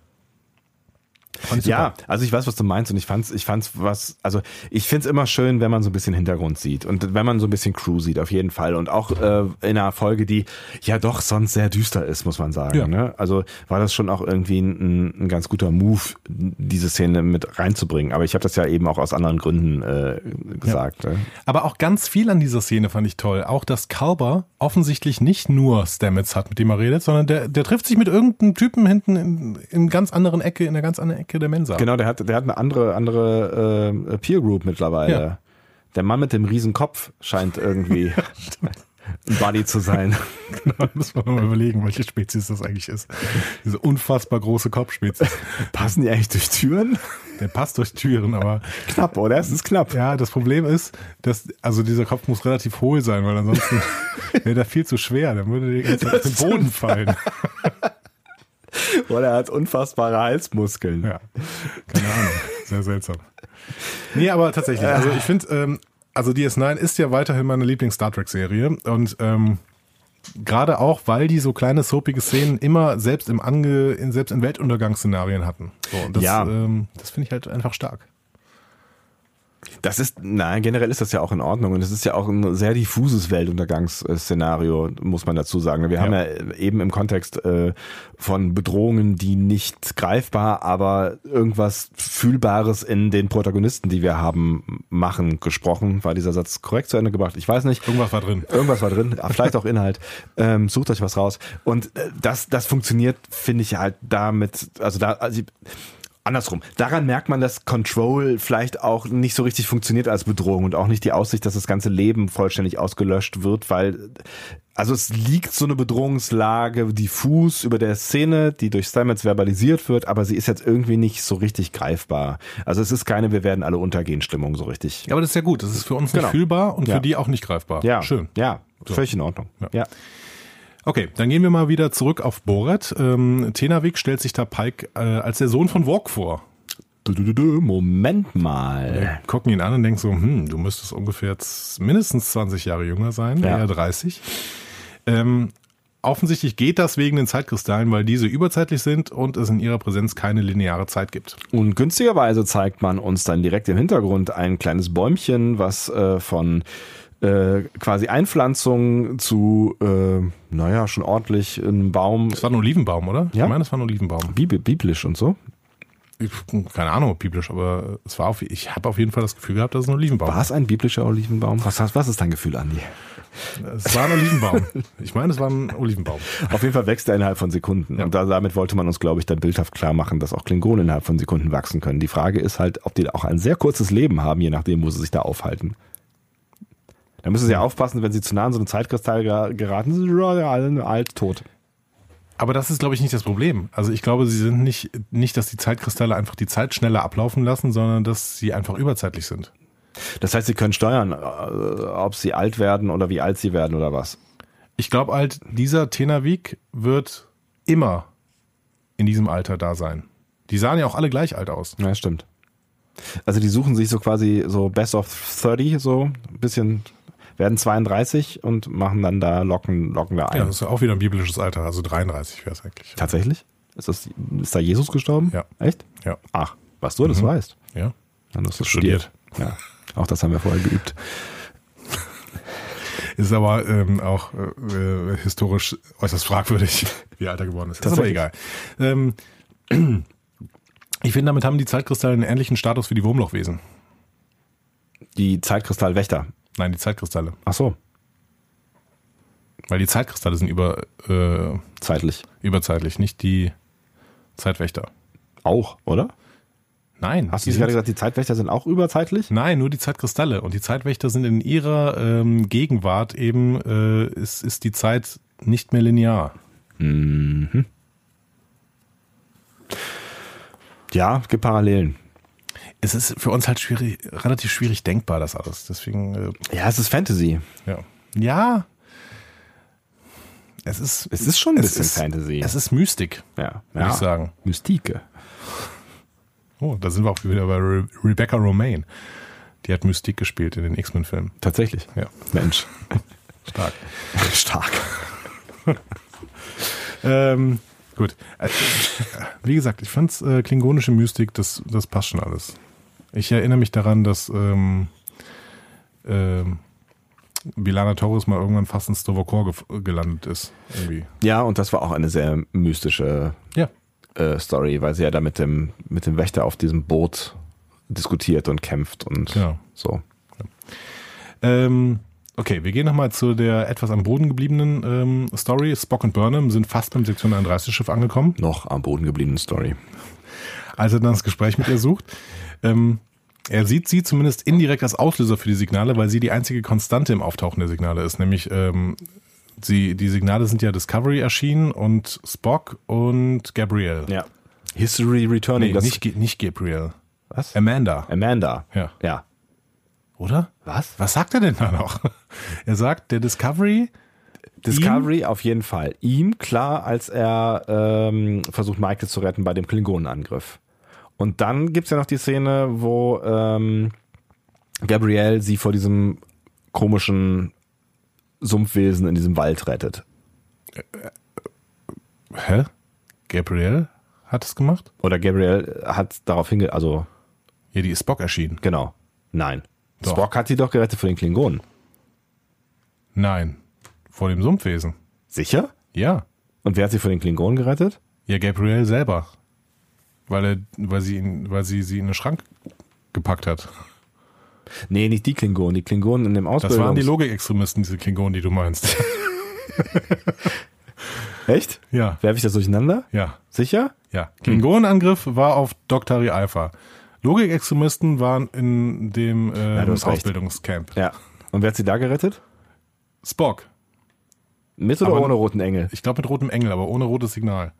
Ja, also ich weiß, was du meinst und ich fand's, ich fand's was, also ich find's immer schön, wenn man so ein bisschen Hintergrund sieht und wenn man so ein bisschen Crew sieht, auf jeden Fall und auch äh, in einer Folge, die ja doch sonst sehr düster ist, muss man sagen. Ja. Ne? Also war das schon auch irgendwie ein, ein ganz guter Move, diese Szene mit reinzubringen. Aber ich habe das ja eben auch aus anderen Gründen äh, gesagt. Ne? Aber auch ganz viel an dieser Szene fand ich toll. Auch, dass Kalber offensichtlich nicht nur Stamets hat, mit dem er redet, sondern der, der trifft sich mit irgendeinem Typen hinten in, in ganz anderen Ecke, in einer ganz anderen Ecke der Mensa. Genau, der hat, der hat eine andere, andere äh, Peer Group mittlerweile. Ja. Der Mann mit dem riesen Kopf scheint irgendwie ein Buddy zu sein. Da muss man mal überlegen, welche Spezies das eigentlich ist. Diese unfassbar große Kopfspezies. Passen die eigentlich durch Türen? Der passt durch Türen, aber Knapp, oder? Es ist knapp. ja, das Problem ist, dass, also dieser Kopf muss relativ hohl sein, weil ansonsten wäre der viel zu schwer, dann würde der auf den Boden fallen. Oder er hat unfassbare Halsmuskeln. Ja, keine Ahnung. Sehr seltsam. Nee, aber tatsächlich. Also ich finde, ähm, also DS9 ist ja weiterhin meine Lieblings-Star Trek-Serie und ähm, gerade auch, weil die so kleine soapige Szenen immer selbst im Ange, in, selbst in Weltuntergangsszenarien hatten. So, und das, Ja. ähm, das finde ich halt einfach stark. Das ist, nein, generell ist das ja auch in Ordnung und es ist ja auch ein sehr diffuses Weltuntergangsszenario, muss man dazu sagen. Wir Ja. haben ja eben im Kontext äh, von Bedrohungen, die nicht greifbar, aber irgendwas Fühlbares in den Protagonisten, die wir haben, machen, gesprochen. War dieser Satz korrekt zu Ende gebracht? Ich weiß nicht. Irgendwas war drin. Irgendwas war drin, vielleicht auch Inhalt. Ähm, sucht euch was raus. Und äh, das, das funktioniert, finde ich halt damit, also da, also ich, andersrum. Daran merkt man, dass Control vielleicht auch nicht so richtig funktioniert als Bedrohung und auch nicht die Aussicht, dass das ganze Leben vollständig ausgelöscht wird, weil also es liegt so eine Bedrohungslage diffus über der Szene, die durch Stamets verbalisiert wird, aber sie ist jetzt irgendwie nicht so richtig greifbar. Also es ist keine Wir werden alle untergehen Stimmung so richtig. Ja, aber das ist ja gut. Das ist für uns nicht Genau. fühlbar und Ja. für die auch nicht greifbar. Ja, Schön. Ja, völlig in Ordnung. Ja. ja. Okay, dann gehen wir mal wieder zurück auf Borat. Ähm, Tenavik stellt sich da Pike äh, als der Sohn von Work vor. Moment mal. Wir gucken ihn an und denken so, hm, du müsstest ungefähr mindestens 20 Jahre jünger sein, Ja. eher 30. Ähm, offensichtlich geht das wegen den Zeitkristallen, weil diese überzeitlich sind und es in ihrer Präsenz keine lineare Zeit gibt. Und günstigerweise zeigt man uns dann direkt im Hintergrund ein kleines Bäumchen, was äh, von äh, quasi Einpflanzung zu, äh, naja, schon ordentlich ein Baum, Das war ein Olivenbaum, oder? Ja. Ich meine, das war ein Olivenbaum. bibl biblisch und so. Ich, keine Ahnung, biblisch, aber es war auf, ich habe auf jeden Fall das Gefühl gehabt, dass es ein Olivenbaum War es ein biblischer Olivenbaum? Was, was ist dein Gefühl, Andi? Es war ein Olivenbaum. Ich meine, es war ein Olivenbaum. Auf jeden Fall wächst er innerhalb von Sekunden. Ja. Und da, damit wollte man uns, glaube ich, dann bildhaft klar machen, dass auch Klingonen innerhalb von Sekunden wachsen können. Die Frage ist halt, ob die auch ein sehr kurzes Leben haben, je nachdem, wo sie sich da aufhalten. Da müssen sie ja aufpassen, wenn sie zu nah an so einen Zeitkristall gera- geraten, sind sie alle alt tot. Aber das ist, glaube ich, nicht das Problem. Also ich glaube, sie sind nicht, nicht, dass die Zeitkristalle einfach die Zeit schneller ablaufen lassen, sondern dass sie einfach überzeitlich sind. Das heißt, sie können steuern, äh, ob sie alt werden oder wie alt sie werden oder was. Ich glaube halt, dieser Tenavik wird immer in diesem Alter da sein. Die sahen ja auch alle gleich alt aus. Ja, stimmt. Also die suchen sich so quasi so Best of 30, so ein bisschen, werden 32 und machen dann da, locken, locken da ein. Ja, das ist ja auch wieder ein biblisches Alter, also 33 wäre es eigentlich. Tatsächlich? Ist, das, ist da Jesus gestorben? Ja. Echt? Ja. Ach, was du das weißt. Ja. Dann hast du Studiert. studiert. Ja. Auch das haben wir vorher geübt. Ist aber ähm, auch äh, historisch äußerst fragwürdig, wie alt er geworden ist. Das ist aber egal. Ähm, Ich finde, damit haben die Zeitkristalle einen ähnlichen Status wie die Wurmlochwesen. Die Zeitkristallwächter. Nein, die Zeitkristalle. Ach so, Weil die Zeitkristalle sind über, äh, zeitlich. überzeitlich, nicht die Zeitwächter. Auch, oder? Nein. Hast du gerade gesagt, die Zeitwächter sind auch überzeitlich? Nein, nur die Zeitkristalle. Und die Zeitwächter sind in ihrer ähm, Gegenwart eben, äh, ist, ist die Zeit nicht mehr linear. Ja, es gibt Parallelen. Es ist für uns halt schwierig, relativ schwierig denkbar, das alles. Deswegen, äh, Ja, es ist Fantasy. ja. Ja. Es ist, Es ist schon ein bisschen ist, Fantasy. Es ist Mystik, ja, würde ich sagen. Mystike. Oh, da sind wir auch wieder bei Re Rebecca Romaine. Die hat Mystik gespielt in den X-Men-Filmen. Tatsächlich. Ja, Mensch. stark. Stark. Ähm, gut. Äh, Wie gesagt, ich fand's äh, klingonische Mystik, das, das passt schon alles. Ich erinnere mich daran, dass ähm, ähm, Bilana Torres mal irgendwann fast in Stovokor ge gelandet ist. Irgendwie. Ja, und das war auch eine sehr mystische Ja. äh, Story, weil sie ja da mit dem, mit dem Wächter auf diesem Boot diskutiert und kämpft und Genau. so. Ähm, okay, wir gehen nochmal zu der etwas am Boden gebliebenen ähm, Story. Spock und Burnham sind fast beim Sektion 31 Schiff angekommen. Noch am Boden gebliebenen Story. als er dann das Gespräch mit ihr sucht. Ähm, er sieht sie zumindest indirekt als Auslöser für die Signale, weil sie die einzige Konstante im Auftauchen der Signale ist. Nämlich, ähm, sie, die Signale sind ja Discovery erschienen und Spock und Gabrielle. Ja. History Returning. Nee, das, nicht, nicht Gabrielle. was? Amanda. Amanda. Ja. Ja. Oder? Was? Was sagt er denn da noch? Er sagt, der Discovery, Discovery auf jeden Fall. Ihm klar, als er ähm, versucht, Michael zu retten bei dem Klingonenangriff. Und dann gibt's ja noch die Szene, wo ähm, Gabrielle sie vor diesem komischen Sumpfwesen in diesem Wald rettet. hä? Gabrielle hat es gemacht? Oder Gabrielle hat darauf hinge... Also, Ja, die ist Spock erschienen. genau. Nein. Doch. Spock hat sie doch gerettet vor den Klingonen. Nein. Vor dem Sumpfwesen. Sicher? Ja. Und wer hat sie vor den Klingonen gerettet? Ja, Gabrielle selber. Weil, er, weil, sie ihn, weil sie sie in den Schrank gepackt hat. Nee, nicht die Klingonen. Die Klingonen in dem Das Ausbildungs... waren die Logikextremisten, diese Klingonen, die du meinst. Echt? ja, Werfe ich das durcheinander? ja, Sicher? ja. Klingonenangriff war auf Doktari Alpha. Logikextremisten waren in dem ähm, du hast recht. Ausbildungscamp. Ja. Und wer hat sie da gerettet? Spock. Mit oder Aber- ohne roten Engel? Ich glaube mit rotem Engel, aber ohne rotes Signal.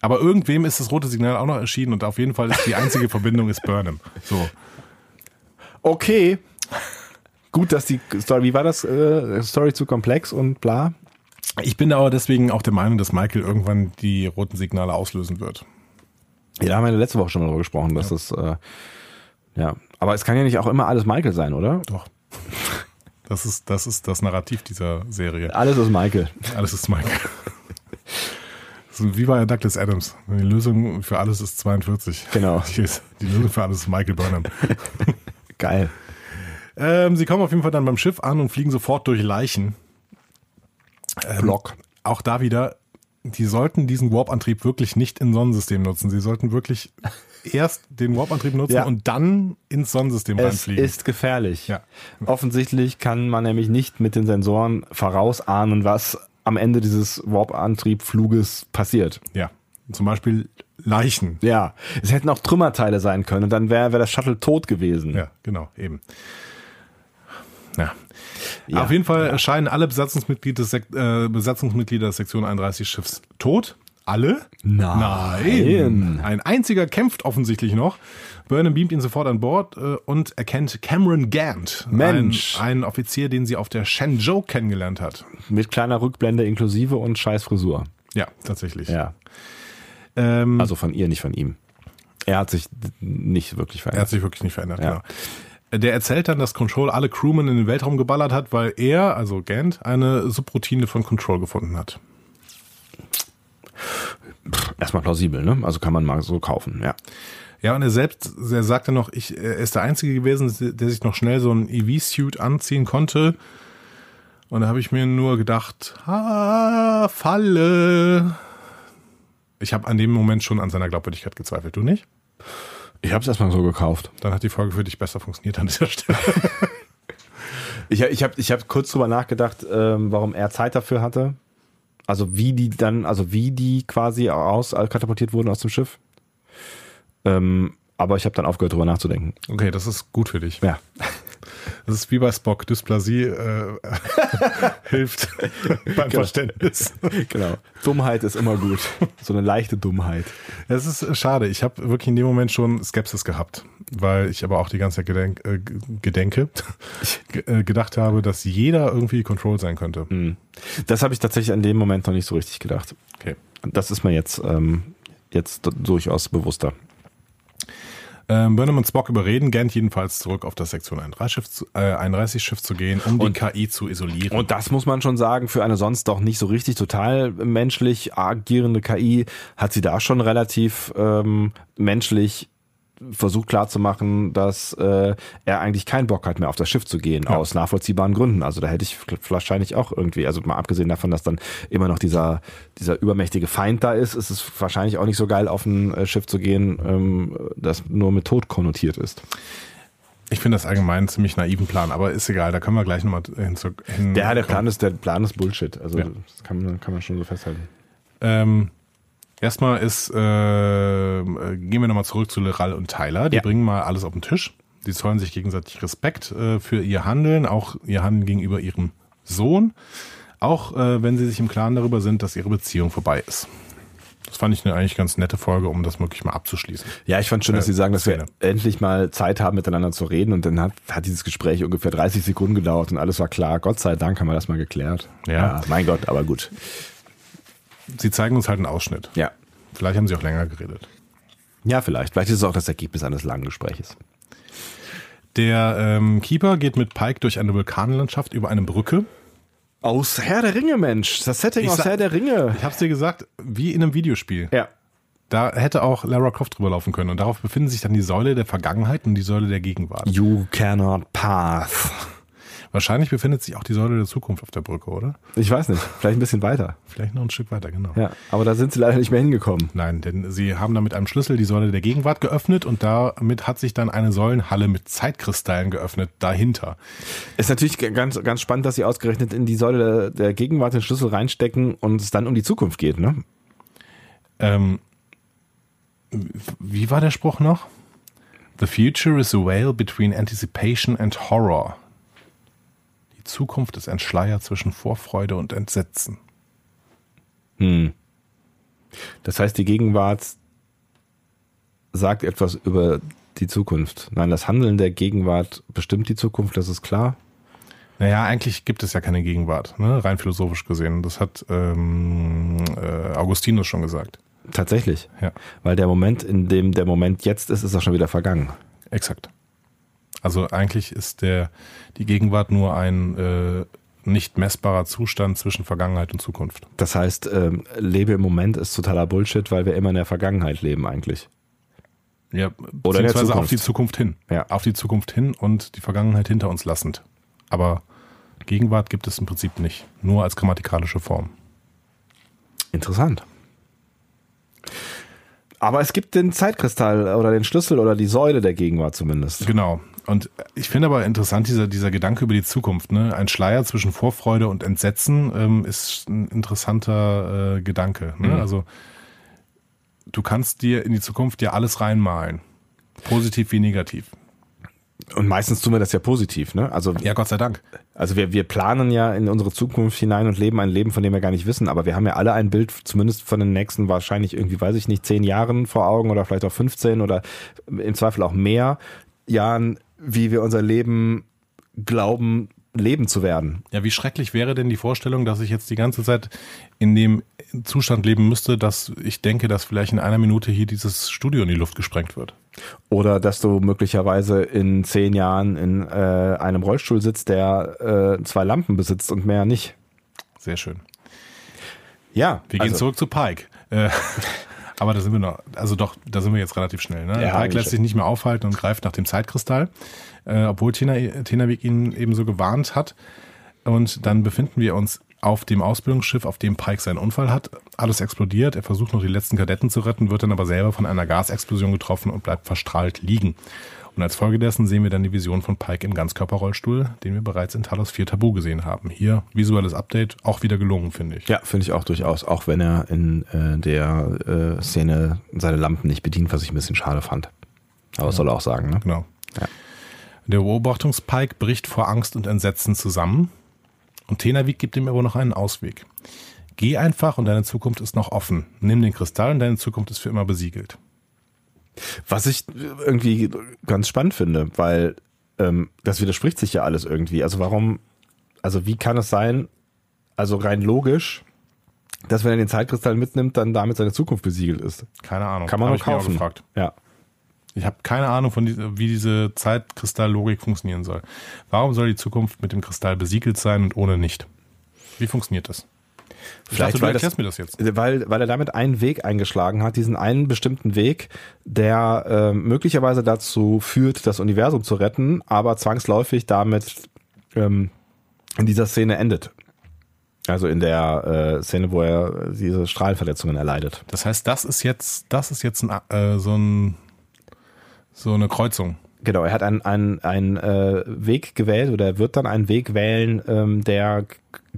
Aber irgendwem ist das rote Signal auch noch erschienen und auf jeden Fall ist die einzige Verbindung ist Burnham. So. Okay. Gut, dass die Story, wie war das? Äh, Story zu komplex und bla. Ich bin aber deswegen auch der Meinung, dass Michael irgendwann die roten Signale auslösen wird. Ja, da haben wir letzte Woche schon mal drüber gesprochen, dass das, äh, ja. Aber es kann ja nicht auch immer alles Michael sein, oder? Doch. Das ist, das ist das Narrativ dieser Serie. Alles ist Michael. Alles ist Michael. Wie bei Douglas Adams. Die Lösung für alles ist 42. Genau. Die Lösung für alles ist Michael Burnham. Geil. Ähm, sie kommen auf jeden Fall dann beim Schiff an und fliegen sofort durch Leichen. Ähm, Block. Auch da wieder, die sollten diesen Warp-Antrieb wirklich nicht im Sonnensystem nutzen. Sie sollten wirklich erst den Warp-Antrieb nutzen Ja. und dann ins Sonnensystem Es reinfliegen. ist gefährlich. Ja. Offensichtlich kann man nämlich nicht mit den Sensoren vorausahnen, was am Ende dieses Warp-Antrieb-Fluges passiert. ja. Zum Beispiel Leichen. Ja, es hätten auch Trümmerteile sein können und dann wäre wär das Shuttle tot gewesen. Ja, genau, eben. Ja. Ja. Auf jeden Fall scheinen alle Besatzungsmitglieder äh, Besatzungsmitglieder Sektion 31 Schiffs tot. Alle? Nein. Ein einziger kämpft offensichtlich noch. Burnham beamt ihn sofort an Bord äh, und erkennt Cameron Gant. Mensch. Ein, einen Offizier, den sie auf der Shenzhou kennengelernt hat. Mit kleiner Rückblende inklusive und scheiß Frisur. Ja, tatsächlich. Ja. Ähm, Also von ihr, nicht von ihm. Er hat sich nicht wirklich Er hat verändert. sich wirklich nicht verändert, Ja. genau. Der erzählt dann, dass Control alle Crewmen in den Weltraum geballert hat, weil er, also Gant, eine Subroutine von Control gefunden hat. Erstmal plausibel, ne? Also kann man mal so kaufen, ja. Ja, und er selbst, er sagte noch, ich, er ist der Einzige gewesen, der sich noch schnell so ein EV-Suit anziehen konnte. Und da habe ich mir nur gedacht, ah, Falle. Ich habe an dem Moment schon an seiner Glaubwürdigkeit gezweifelt. Du nicht? Ich habe es erstmal so gekauft. Dann hat die Folge für dich besser funktioniert an dieser Stelle. Ich, ich habe ich hab kurz drüber nachgedacht, ähm, warum er Zeit dafür hatte. Also wie die dann, also wie die quasi aus äh, katapultiert wurden aus dem Schiff. Ähm, aber ich habe dann aufgehört, drüber nachzudenken. Okay, das ist gut für dich. Ja. Das ist wie bei Spock. Dysplasie äh, hilft beim Genau. Verständnis. Genau. Dummheit ist immer gut. So eine leichte Dummheit. Es ist äh, schade. Ich habe wirklich in dem Moment schon Skepsis gehabt, weil ich aber auch die ganze Zeit gedenk, äh, gedenke, ge- äh, gedacht habe, dass jeder irgendwie Control sein könnte. Das habe ich tatsächlich an dem Moment noch nicht so richtig gedacht. Okay. Das ist mir jetzt, ähm, jetzt durchaus bewusster. Ähm, Burnham und Spock überreden Gant jedenfalls zurück auf das Sektion 31 Schiff zu, äh, 31 Schiff zu gehen, um Und- die KI zu isolieren. Und das muss man schon sagen, für eine sonst doch nicht so richtig total menschlich agierende KI hat sie da schon relativ ähm, menschlich versucht klarzumachen, dass äh, er eigentlich keinen Bock hat mehr auf das Schiff zu gehen, Ja. aus nachvollziehbaren Gründen. Also da hätte ich wahrscheinlich auch irgendwie, also mal abgesehen davon, dass dann immer noch dieser, dieser übermächtige Feind da ist, ist es wahrscheinlich auch nicht so geil, auf ein äh, Schiff zu gehen, ähm, das nur mit Tod konnotiert ist. ich finde das allgemein einen ziemlich naiven Plan, aber ist egal, da können wir gleich nochmal hin. Der, der. Plan ist, der Plan ist Bullshit. Also Ja. das kann man, kann man schon so festhalten. Ähm, erstmal ist, äh, äh, gehen wir nochmal zurück zu Leral und Tyler. Die Ja. bringen mal alles auf den Tisch. Die zollen sich gegenseitig Respekt äh, für ihr Handeln, auch ihr Handeln gegenüber ihrem Sohn. Auch äh, wenn sie sich im Klaren darüber sind, dass ihre Beziehung vorbei ist. Das fand ich eine eigentlich ganz nette Folge, um das wirklich mal abzuschließen. Ja, ich fand schön, dass Äh, Sie sagen, dass Szene. wir endlich mal Zeit haben, miteinander zu reden. Und dann hat, hat dieses Gespräch ungefähr 30 Sekunden gedauert und alles war klar. Gott sei Dank haben wir das mal geklärt. Ja. mein Gott, aber gut. Sie zeigen uns halt einen Ausschnitt. Ja. Vielleicht haben sie auch länger geredet. Ja, vielleicht. Vielleicht ist es auch das Ergebnis eines langen Gespräches. Der ähm, Keeper geht mit Pike durch eine Vulkanlandschaft über eine Brücke. Aus Herr der Ringe, Mensch. Das Setting Ich aus Herr der Ringe. Ich hab's dir gesagt, wie in einem Videospiel. Ja. Da hätte auch Lara Croft drüber laufen können. Und darauf befinden sich dann die Säule der Vergangenheit und die Säule der Gegenwart. You cannot pass. Wahrscheinlich befindet sich auch die Säule der Zukunft auf der Brücke, oder? Ich weiß nicht. Vielleicht ein bisschen weiter. Vielleicht noch ein Stück weiter, genau. Ja. Aber da sind sie leider nicht mehr hingekommen. Nein, denn sie haben da mit einem Schlüssel die Säule der Gegenwart geöffnet und damit hat sich dann eine Säulenhalle mit Zeitkristallen geöffnet dahinter. Ist natürlich ganz, ganz spannend, dass sie ausgerechnet in die Säule der, Gegenwart den Schlüssel reinstecken und es dann um die Zukunft geht, ne? Ähm, wie war der Spruch noch? The future is a veil between anticipation and horror. Zukunft ist ein Schleier zwischen Vorfreude und Entsetzen. Hm. Das heißt, die Gegenwart sagt etwas über die Zukunft. Nein, das Handeln der Gegenwart bestimmt die Zukunft, das ist klar. Naja, eigentlich gibt es ja keine Gegenwart, ne? rein philosophisch gesehen. Das hat ähm, äh, Augustinus schon gesagt. Tatsächlich. Ja, Weil der Moment, in dem der Moment jetzt ist, ist auch schon wieder vergangen. exakt. Also eigentlich ist der die Gegenwart nur ein äh, nicht messbarer Zustand zwischen Vergangenheit und Zukunft. Das heißt, ähm, lebe im Moment ist totaler Bullshit, weil wir immer in der Vergangenheit leben eigentlich. Ja, Oder beziehungsweise auf die Zukunft hin. Ja. Auf die Zukunft hin und die Vergangenheit hinter uns lassend. Aber Gegenwart gibt es im Prinzip nicht. Nur als grammatikalische Form. Interessant. Aber es gibt den Zeitkristall oder den Schlüssel oder die Säule der Gegenwart zumindest. Genau. Und ich finde aber interessant, dieser, dieser Gedanke über die Zukunft. Ne? Ein Schleier zwischen Vorfreude und Entsetzen ähm, ist ein interessanter äh, Gedanke. Ne? Mhm. Also du kannst dir in die Zukunft ja alles reinmalen. Positiv wie negativ. Und meistens tun wir das ja positiv, ne? Also, Ja, Gott sei Dank. also wir, wir planen ja in unsere Zukunft hinein und leben ein Leben, von dem wir gar nicht wissen, aber wir haben ja alle ein Bild, zumindest von den nächsten wahrscheinlich irgendwie, weiß ich nicht, zehn Jahren vor Augen oder vielleicht auch 15 oder im Zweifel auch mehr Jahren, wie wir unser Leben glauben, leben zu werden. Ja, wie schrecklich wäre denn die Vorstellung, dass ich jetzt die ganze Zeit in dem Zustand leben müsste, dass ich denke, dass vielleicht in einer Minute hier dieses Studio in die Luft gesprengt wird. Oder dass du möglicherweise in zehn Jahren in äh, einem Rollstuhl sitzt, der äh, zwei Lampen besitzt und mehr nicht. Sehr schön. Ja, Wir gehen also, zurück zu Pike. Äh, aber da sind wir noch, also doch, da sind wir jetzt relativ schnell. Ne? Ja, Pike lässt sich nicht mehr aufhalten und greift nach dem Zeitkristall, äh, obwohl Tina, Tenavik ihn eben so gewarnt hat. Und dann befinden wir uns auf dem Ausbildungsschiff, auf dem Pike seinen Unfall hat. Alles explodiert. Er versucht noch die letzten Kadetten zu retten, wird dann aber selber von einer Gasexplosion getroffen und bleibt verstrahlt liegen. Und als Folge dessen sehen wir dann die Vision von Pike im Ganzkörperrollstuhl, den wir bereits in Talos 4 Tabu gesehen haben. Hier visuelles Update, auch wieder gelungen, finde ich. Ja, finde ich auch durchaus, auch wenn er in äh, der äh, Szene seine Lampen nicht bedient, was ich ein bisschen schade fand. Aber das soll er auch sagen, ne? Genau. Ja. Der Beobachtungspike bricht vor Angst und Entsetzen zusammen und Tenavik gibt ihm aber noch einen Ausweg. Geh einfach und deine Zukunft ist noch offen. Nimm den Kristall und deine Zukunft ist für immer besiegelt. Was ich irgendwie ganz spannend finde, weil ähm, das widerspricht sich ja alles irgendwie. Also warum, also wie kann es sein, also rein logisch, dass wenn er den Zeitkristall mitnimmt, dann damit seine Zukunft besiegelt ist? Keine Ahnung. Kann man nur kaufen. gefragt. Ja. Ich habe keine Ahnung, von wie diese Zeitkristalllogik funktionieren soll. Warum soll die Zukunft mit dem Kristall besiegelt sein und ohne nicht? Wie funktioniert das? Ich dachte, du weil, das, mir das jetzt. weil, weil er damit einen Weg eingeschlagen hat, diesen einen bestimmten Weg, der äh, möglicherweise dazu führt, das Universum zu retten, aber zwangsläufig damit ähm, in dieser Szene endet. Also in der äh, Szene, wo er diese Strahlenverletzungen erleidet. Das heißt, das ist jetzt, das ist jetzt ein, äh, so, ein, so eine Kreuzung. Genau, er hat einen, einen, einen äh, Weg gewählt oder er wird dann einen Weg wählen, ähm, der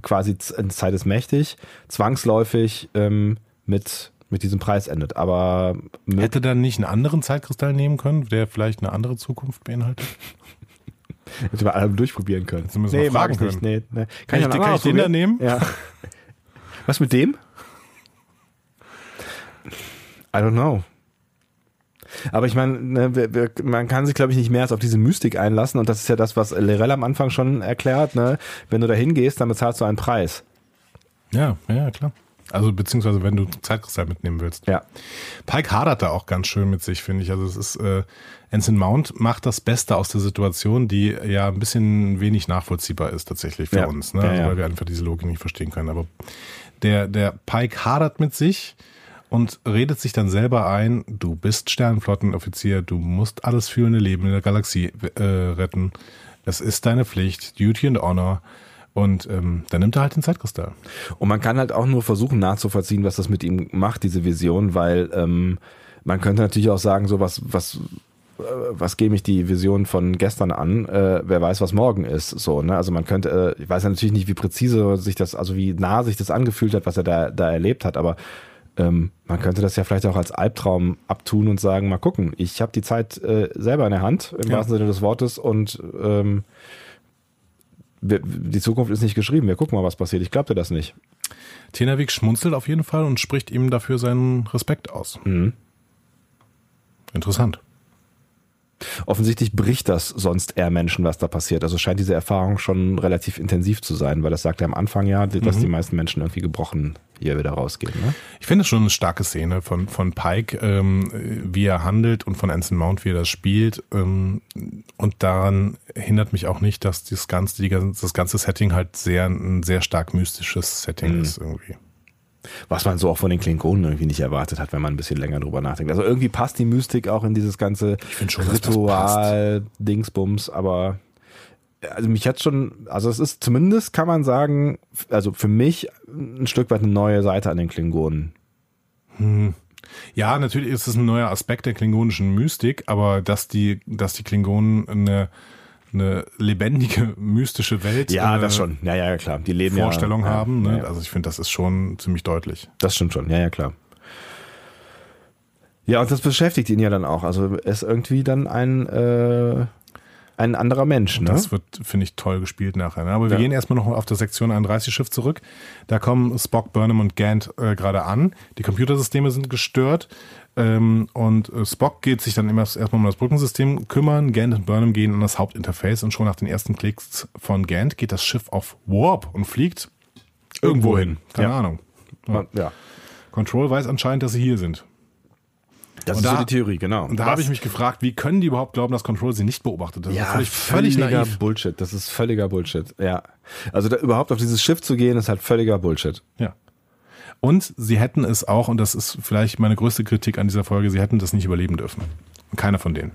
quasi in Zeit ist mächtig, zwangsläufig ähm, mit, mit diesem Preis endet. Aber Hätte dann nicht einen anderen Zeitkristall nehmen können, der vielleicht eine andere Zukunft beinhaltet? hätte man alle durchprobieren können. Müssen wir mag ich nicht. Nee, nee. Kann ich- einen kann anderen ich den da nehmen? Ja. Was mit dem? I don't know. Aber ich meine, ne, man kann sich, glaube ich, nicht mehr als auf diese Mystik einlassen. Und das ist ja das, was Lerell am Anfang schon erklärt. Ne? Wenn du da hingehst, dann bezahlst du einen Preis. Ja, ja, klar. Also beziehungsweise wenn du Zeitkristall mitnehmen willst. Ja. Pike hadert da auch ganz schön mit sich, finde ich. Also es ist, äh, Ensign Mount macht das Beste aus der Situation, die ja ein bisschen wenig nachvollziehbar ist tatsächlich für Ja. uns, ne? Ja, also, ja. weil wir einfach diese Logik nicht verstehen können. Aber der, der Pike hadert mit sich und redet sich dann selber ein, du bist Sternenflottenoffizier, du musst alles fühlende Leben in der Galaxie äh, retten. Es ist deine Pflicht, Duty and Honor. Und ähm, dann nimmt er halt den Zeitkristall. Und man kann halt auch nur versuchen nachzuvollziehen, was das mit ihm macht, diese Vision, weil ähm, man könnte natürlich auch sagen, so was, was, äh, was gebe ich die Vision von gestern an? Äh, wer weiß, was morgen ist. So, ne? Also man könnte, äh, ich weiß ja natürlich nicht, wie präzise sich das, also wie nah sich das angefühlt hat, was er da, da erlebt hat, aber ähm, man könnte das ja vielleicht auch als Albtraum abtun und sagen, mal gucken, ich habe die Zeit äh, selber in der Hand, im Ja. wahrsten Sinne des Wortes, und ähm, wir, die Zukunft ist nicht geschrieben. Wir gucken mal, was passiert. Ich glaube dir das nicht. Tenavik schmunzelt auf jeden Fall und spricht ihm dafür seinen Respekt aus. Mhm. Interessant. Offensichtlich bricht das sonst eher Menschen, was da passiert. Also scheint diese Erfahrung schon relativ intensiv zu sein, weil das sagt er am Anfang ja, dass Mhm. die meisten Menschen irgendwie gebrochen hier wieder rausgehen. Ne? Ich finde es schon eine starke Szene von, von Pike, ähm, wie er handelt und von Anson Mount, wie er das spielt. Ähm, und daran hindert mich auch nicht, dass das ganze, die, das ganze Setting halt sehr, ein sehr stark mystisches Setting Mhm. ist irgendwie. Was man so auch von den Klingonen irgendwie nicht erwartet hat, wenn man ein bisschen länger drüber nachdenkt. Also irgendwie passt die Mystik auch in dieses ganze find schon, dass das Ritual, Dingsbums, aber also mich hat schon, also es ist zumindest, kann man sagen, also für mich ein Stück weit eine neue Seite an den Klingonen. Ja, natürlich ist es ein neuer Aspekt der klingonischen Mystik, aber dass die, dass die Klingonen eine, eine lebendige, mystische Welt Ja, äh, das schon. Ja, ja, klar. Die leben Vorstellung ja, haben. Ja, Ne? ja. Also ich finde, das ist schon ziemlich deutlich. Das stimmt schon, ja, ja, klar. Ja, und das beschäftigt ihn ja dann auch. Also er ist irgendwie dann ein, äh, ein anderer Mensch, ne? Das wird, finde ich, toll gespielt nachher. Ne? Aber wir Ja. gehen erstmal noch auf das Sektion 31 Schiff zurück. Da kommen Spock, Burnham und Gant äh, gerade an. Die Computersysteme sind gestört. Ähm, und äh, Spock geht sich dann immer erstmal um das Brückensystem kümmern. Gant und Burnham gehen an das Hauptinterface und schon nach den ersten Klicks von Gant geht das Schiff auf Warp und fliegt irgendwo hin. Keine Ja. Ahnung. ja. ja. Control weiß anscheinend, dass sie hier sind. Das Und ist da- so die Theorie, genau. Und da habe ich mich gefragt, wie können die überhaupt glauben, dass Control sie nicht beobachtet? Das ja, ist völlig, völlig völliger naiv. Bullshit. Das ist völliger Bullshit. Ja. Also da, überhaupt auf dieses Schiff zu gehen, ist halt völliger Bullshit. Ja. Und sie hätten es auch, und das ist vielleicht meine größte Kritik an dieser Folge, sie hätten das nicht überleben dürfen. Und keiner von denen.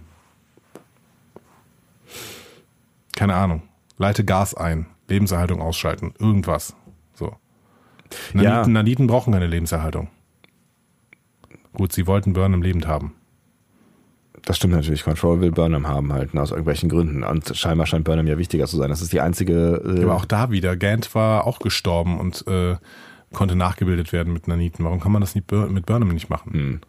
Keine Ahnung. Leite Gas ein, Lebenserhaltung ausschalten, irgendwas. So. Naniten, Ja. Naniten brauchen keine Lebenserhaltung. Gut, sie wollten Burnham lebend haben. Das stimmt natürlich. Control will Burnham haben halt, ne, aus irgendwelchen Gründen. Und scheinbar scheint Burnham ja wichtiger zu sein. Das ist die einzige. Äh, Aber auch da wieder, Gant war auch gestorben und äh, konnte nachgebildet werden mit Naniten. Warum kann man das nicht mit Burnham nicht machen?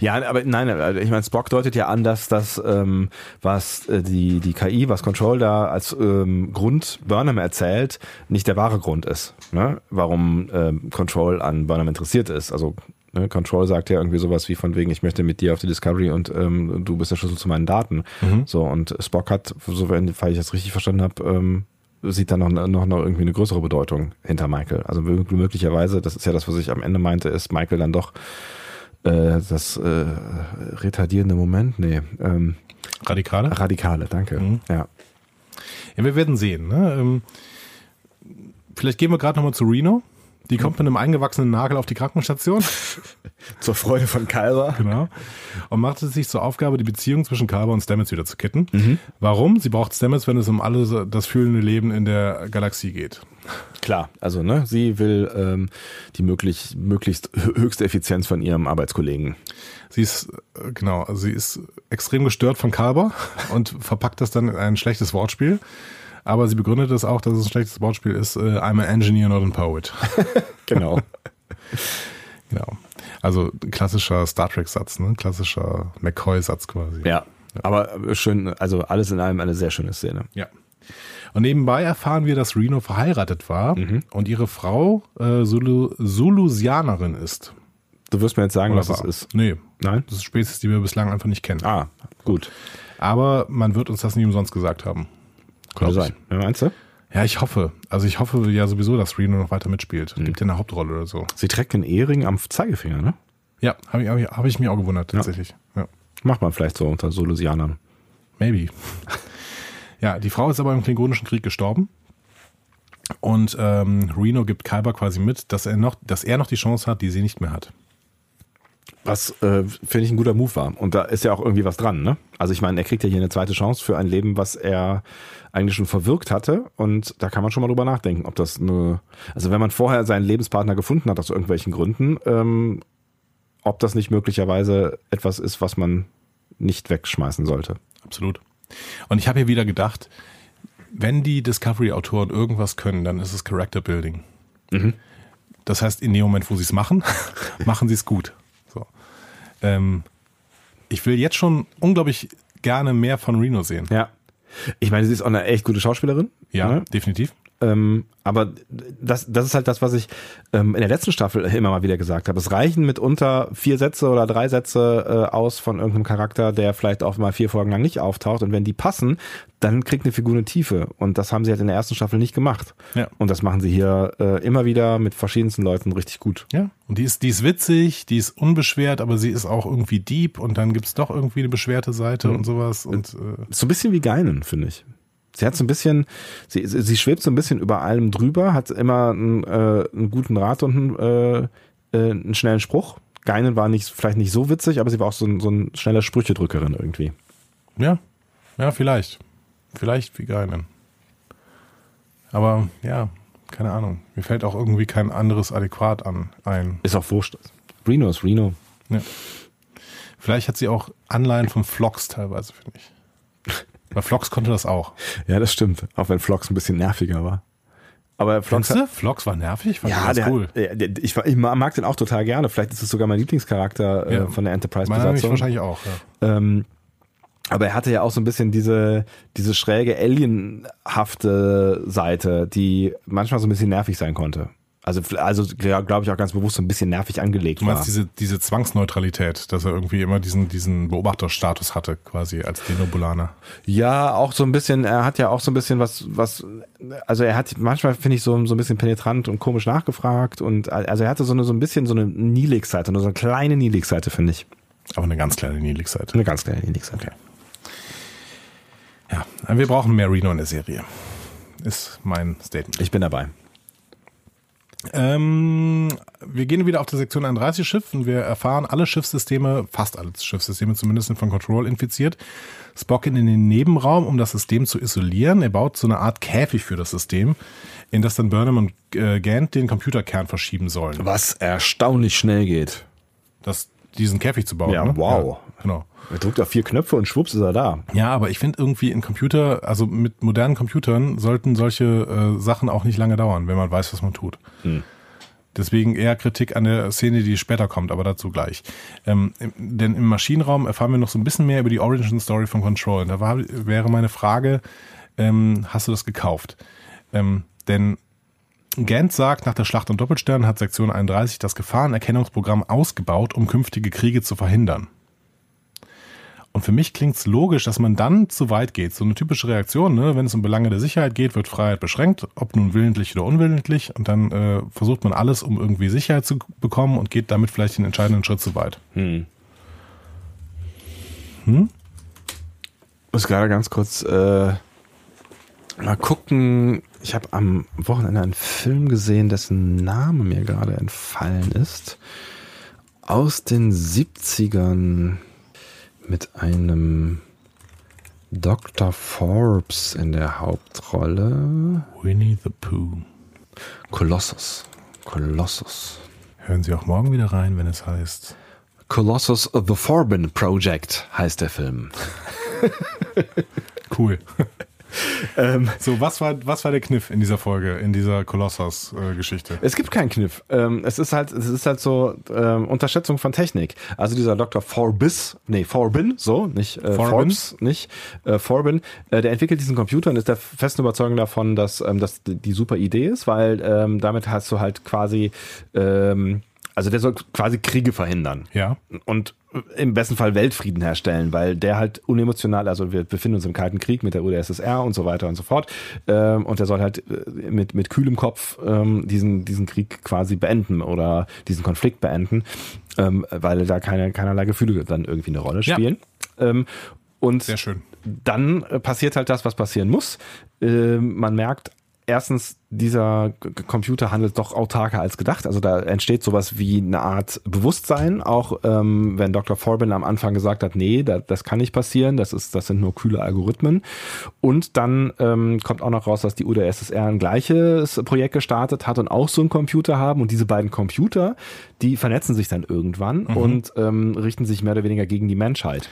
Ja, aber nein, also ich meine, Spock deutet ja an, dass das, ähm, was äh, die, die KI, was Control da als ähm, Grund Burnham erzählt, nicht der wahre Grund ist, ne? warum ähm, Control an Burnham interessiert ist. Also ne, Control sagt ja irgendwie sowas wie von wegen, ich möchte mit dir auf die Discovery und ähm, du bist der Schlüssel zu meinen Daten. So, und Spock hat, soweit ich das richtig verstanden habe, ähm, sieht da noch, noch, noch irgendwie eine größere Bedeutung hinter Michael. Also mö- möglicherweise, das ist ja das, was ich am Ende meinte, ist Michael dann doch äh, das äh, retardierende Moment, nee, ähm, Radikale? radikale, danke. Mhm. Ja. Ja, wir werden sehen. Ne? Ähm, vielleicht gehen wir gerade nochmal zu Reno. Die kommt mit einem eingewachsenen Nagel auf die Krankenstation. Zur Freude von Kalber. genau. Und macht es sich zur Aufgabe, die Beziehung zwischen Carver und Stamets wieder zu kitten. Warum? Sie braucht Stamets, wenn es um alles das fühlende Leben in der Galaxie geht. Klar, also ne, sie will ähm, die möglich, möglichst hö- höchste Effizienz von ihrem Arbeitskollegen. Sie ist, äh, genau, sie ist extrem gestört von Carver und verpackt das dann in ein schlechtes Wortspiel. Aber sie begründet es auch, dass es ein schlechtes Wortspiel ist. Äh, I'm an engineer, not a poet. Genau. Genau. Also klassischer Star Trek-Satz, ne? Klassischer McCoy-Satz quasi. ja. Aber schön, also alles in allem eine sehr schöne Szene. Ja. Und nebenbei erfahren wir, dass Reno verheiratet war und ihre Frau äh, Zulu Zulusianerin ist. Du wirst mir jetzt sagen, Oder was es war. ist. Nee. Nein? Das ist Spezies, die wir bislang einfach nicht kennen. Ah, gut. Aber man wird uns das nie umsonst gesagt haben. Könnte sein. Ja, meinst du? Ja, ich hoffe. Also ich hoffe ja sowieso, dass Reno noch weiter mitspielt. Gibt ja eine Hauptrolle oder so. Sie trägt den Ehering am Zeigefinger, ne? Ja, habe ich, hab ich, hab ich mich auch gewundert, tatsächlich. Ja. Macht man vielleicht so unter Solusianern. Maybe. ja, die Frau ist aber im Klingonischen Krieg gestorben. Und ähm, Reno gibt Kyber quasi mit, dass er noch, dass er noch die Chance hat, die sie nicht mehr hat. Was äh, finde ich ein guter Move war. Und da ist ja auch irgendwie was dran, ne? Also ich meine, er kriegt ja hier eine zweite Chance für ein Leben, was er eigentlich schon verwirkt hatte. Und da kann man schon mal drüber nachdenken, ob das eine. Also wenn man vorher seinen Lebenspartner gefunden hat aus irgendwelchen Gründen, ähm, ob das nicht möglicherweise etwas ist, was man nicht wegschmeißen sollte. Absolut. Und ich habe hier wieder gedacht, wenn die Discovery-Autoren irgendwas können, dann ist es Character Building. Das heißt, in dem Moment, wo sie es machen, machen sie es gut. Ähm, ich will jetzt schon unglaublich gerne mehr von Reno sehen. Ja. Ich meine, sie ist auch eine echt gute Schauspielerin. Ja, Ne? definitiv. Ähm, aber das, das ist halt das, was ich ähm, in der letzten Staffel immer mal wieder gesagt habe. Es reichen mitunter vier Sätze oder drei Sätze äh, aus von irgendeinem Charakter, der vielleicht auch mal vier Folgen lang nicht auftaucht. Und wenn die passen, dann kriegt eine Figur eine Tiefe. Und das haben sie halt in der ersten Staffel nicht gemacht. Ja. Und das machen sie hier äh, immer wieder mit verschiedensten Leuten richtig gut. Ja, und die ist, die ist witzig, die ist unbeschwert, aber sie ist auch irgendwie deep und dann gibt's doch irgendwie eine beschwerte Seite und sowas. Und äh, So ein bisschen wie Geinen, finde ich. Sie hat so ein bisschen, sie, sie schwebt so ein bisschen über allem drüber, hat immer einen, äh, einen guten Rat und einen, äh, äh, einen schnellen Spruch. Geinen war nicht, vielleicht nicht so witzig, aber sie war auch so ein, so ein schneller Sprüchedrückerin irgendwie. ja, ja, vielleicht. Vielleicht wie Geinen. Aber ja, keine Ahnung. Mir fällt auch irgendwie kein anderes adäquat an ein. Ist auch wurscht. Reno ist Reno. Ja. Vielleicht hat sie auch Anleihen von Vlogs teilweise, finde ich. Weil Vlogs konnte das auch. Ja, das stimmt. Auch wenn Flox ein bisschen nerviger war. Aber Flox du? Vlogs war nervig? Fand ja, ich der, cool. der, der, ich, ich mag den auch total gerne. Vielleicht ist es sogar mein Lieblingscharakter äh, Ja. von der Enterprise-Besatzung. wahrscheinlich auch. Ja. Ähm, aber er hatte ja auch so ein bisschen diese, diese schräge alienhafte Seite, die manchmal so ein bisschen nervig sein konnte. Also, also glaube ich auch ganz bewusst so ein bisschen nervig angelegt Du meinst war. diese, diese Zwangsneutralität, dass er irgendwie immer diesen, diesen Beobachterstatus hatte, quasi als Denobulaner. Ja, auch so ein bisschen, er hat ja auch so ein bisschen was, was, also er hat manchmal, finde ich, so, so ein bisschen penetrant und komisch nachgefragt und also er hatte so eine, so ein bisschen so eine Nilix-Seite, nur so eine kleine Nilix-Seite, finde ich. Aber eine ganz kleine Niedlichseite. Eine ganz kleine Nilix-Seite. Ja, wir brauchen mehr Reno in der Serie. Ist mein Statement. Ich bin dabei. Ähm, wir gehen wieder auf der Sektion 31 Schiff und wir erfahren, alle Schiffssysteme, fast alle Schiffssysteme zumindest sind von Control infiziert. Spock in den Nebenraum, um das System zu isolieren. Er baut so eine Art Käfig für das System, in das dann Burnham und äh, Gant den Computerkern verschieben sollen. Was erstaunlich schnell geht. Das, diesen Käfig zu bauen. Ja, ne? wow. Ja, genau. Er drückt auf vier Knöpfe und schwupps ist er da. Ja, aber ich finde irgendwie in Computer, also mit modernen Computern sollten solche äh, Sachen auch nicht lange dauern, wenn man weiß, was man tut. Hm. Deswegen eher Kritik an der Szene, die später kommt, aber dazu gleich. Ähm, denn im Maschinenraum erfahren wir noch so ein bisschen mehr über die Origin Story von Control. Da war, wäre meine Frage, ähm, hast du das gekauft? Ähm, denn Gant sagt, nach der Schlacht um Doppelstern hat Sektion 31 das Gefahrenerkennungsprogramm ausgebaut, um künftige Kriege zu verhindern. Und für mich klingt es logisch, dass man dann zu weit geht. So eine typische Reaktion, ne? wenn es um Belange der Sicherheit geht, wird Freiheit beschränkt, ob nun willentlich oder unwillentlich. Und dann äh, versucht man alles, um irgendwie Sicherheit zu bekommen und geht damit vielleicht den entscheidenden Schritt zu weit. Hm. Hm? Ich muss gerade ganz kurz äh, mal gucken. Ich habe am Wochenende einen Film gesehen, dessen Name mir gerade entfallen ist. Aus den 70ern mit einem Dr. Forbes in der Hauptrolle. Winnie the Pooh. Colossus. Colossus. Hören Sie auch morgen wieder rein, wenn es heißt. Colossus The Forbin Project heißt der Film. cool. ähm, so, was war, was war der Kniff in dieser Folge, in dieser Kolossos-Geschichte? Äh, es gibt keinen Kniff. Ähm, es ist halt, es ist halt so ähm, Unterschätzung von Technik. Also dieser Dr. Forbis, nee, Forbin, so, nicht äh, Forbes, nicht äh, Forbin, äh, der entwickelt diesen Computer und ist der festen Überzeugung davon, dass ähm, das die super Idee ist, weil ähm, damit hast du halt quasi ähm, also der soll quasi Kriege verhindern. Ja. Und im besten Fall Weltfrieden herstellen, weil der halt unemotional, also wir befinden uns im Kalten Krieg mit der UdSSR und so weiter und so fort. Ähm, und der soll halt äh, mit, mit kühlem Kopf ähm, diesen, diesen Krieg quasi beenden oder diesen Konflikt beenden, ähm, weil da keine, keinerlei Gefühle dann irgendwie eine Rolle spielen. Ja. und Sehr schön. dann passiert halt das, was passieren muss. man merkt, erstens, dieser Computer handelt doch autarker als gedacht. Also da entsteht sowas wie eine Art Bewusstsein, auch ähm, wenn Dr. Forbin am Anfang gesagt hat, nee, da, das kann nicht passieren, das ist, das sind nur kühle Algorithmen. Und dann ähm, kommt auch noch raus, dass die UdSSR ein gleiches Projekt gestartet hat und auch so einen Computer haben. Und diese beiden Computer, die vernetzen sich dann irgendwann mhm. und ähm, richten sich mehr oder weniger gegen die Menschheit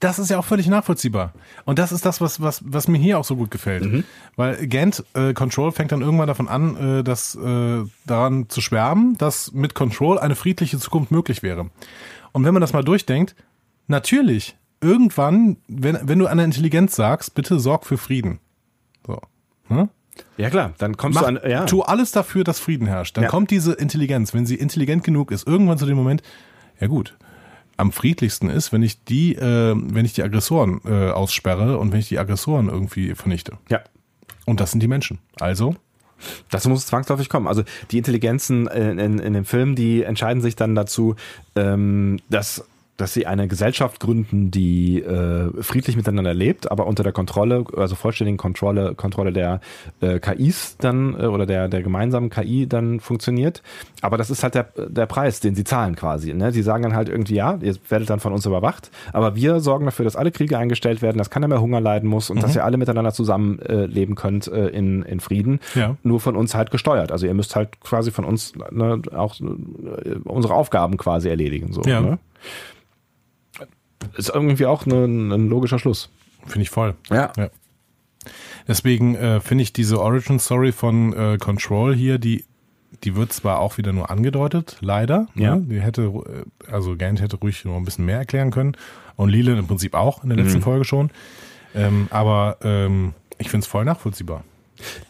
das ist ja auch völlig nachvollziehbar. Und das ist das, was, was, was mir hier auch so gut gefällt. Mhm. Weil Gant äh, Control fängt dann irgendwann davon an, äh, dass, äh, daran zu schwärmen, dass mit Control eine friedliche Zukunft möglich wäre. Und wenn man das mal durchdenkt, natürlich, irgendwann, wenn, wenn du einer Intelligenz sagst, bitte sorg für Frieden. So. Hm? Ja klar, dann kommst Mach, du an. Ja. Tu alles dafür, dass Frieden herrscht. Dann ja. kommt diese Intelligenz, wenn sie intelligent genug ist, irgendwann zu dem Moment, ja gut, am friedlichsten ist, wenn ich die, äh, wenn ich die Aggressoren äh, aussperre und wenn ich die Aggressoren irgendwie vernichte. Ja. Und das sind die Menschen. Also Dazu muss es zwangsläufig kommen. Also die Intelligenzen in, in, in dem Film, die entscheiden sich dann dazu, ähm, dass dass sie eine Gesellschaft gründen, die äh, friedlich miteinander lebt, aber unter der Kontrolle, also vollständigen Kontrolle, Kontrolle der äh, KIs dann äh, oder der, der gemeinsamen KI dann funktioniert. Aber das ist halt der, der Preis, den sie zahlen quasi. Ne? Sie sagen dann halt irgendwie, ja, ihr werdet dann von uns überwacht, aber wir sorgen dafür, dass alle Kriege eingestellt werden, dass keiner mehr Hunger leiden muss und mhm. dass ihr alle miteinander zusammenleben äh, könnt äh, in, in Frieden. Ja. Nur von uns halt gesteuert. Also ihr müsst halt quasi von uns ne, auch äh, unsere Aufgaben quasi erledigen. So, ja. ne? Ist irgendwie auch ne, ein logischer Schluss. Finde ich voll. Ja. ja. Deswegen äh, finde ich diese Origin Story von äh, Control hier, die, die wird zwar auch wieder nur angedeutet, leider. Ne? Ja. Ne? Die hätte, äh, also Gant hätte ruhig noch ein bisschen mehr erklären können. Und Leland im Prinzip auch in der letzten mhm. Folge schon. Ähm, aber ähm, ich finde es voll nachvollziehbar.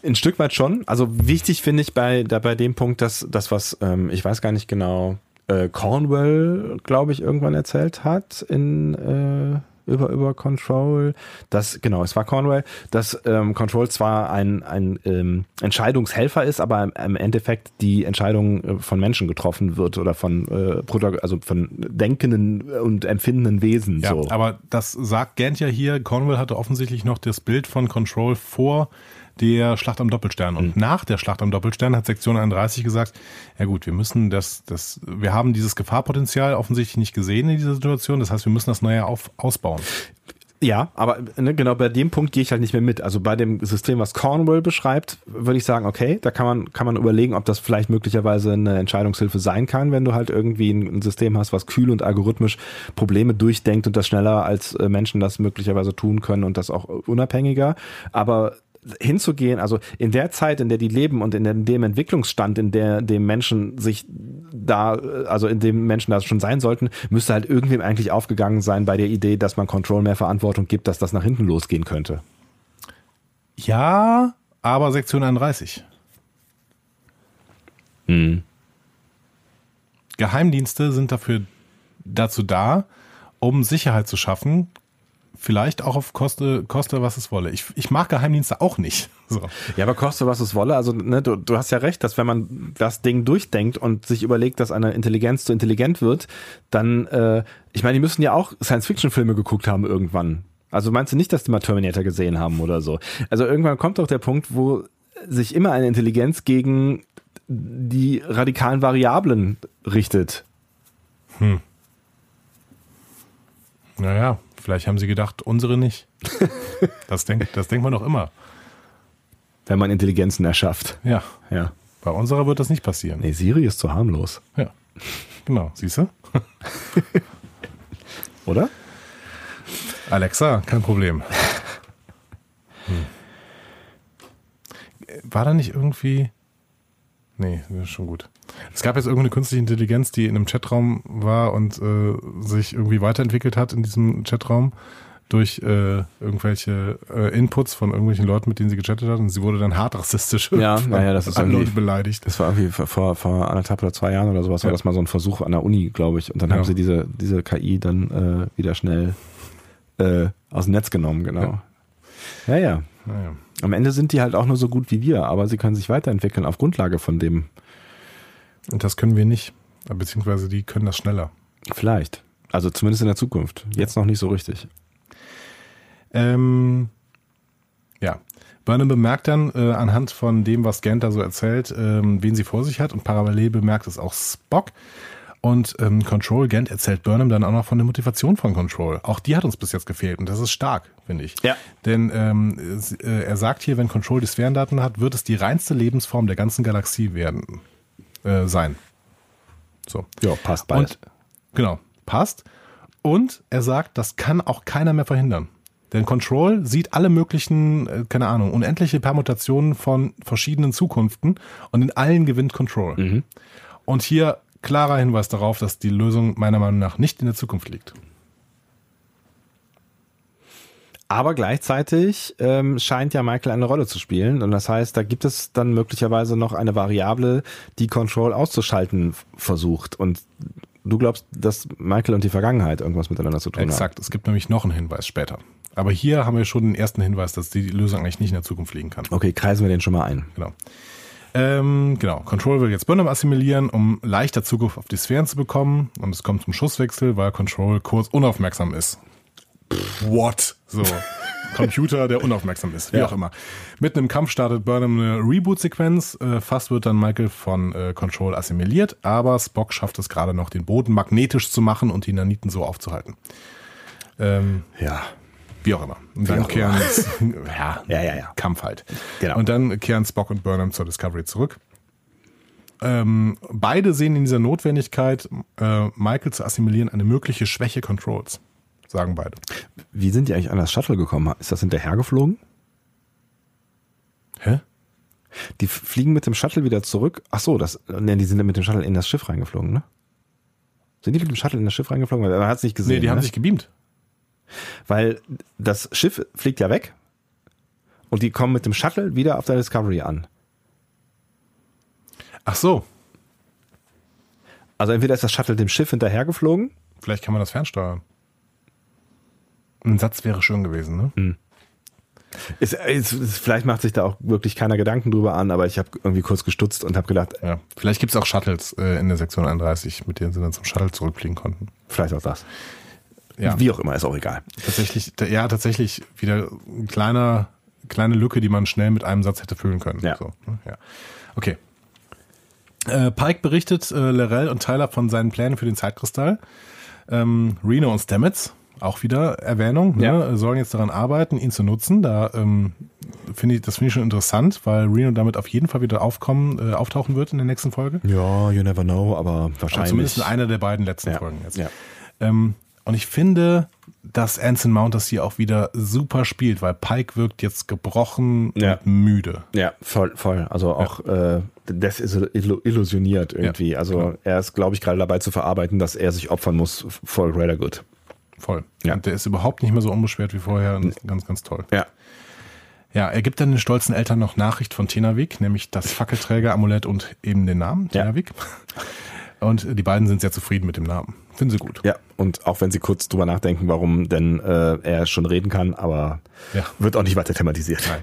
Ein Stück weit schon. Also wichtig finde ich bei, da bei dem Punkt, dass das, was, ähm, ich weiß gar nicht genau, äh, Cornwell, glaube ich, irgendwann erzählt hat in äh, über, über Control, dass, genau, es war Cornwell, dass ähm, Control zwar ein, ein ähm, Entscheidungshelfer ist, aber im, im, Endeffekt die Entscheidung äh, von Menschen getroffen wird oder von äh, also von denkenden und empfindenden Wesen. Ja, so. aber das sagt Gant ja hier, Cornwell hatte offensichtlich noch das Bild von Control vor der Schlacht am Doppelstern. Und mhm. nach der Schlacht am Doppelstern hat Sektion 31 gesagt, ja gut, wir müssen das, das, wir haben dieses Gefahrpotenzial offensichtlich nicht gesehen in dieser Situation. Das heißt, wir müssen das neue auf, ausbauen. Ja, aber ne, genau bei dem Punkt gehe ich halt nicht mehr mit. Also bei dem System, was Cornwall beschreibt, würde ich sagen, okay, da kann man, kann man überlegen, ob das vielleicht möglicherweise eine Entscheidungshilfe sein kann, wenn du halt irgendwie ein, ein System hast, was kühl und algorithmisch Probleme durchdenkt und das schneller als äh, Menschen das möglicherweise tun können und das auch unabhängiger. Aber hinzugehen, also in der Zeit, in der die leben und in dem Entwicklungsstand, in der dem Menschen sich da, also in dem Menschen da schon sein sollten, müsste halt irgendwem eigentlich aufgegangen sein bei der Idee, dass man Control mehr Verantwortung gibt, dass das nach hinten losgehen könnte. Ja, aber Sektion 31. Hm. Geheimdienste sind dafür dazu da, um Sicherheit zu schaffen, vielleicht auch auf Koste, Koste was es wolle. Ich, ich mag Geheimdienste auch nicht. So. Ja, aber koste was es wolle. Also ne, du, du hast ja recht, dass wenn man das Ding durchdenkt und sich überlegt, dass eine Intelligenz zu intelligent wird, dann, äh, ich meine, die müssen ja auch Science-Fiction-Filme geguckt haben irgendwann. Also meinst du nicht, dass die mal Terminator gesehen haben oder so? Also irgendwann kommt doch der Punkt, wo sich immer eine Intelligenz gegen die radikalen Variablen richtet. Hm. Naja, Vielleicht haben sie gedacht, unsere nicht. Das denkt, das denkt man doch immer. Wenn man Intelligenzen erschafft. Ja. ja. Bei unserer wird das nicht passieren. Nee, Siri ist zu harmlos. Ja. Genau, siehst du? Oder? Alexa, kein Problem. Hm. War da nicht irgendwie. Nee, das ist schon gut. Es gab jetzt irgendeine künstliche Intelligenz, die in einem Chatraum war und äh, sich irgendwie weiterentwickelt hat in diesem Chatraum durch äh, irgendwelche äh, Inputs von irgendwelchen Leuten, mit denen sie gechattet hat und sie wurde dann hart rassistisch. Ja, naja, das ist irgendwie Leute beleidigt. Das war irgendwie vor, vor anderthalb oder zwei Jahren oder sowas, ja. war das mal so ein Versuch an der Uni, glaube ich. Und dann ja. haben sie diese, diese KI dann äh, wieder schnell äh, aus dem Netz genommen, genau. Ja. ja. ja. Am Ende sind die halt auch nur so gut wie wir, aber sie können sich weiterentwickeln auf Grundlage von dem, und das können wir nicht. Beziehungsweise die können das schneller. Vielleicht. Also zumindest in der Zukunft. Jetzt noch nicht so richtig. Ähm, ja. Burnham bemerkt dann äh, anhand von dem, was Gant da so erzählt, ähm, wen sie vor sich hat und parallel bemerkt es auch Spock. Und ähm, Control Gant erzählt Burnham dann auch noch von der Motivation von Control. Auch die hat uns bis jetzt gefehlt und das ist stark, finde ich. Ja. Denn ähm, äh, er sagt hier, wenn Control die Sphärendaten hat, wird es die reinste Lebensform der ganzen Galaxie werden äh, sein. So. Ja, passt bald. Und, genau, passt. Und er sagt, das kann auch keiner mehr verhindern. Denn Control sieht alle möglichen, äh, keine Ahnung, unendliche Permutationen von verschiedenen Zukunften und in allen gewinnt Control. Mhm. Und hier klarer Hinweis darauf, dass die Lösung meiner Meinung nach nicht in der Zukunft liegt. Aber gleichzeitig ähm, scheint ja Michael eine Rolle zu spielen. Und das heißt, da gibt es dann möglicherweise noch eine Variable, die Control auszuschalten versucht. Und du glaubst, dass Michael und die Vergangenheit irgendwas miteinander zu tun Exakt. haben? Exakt. Es gibt nämlich noch einen Hinweis später. Aber hier haben wir schon den ersten Hinweis, dass die Lösung eigentlich nicht in der Zukunft liegen kann. Okay, kreisen wir den schon mal ein. Genau. Ähm, genau. Control will jetzt Burnham assimilieren, um leichter Zugriff auf die Sphären zu bekommen. Und es kommt zum Schusswechsel, weil Control kurz unaufmerksam ist what? So. Computer, der unaufmerksam ist, wie ja. auch immer. Mitten im Kampf startet Burnham eine Reboot-Sequenz. Äh, fast wird dann Michael von äh, Control assimiliert, aber Spock schafft es gerade noch, den Boden magnetisch zu machen und die Naniten so aufzuhalten. Ähm, ja. Wie auch immer. Und dann kehren ja, ja, ja, ja, Kampf halt. Genau. Und dann kehren Spock und Burnham zur Discovery zurück. Ähm, beide sehen in dieser Notwendigkeit, äh, Michael zu assimilieren, eine mögliche Schwäche Controls sagen beide. Wie sind die eigentlich an das Shuttle gekommen? Ist das hinterhergeflogen? Hä? Die fliegen mit dem Shuttle wieder zurück. Ach so, das, ne, die sind mit dem Shuttle in das Schiff reingeflogen, ne? Sind die mit dem Shuttle in das Schiff reingeflogen? Man hat es nicht gesehen. Nee, die ne? haben sich gebeamt. Weil das Schiff fliegt ja weg und die kommen mit dem Shuttle wieder auf der Discovery an. Ach so. Also entweder ist das Shuttle dem Schiff hinterhergeflogen. Vielleicht kann man das fernsteuern. Ein Satz wäre schön gewesen, ne? Mhm. Ist, ist, ist, vielleicht macht sich da auch wirklich keiner Gedanken drüber an, aber ich habe irgendwie kurz gestutzt und habe gedacht. Ja, vielleicht gibt es auch Shuttles äh, in der Sektion 31, mit denen sie dann zum Shuttle zurückfliegen konnten. Vielleicht auch das. Ja. Wie auch immer, ist auch egal. Tatsächlich, ja, tatsächlich wieder ein kleiner kleine Lücke, die man schnell mit einem Satz hätte füllen können. Ja. So, ne? ja. Okay. Äh, Pike berichtet äh, Lorel und Tyler von seinen Plänen für den Zeitkristall. Ähm, Reno und Stamets, auch wieder Erwähnung, ne, Ja. sollen jetzt daran arbeiten, ihn zu nutzen. Da ähm, finde ich, das finde ich schon interessant, weil Reno damit auf jeden Fall wieder aufkommen, äh, auftauchen wird in der nächsten Folge. Ja, you never know, aber wahrscheinlich. zumindest in einer der beiden letzten ja. Folgen jetzt. Ja. Ähm, und ich finde, dass Anson Mount das hier auch wieder super spielt, weil Pike wirkt jetzt gebrochen Ja. und müde. Ja, voll, voll. Also auch äh, desillusioniert irgendwie. Ja, also genau. er ist, glaube ich, gerade dabei zu verarbeiten, dass er sich opfern muss for greater good. Voll. Ja. Und der ist überhaupt nicht mehr so unbeschwert wie vorher. Und ganz, ganz toll. Ja. Ja, er gibt dann den stolzen Eltern noch Nachricht von Tenavik, nämlich das Fackelträger-Amulett und eben den Namen, Ja. Tenavik. Und die beiden sind sehr zufrieden mit dem Namen. Finden sie gut. Ja, und auch wenn sie kurz drüber nachdenken, warum denn äh, er schon reden kann, aber Ja. wird auch nicht weiter thematisiert. Nein.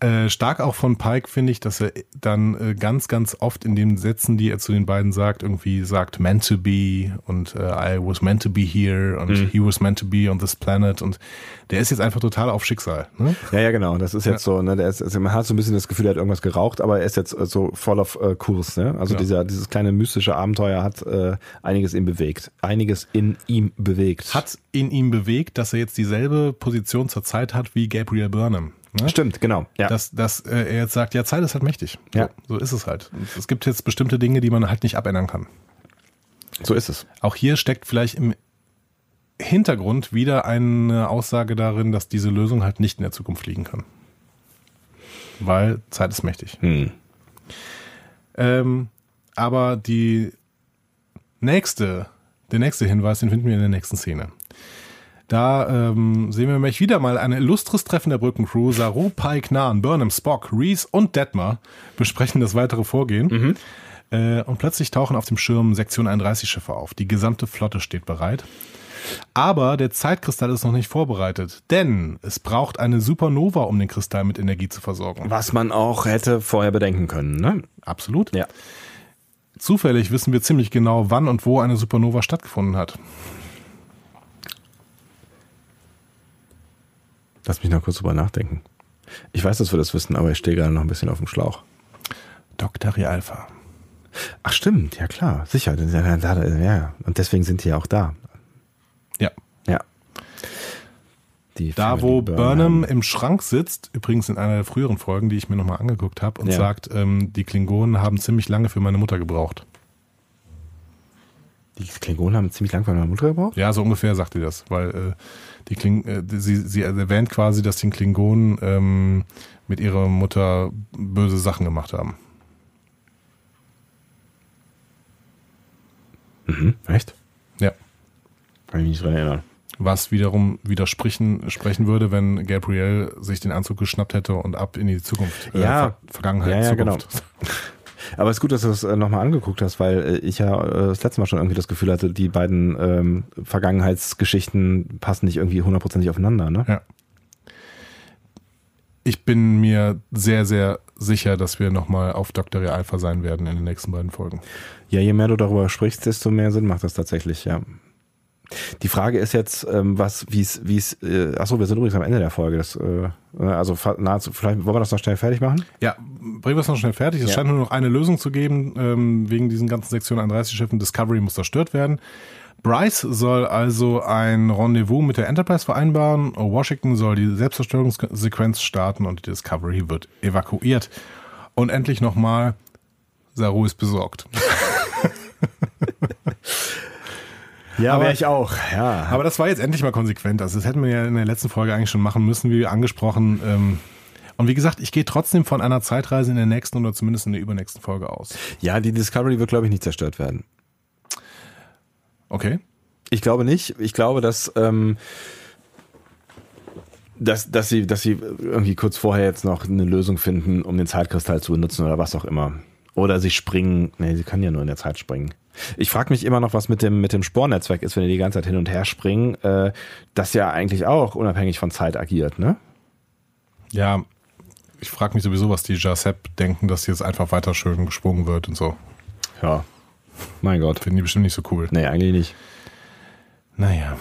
Äh, stark auch von Pike finde ich, dass er dann äh, ganz, ganz oft in den Sätzen, die er zu den beiden sagt, irgendwie sagt meant to be und äh, I was meant to be here und he was meant to be on this planet und der ist jetzt einfach total auf Schicksal. Ne? Ja, ja, genau. Das ist jetzt so, ne, der ist, also man hat so ein bisschen das Gefühl, er hat irgendwas geraucht, aber er ist jetzt so voll auf äh, Kurs, ne? Also Ja. dieser, dieses kleine mystische Abenteuer hat äh, einiges in bewegt. Einiges in ihm bewegt. Hat in ihm bewegt, dass er jetzt dieselbe Position zur Zeit hat wie Gabriel Burnham. Ne? Stimmt, genau. Ja. Dass, dass äh, er jetzt sagt, ja, Zeit ist halt mächtig. Ja. So, so ist es halt. Es gibt jetzt bestimmte Dinge, die man halt nicht abändern kann. so ist es. Auch hier steckt vielleicht im Hintergrund wieder eine Aussage darin, dass diese Lösung halt nicht in der Zukunft liegen kann. Weil Zeit ist mächtig. Hm. Ähm, aber die nächste, der nächste Hinweis, den finden wir in der nächsten Szene. Da ähm, sehen wir nämlich wieder mal ein illustres Treffen der Brückencrew. Saru, Pike, Nahn, Burnham, Spock, Reese und Detmer besprechen das weitere Vorgehen. Äh, und plötzlich tauchen auf dem Schirm Sektion 31 Schiffe auf. Die gesamte Flotte steht bereit. Aber der Zeitkristall ist noch nicht vorbereitet, denn es braucht eine Supernova, um den Kristall mit Energie zu versorgen. Was man auch hätte vorher bedenken können, ne? Absolut. Ja. Zufällig wissen wir ziemlich genau, wann und wo eine Supernova stattgefunden hat. Lass mich noch kurz drüber nachdenken. Ich weiß, dass wir das wissen, aber ich stehe gerade noch ein bisschen auf dem Schlauch. Dr. Rialpha. Ach stimmt, ja klar, sicher. Ja. Und deswegen sind die ja auch da. Ja. Ja. Die Da, wo Burnham im Schrank sitzt, übrigens in einer der früheren Folgen, die ich mir nochmal angeguckt habe, und Ja. sagt, ähm, die Klingonen haben ziemlich lange für meine Mutter gebraucht. Die Klingonen haben ziemlich lang von meiner Mutter gebraucht. Ja, so ungefähr sagt die das, weil äh, die Kling äh, sie, sie erwähnt quasi, dass die Klingonen ähm, mit ihrer Mutter böse Sachen gemacht haben. Mhm. Echt? Ja. Kann ich mich nicht dran erinnern. Was wiederum widersprechen sprechen würde, wenn Gabriel sich den Anzug geschnappt hätte und ab in die Zukunft, äh, Ja. Ver Vergangenheit, Ja, ja, Zukunft. Aber es ist gut, dass du es äh, nochmal angeguckt hast, weil äh, ich ja äh, das letzte Mal schon irgendwie das Gefühl hatte, die beiden ähm, Vergangenheitsgeschichten passen nicht irgendwie hundertprozentig aufeinander, ne? Ja. Ich bin mir sehr, sehr sicher, dass wir nochmal auf Dr. Realpha sein werden in den nächsten beiden Folgen. Ja, je mehr du darüber sprichst, desto mehr Sinn macht das tatsächlich, ja. Die Frage ist jetzt, ähm, was, wie es, wie es, äh, achso, wir sind übrigens am Ende der Folge. Das, äh, also fa- nahezu, vielleicht wollen wir das noch schnell fertig machen? Ja, bringen wir es noch schnell fertig. Es Ja. scheint nur noch eine Lösung zu geben, ähm, wegen diesen ganzen Sektion 31 Schiffen. Discovery muss zerstört werden. Bryce soll also ein Rendezvous mit der Enterprise vereinbaren. Washington soll die Selbstzerstörungssequenz starten und die Discovery wird evakuiert. Und endlich nochmal, Saru ist besorgt. Ja, Aber- wäre ich auch, ja. Aber das war jetzt endlich mal konsequent. Also das hätten wir ja in der letzten Folge eigentlich schon machen müssen, wie angesprochen. Ähm, und wie gesagt, ich gehe trotzdem von einer Zeitreise in der nächsten oder zumindest in der übernächsten Folge aus. ja, die Discovery wird, glaube ich, nicht zerstört werden. Okay. Ich glaube nicht. Ich glaube, dass, ähm, dass, dass, sie, dass sie irgendwie kurz vorher jetzt noch eine Lösung finden, um den Zeitkristall zu benutzen oder was auch immer. Oder sie springen. Nee, sie können ja nur in der Zeit springen. Ich frage mich immer noch, was mit dem, mit dem Spornetzwerk ist, wenn die die ganze Zeit hin und her springen, äh, das ja eigentlich auch unabhängig von Zeit agiert, ne? Ja, ich frage mich sowieso, was die Jasep denken, dass jetzt einfach weiter schön gesprungen wird und so. Ja. Mein Gott. Finden die bestimmt nicht so cool. Nee, eigentlich nicht. Naja.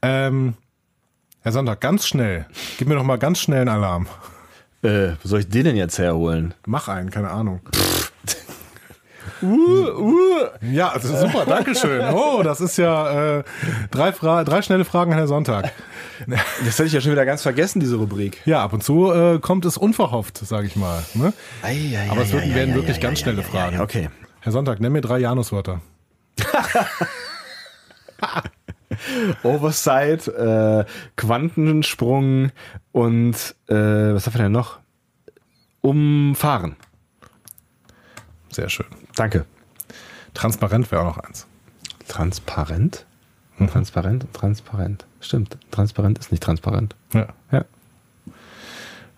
Ähm, Herr Sonntag, ganz schnell. Gib mir doch mal ganz schnell einen Alarm. Äh, wo soll ich den denn jetzt herholen? Mach einen, keine Ahnung. Uh, uh. Ja, also super, Dankeschön. Oh, das ist ja äh, drei, Fra drei schnelle Fragen an Herr Sonntag. Das hätte ich ja schon wieder ganz vergessen, diese Rubrik. Ja, ab und zu äh, kommt es unverhofft, sage ich mal. Ne? Ei, ei, Aber es werden, ei, werden wirklich ganz schnelle Fragen. Okay. Herr Sonntag, nenn mir drei Januswörter. Oversight, äh, Quantensprung und äh, was haben wir denn noch? Umfahren. Sehr schön. Danke. Transparent wäre auch noch eins. Transparent? Transparent und transparent. Stimmt. Transparent ist nicht transparent. Ja. Ja.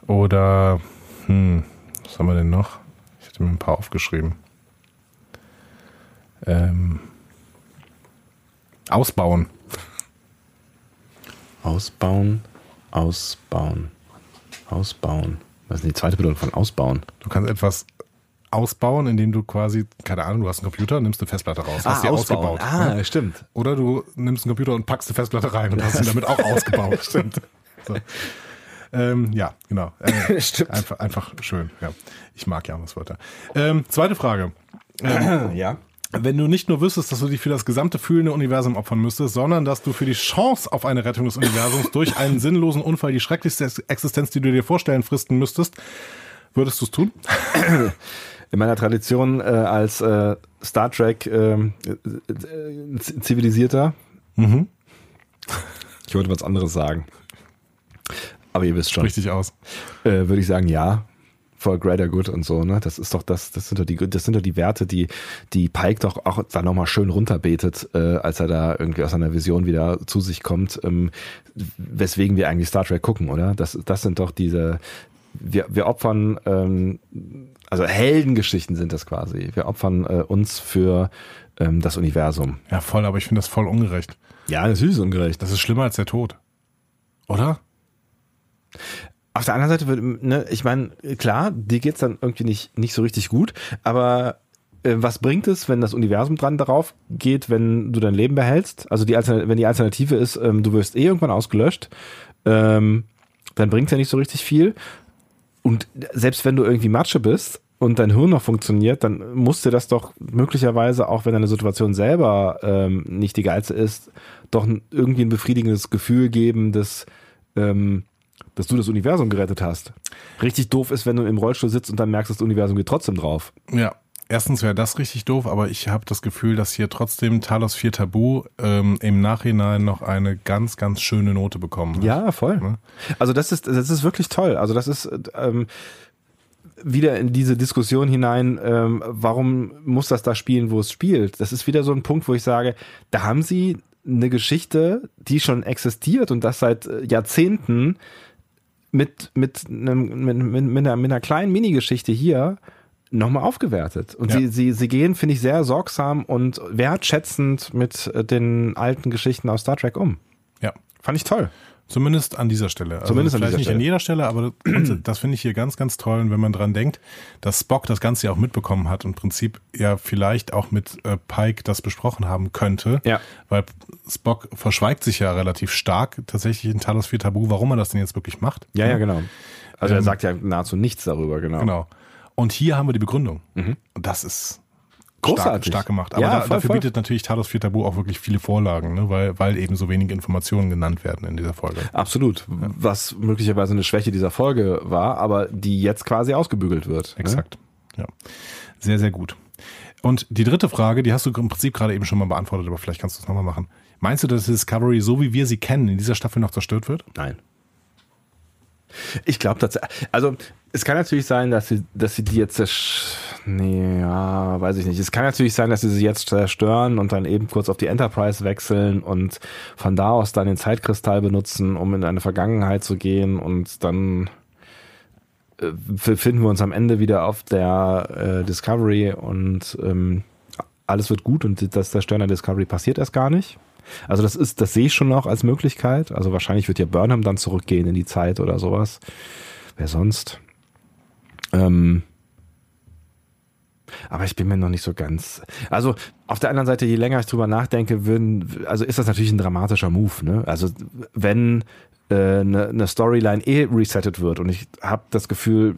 Oder, hm, was haben wir denn noch? Ich hatte mir ein paar aufgeschrieben. Ähm, ausbauen. Ausbauen, ausbauen, ausbauen. Was ist denn die zweite Bedeutung von ausbauen? Du kannst etwas ausbauen, indem du quasi, keine Ahnung, du hast einen Computer, nimmst eine Festplatte raus, hast sie ausgebaut. Ah, ne? stimmt. Oder du nimmst einen Computer und packst eine Festplatte rein und hast ihn damit auch ausgebaut. Stimmt. So. Ähm, ja, genau. Äh, Stimmt. Einfach, einfach schön. Ja. Ich mag Januswörter. Ähm, zweite Frage. Ja. Wenn du nicht nur wüsstest, dass du dich für das gesamte fühlende Universum opfern müsstest, sondern dass du für die Chance auf eine Rettung des Universums durch einen sinnlosen Unfall die schrecklichste Existenz, die du dir vorstellen, fristen müsstest, würdest du es tun? In meiner Tradition äh, als äh, Star Trek äh, äh, zivilisierter. Mhm. Ich wollte was anderes sagen. Aber ihr wisst schon. Richtig aus. Äh, würde ich sagen, ja. For greater good und so, ne? Das ist doch das, das sind doch die, das sind doch die Werte, die, die Pike doch auch da nochmal schön runterbetet, äh, als er da irgendwie aus seiner Vision wieder zu sich kommt, ähm, weswegen wir eigentlich Star Trek gucken, oder? Das, das sind doch diese, wir, wir opfern, ähm, also Heldengeschichten sind das quasi. Wir opfern äh, uns für ähm, das Universum. Ja, voll, aber ich finde das voll ungerecht. Ja, natürlich ist ungerecht. Das ist schlimmer als der Tod. Oder? Auf der anderen Seite, wird, ne, ich meine, klar, dir geht's dann irgendwie nicht, nicht so richtig gut, aber äh, was bringt es, wenn das Universum dran darauf geht, wenn du dein Leben behältst? Also die Altern wenn die Alternative ist, ähm, du wirst eh irgendwann ausgelöscht, ähm, dann bringt's ja nicht so richtig viel. Und selbst wenn du irgendwie Matsche bist und dein Hirn noch funktioniert, dann muss dir das doch möglicherweise, auch wenn deine Situation selber ähm, nicht die geilste ist, doch irgendwie ein befriedigendes Gefühl geben, dass, ähm, dass du das Universum gerettet hast. Richtig doof ist, wenn du im Rollstuhl sitzt und dann merkst, das Universum geht trotzdem drauf. Ja. Erstens wäre das richtig doof, aber ich habe das Gefühl, dass hier trotzdem Talos 4 Tabu ähm, im Nachhinein noch eine ganz, ganz schöne Note bekommen hat. Ja, voll. Ne? Also das ist, das ist wirklich toll. Also das ist ähm, wieder in diese Diskussion hinein, ähm, warum muss das da spielen, wo es spielt? Das ist wieder so ein Punkt, wo ich sage, da haben sie eine Geschichte, die schon existiert und das seit äh, Jahrzehnten mit, mit, einem, mit, mit, mit, einer, mit einer kleinen Minigeschichte hier nochmal aufgewertet. Und Ja. sie, sie, sie gehen, finde ich, sehr sorgsam und wertschätzend mit äh, den alten Geschichten aus Star Trek um. Ja. Fand ich toll. Zumindest an dieser Stelle. Also Zumindest an vielleicht dieser nicht Stelle. an jeder Stelle, aber das, das finde ich hier ganz, ganz toll. Und wenn man dran denkt, dass Spock das Ganze ja auch mitbekommen hat und im Prinzip ja vielleicht auch mit äh, Pike das besprochen haben könnte, Ja. weil Spock verschweigt sich ja relativ stark tatsächlich in Talos 4 Tabu, warum er das denn jetzt wirklich macht. Ja, ja, genau. Also er Ähm, sagt ja nahezu nichts darüber, genau. Genau. Und hier haben wir die Begründung. Und das ist Großartig. Stark, stark gemacht. Aber Ja, da, voll, dafür voll. bietet natürlich Talos 4 Tabu auch wirklich viele Vorlagen, ne? weil, weil eben so wenige Informationen genannt werden in dieser Folge. Absolut. Was möglicherweise eine Schwäche dieser Folge war, aber die jetzt quasi ausgebügelt wird. ne? Exakt. Ja. Sehr, sehr gut. Und die dritte Frage, die hast du im Prinzip gerade eben schon mal beantwortet, aber vielleicht kannst du es nochmal machen. Meinst du, dass Discovery, so wie wir sie kennen, in dieser Staffel noch zerstört wird? Nein. Ich glaube tatsächlich, also es kann natürlich sein, dass sie, dass sie die jetzt, nee, ja, weiß ich nicht. Es kann natürlich sein, dass sie sie jetzt zerstören und dann eben kurz auf die Enterprise wechseln und von da aus dann den Zeitkristall benutzen, um in eine Vergangenheit zu gehen und dann äh, befinden wir uns am Ende wieder auf der äh, Discovery und ähm, alles wird gut und das Zerstören der Discovery passiert erst gar nicht. Also das ist, das sehe ich schon noch als Möglichkeit. Also wahrscheinlich wird ja Burnham dann zurückgehen in die Zeit oder sowas. Wer sonst? Ähm, aber ich bin mir noch nicht so ganz. Also auf der anderen Seite, je länger ich drüber nachdenke, würden, also ist das natürlich ein dramatischer Move. Ne? Also wenn äh, eine, eine Storyline eh resettet wird. Und ich habe das Gefühl,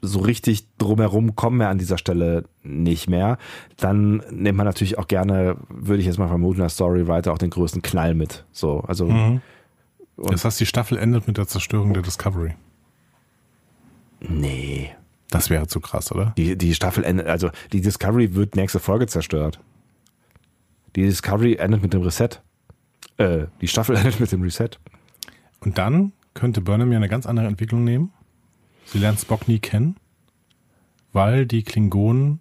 so richtig drumherum kommen wir an dieser Stelle nicht mehr. Dann nimmt man natürlich auch gerne, würde ich jetzt mal vermuten, als Storywriter auch den größten Knall mit. So, also. Mhm. Das heißt, die Staffel endet mit der Zerstörung der Discovery. Nee. Das wäre zu krass, oder? Die, die Staffel endet, also die Discovery wird nächste Folge zerstört. Die Discovery endet mit dem Reset. Äh, die Staffel endet mit dem Reset. Und dann könnte Burnham ja eine ganz andere Entwicklung nehmen. Sie lernt Spock nie kennen, weil die Klingonen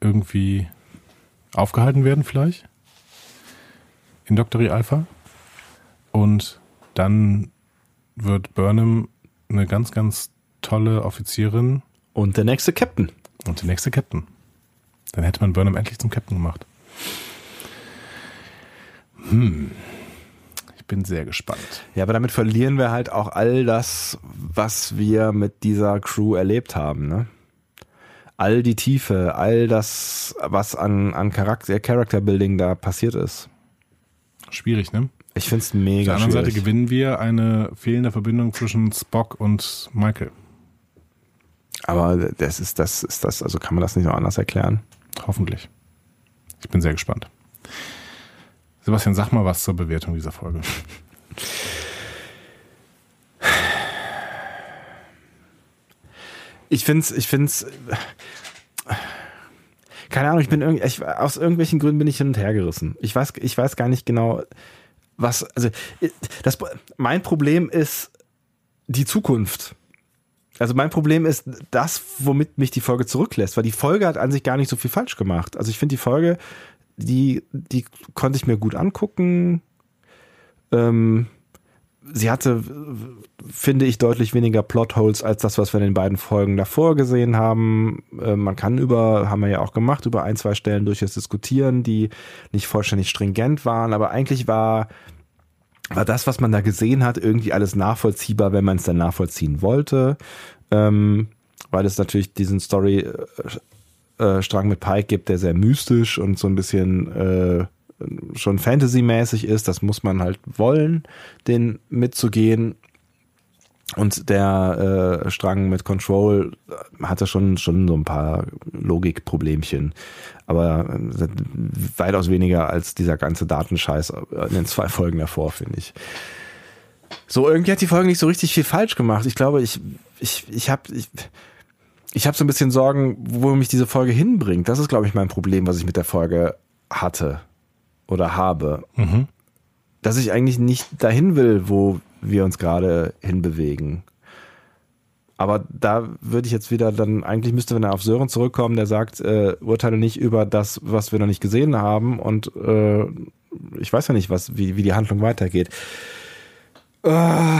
irgendwie aufgehalten werden vielleicht in Doctory Alpha. Und dann wird Burnham eine ganz, ganz tolle Offizierin. Und der nächste Captain. Und der nächste Captain. Dann hätte man Burnham endlich zum Captain gemacht. Hm. Ich bin sehr gespannt. Ja, aber damit verlieren wir halt auch all das, was wir mit dieser Crew erlebt haben, ne? All die Tiefe, all das, was an, an Charakter, Character Building da passiert ist. Schwierig, ne? Ich finde es mega Auf der anderen schwierig. Seite gewinnen wir eine fehlende Verbindung zwischen Spock und Michael. Aber das ist das, ist das, also kann man das nicht noch anders erklären? Hoffentlich. Ich bin sehr gespannt. Sebastian, sag mal was zur Bewertung dieser Folge. Ich find's, ich find's, keine Ahnung, ich bin irgendwie, ich, aus irgendwelchen Gründen bin ich hin und her gerissen. Ich weiß, ich weiß gar nicht genau, was, also, das, mein Problem ist die Zukunft. Also mein Problem ist das, womit mich die Folge zurücklässt, weil die Folge hat an sich gar nicht so viel falsch gemacht. Also ich finde die Folge, die, die konnte ich mir gut angucken. Ähm, sie hatte, finde ich, deutlich weniger Plotholes als das, was wir in den beiden Folgen davor gesehen haben. Äh, man kann über, haben wir ja auch gemacht, über ein, zwei Stellen durchaus diskutieren, die nicht vollständig stringent waren, aber eigentlich war, war das, was man da gesehen hat, irgendwie alles nachvollziehbar, wenn man es dann nachvollziehen wollte. Ähm, weil es natürlich diesen Story äh, Strang mit Pike gibt, der sehr mystisch und so ein bisschen äh, schon Fantasy-mäßig ist. Das muss man halt wollen, den mitzugehen. Und der äh, Strang mit Control hatte schon, schon so ein paar Logikproblemchen. Aber äh, weitaus weniger als dieser ganze Datenscheiß in den zwei Folgen davor, finde ich. So, irgendwie hat die Folge nicht so richtig viel falsch gemacht. Ich glaube, ich, ich, ich habe ich, ich hab so ein bisschen Sorgen, wo mich diese Folge hinbringt. Das ist, glaube ich, mein Problem, was ich mit der Folge hatte oder habe. Mhm. Dass ich eigentlich nicht dahin will, wo wir uns gerade hinbewegen. Aber da würde ich jetzt wieder dann, eigentlich müsste man auf Sören zurückkommen, der sagt, äh, urteile nicht über das, was wir noch nicht gesehen haben und äh, ich weiß ja nicht, was, wie, wie die Handlung weitergeht. Äh,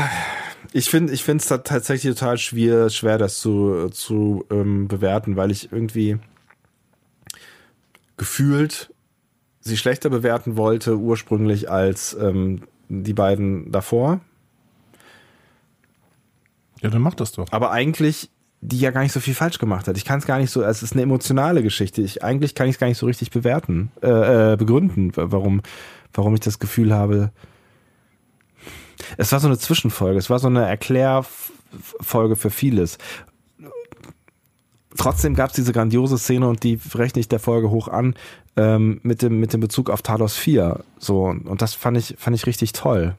ich finde ich finde es tatsächlich total schwer, schwer das zu, zu ähm, bewerten, weil ich irgendwie gefühlt sie schlechter bewerten wollte ursprünglich als ähm, die beiden davor. Ja, dann mach das doch. Aber eigentlich die ja gar nicht so viel falsch gemacht hat. Ich kann es gar nicht so, es ist eine emotionale Geschichte. Ich, eigentlich kann ich es gar nicht so richtig bewerten, äh, äh, begründen, warum, warum ich das Gefühl habe. Es war so eine Zwischenfolge, es war so eine Erklärfolge für vieles. Trotzdem gab es diese grandiose Szene und die rechne ich der Folge hoch an ähm, mit dem mit dem Bezug auf Talos 4. So und das fand ich fand ich richtig toll.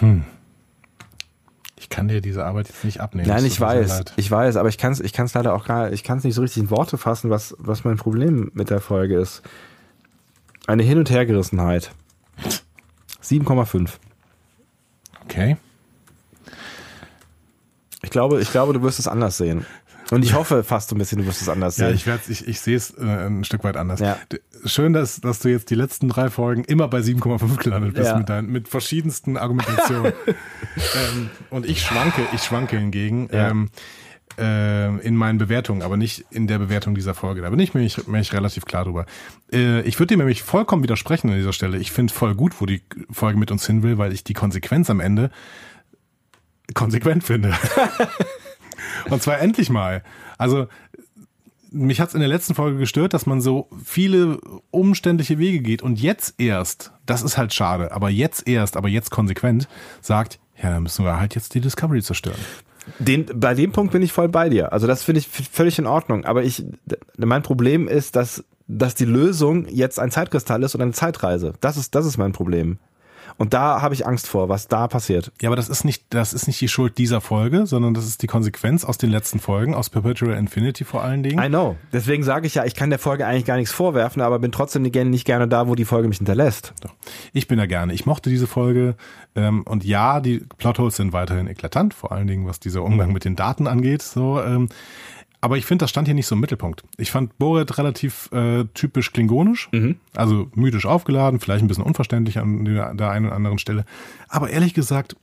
Hm. Ich kann dir diese Arbeit jetzt nicht abnehmen. Nein, ich weiß, ich weiß, aber ich kann es ich kann's leider auch gar, ich kann es nicht so richtig in Worte fassen, was, was mein Problem mit der Folge ist. Eine Hin- und Hergerissenheit. 7,5. Okay. Ich glaube, ich glaube, du wirst es anders sehen. Und ich hoffe fast so ein bisschen, du wirst es anders Ja, sehen. ich, werd's- ich, ich sehe es äh, ein Stück weit anders. Ja. Schön, dass, dass du jetzt die letzten drei Folgen immer bei 7,5 gelandet bist Ja. mit, deinen, mit verschiedensten Argumentationen. ähm, und ich schwanke, ich schwanke hingegen Ja. ähm, äh, in meinen Bewertungen, aber nicht in der Bewertung dieser Folge. Da bin ich mir nicht, mir relativ klar drüber. Äh, ich würde dir nämlich vollkommen widersprechen an dieser Stelle. Ich finde voll gut, wo die Folge mit uns hin will, weil ich die Konsequenz am Ende konsequent finde. Und zwar endlich mal. Also mich hat's in der letzten Folge gestört, dass man so viele umständliche Wege geht und jetzt erst, das ist halt schade, aber jetzt erst, aber jetzt konsequent sagt, ja, dann müssen wir halt jetzt die Discovery zerstören. Den, bei dem Punkt bin ich voll bei dir. Also das finde ich völlig in Ordnung. Aber ich, mein Problem ist, dass, dass die Lösung jetzt ein Zeitkristall ist und eine Zeitreise. Das ist, das ist mein Problem. Und da habe ich Angst vor, was da passiert. Ja, aber das ist nicht, das ist nicht die Schuld dieser Folge, sondern das ist die Konsequenz aus den letzten Folgen, aus Perpetual Infinity vor allen Dingen. I know. Deswegen sage ich ja, ich kann der Folge eigentlich gar nichts vorwerfen, aber bin trotzdem nicht gerne da, wo die Folge mich hinterlässt. Ich bin da gerne. Ich mochte diese Folge. Ähm, und ja, die Plotholes sind weiterhin eklatant, vor allen Dingen, was dieser Umgang mit den Daten angeht. So, ähm, aber ich finde, das stand hier nicht so im Mittelpunkt. Ich fand Boret relativ äh, typisch klingonisch, mhm. also mythisch aufgeladen, vielleicht ein bisschen unverständlich an der, der einen oder anderen Stelle. Aber ehrlich gesagt,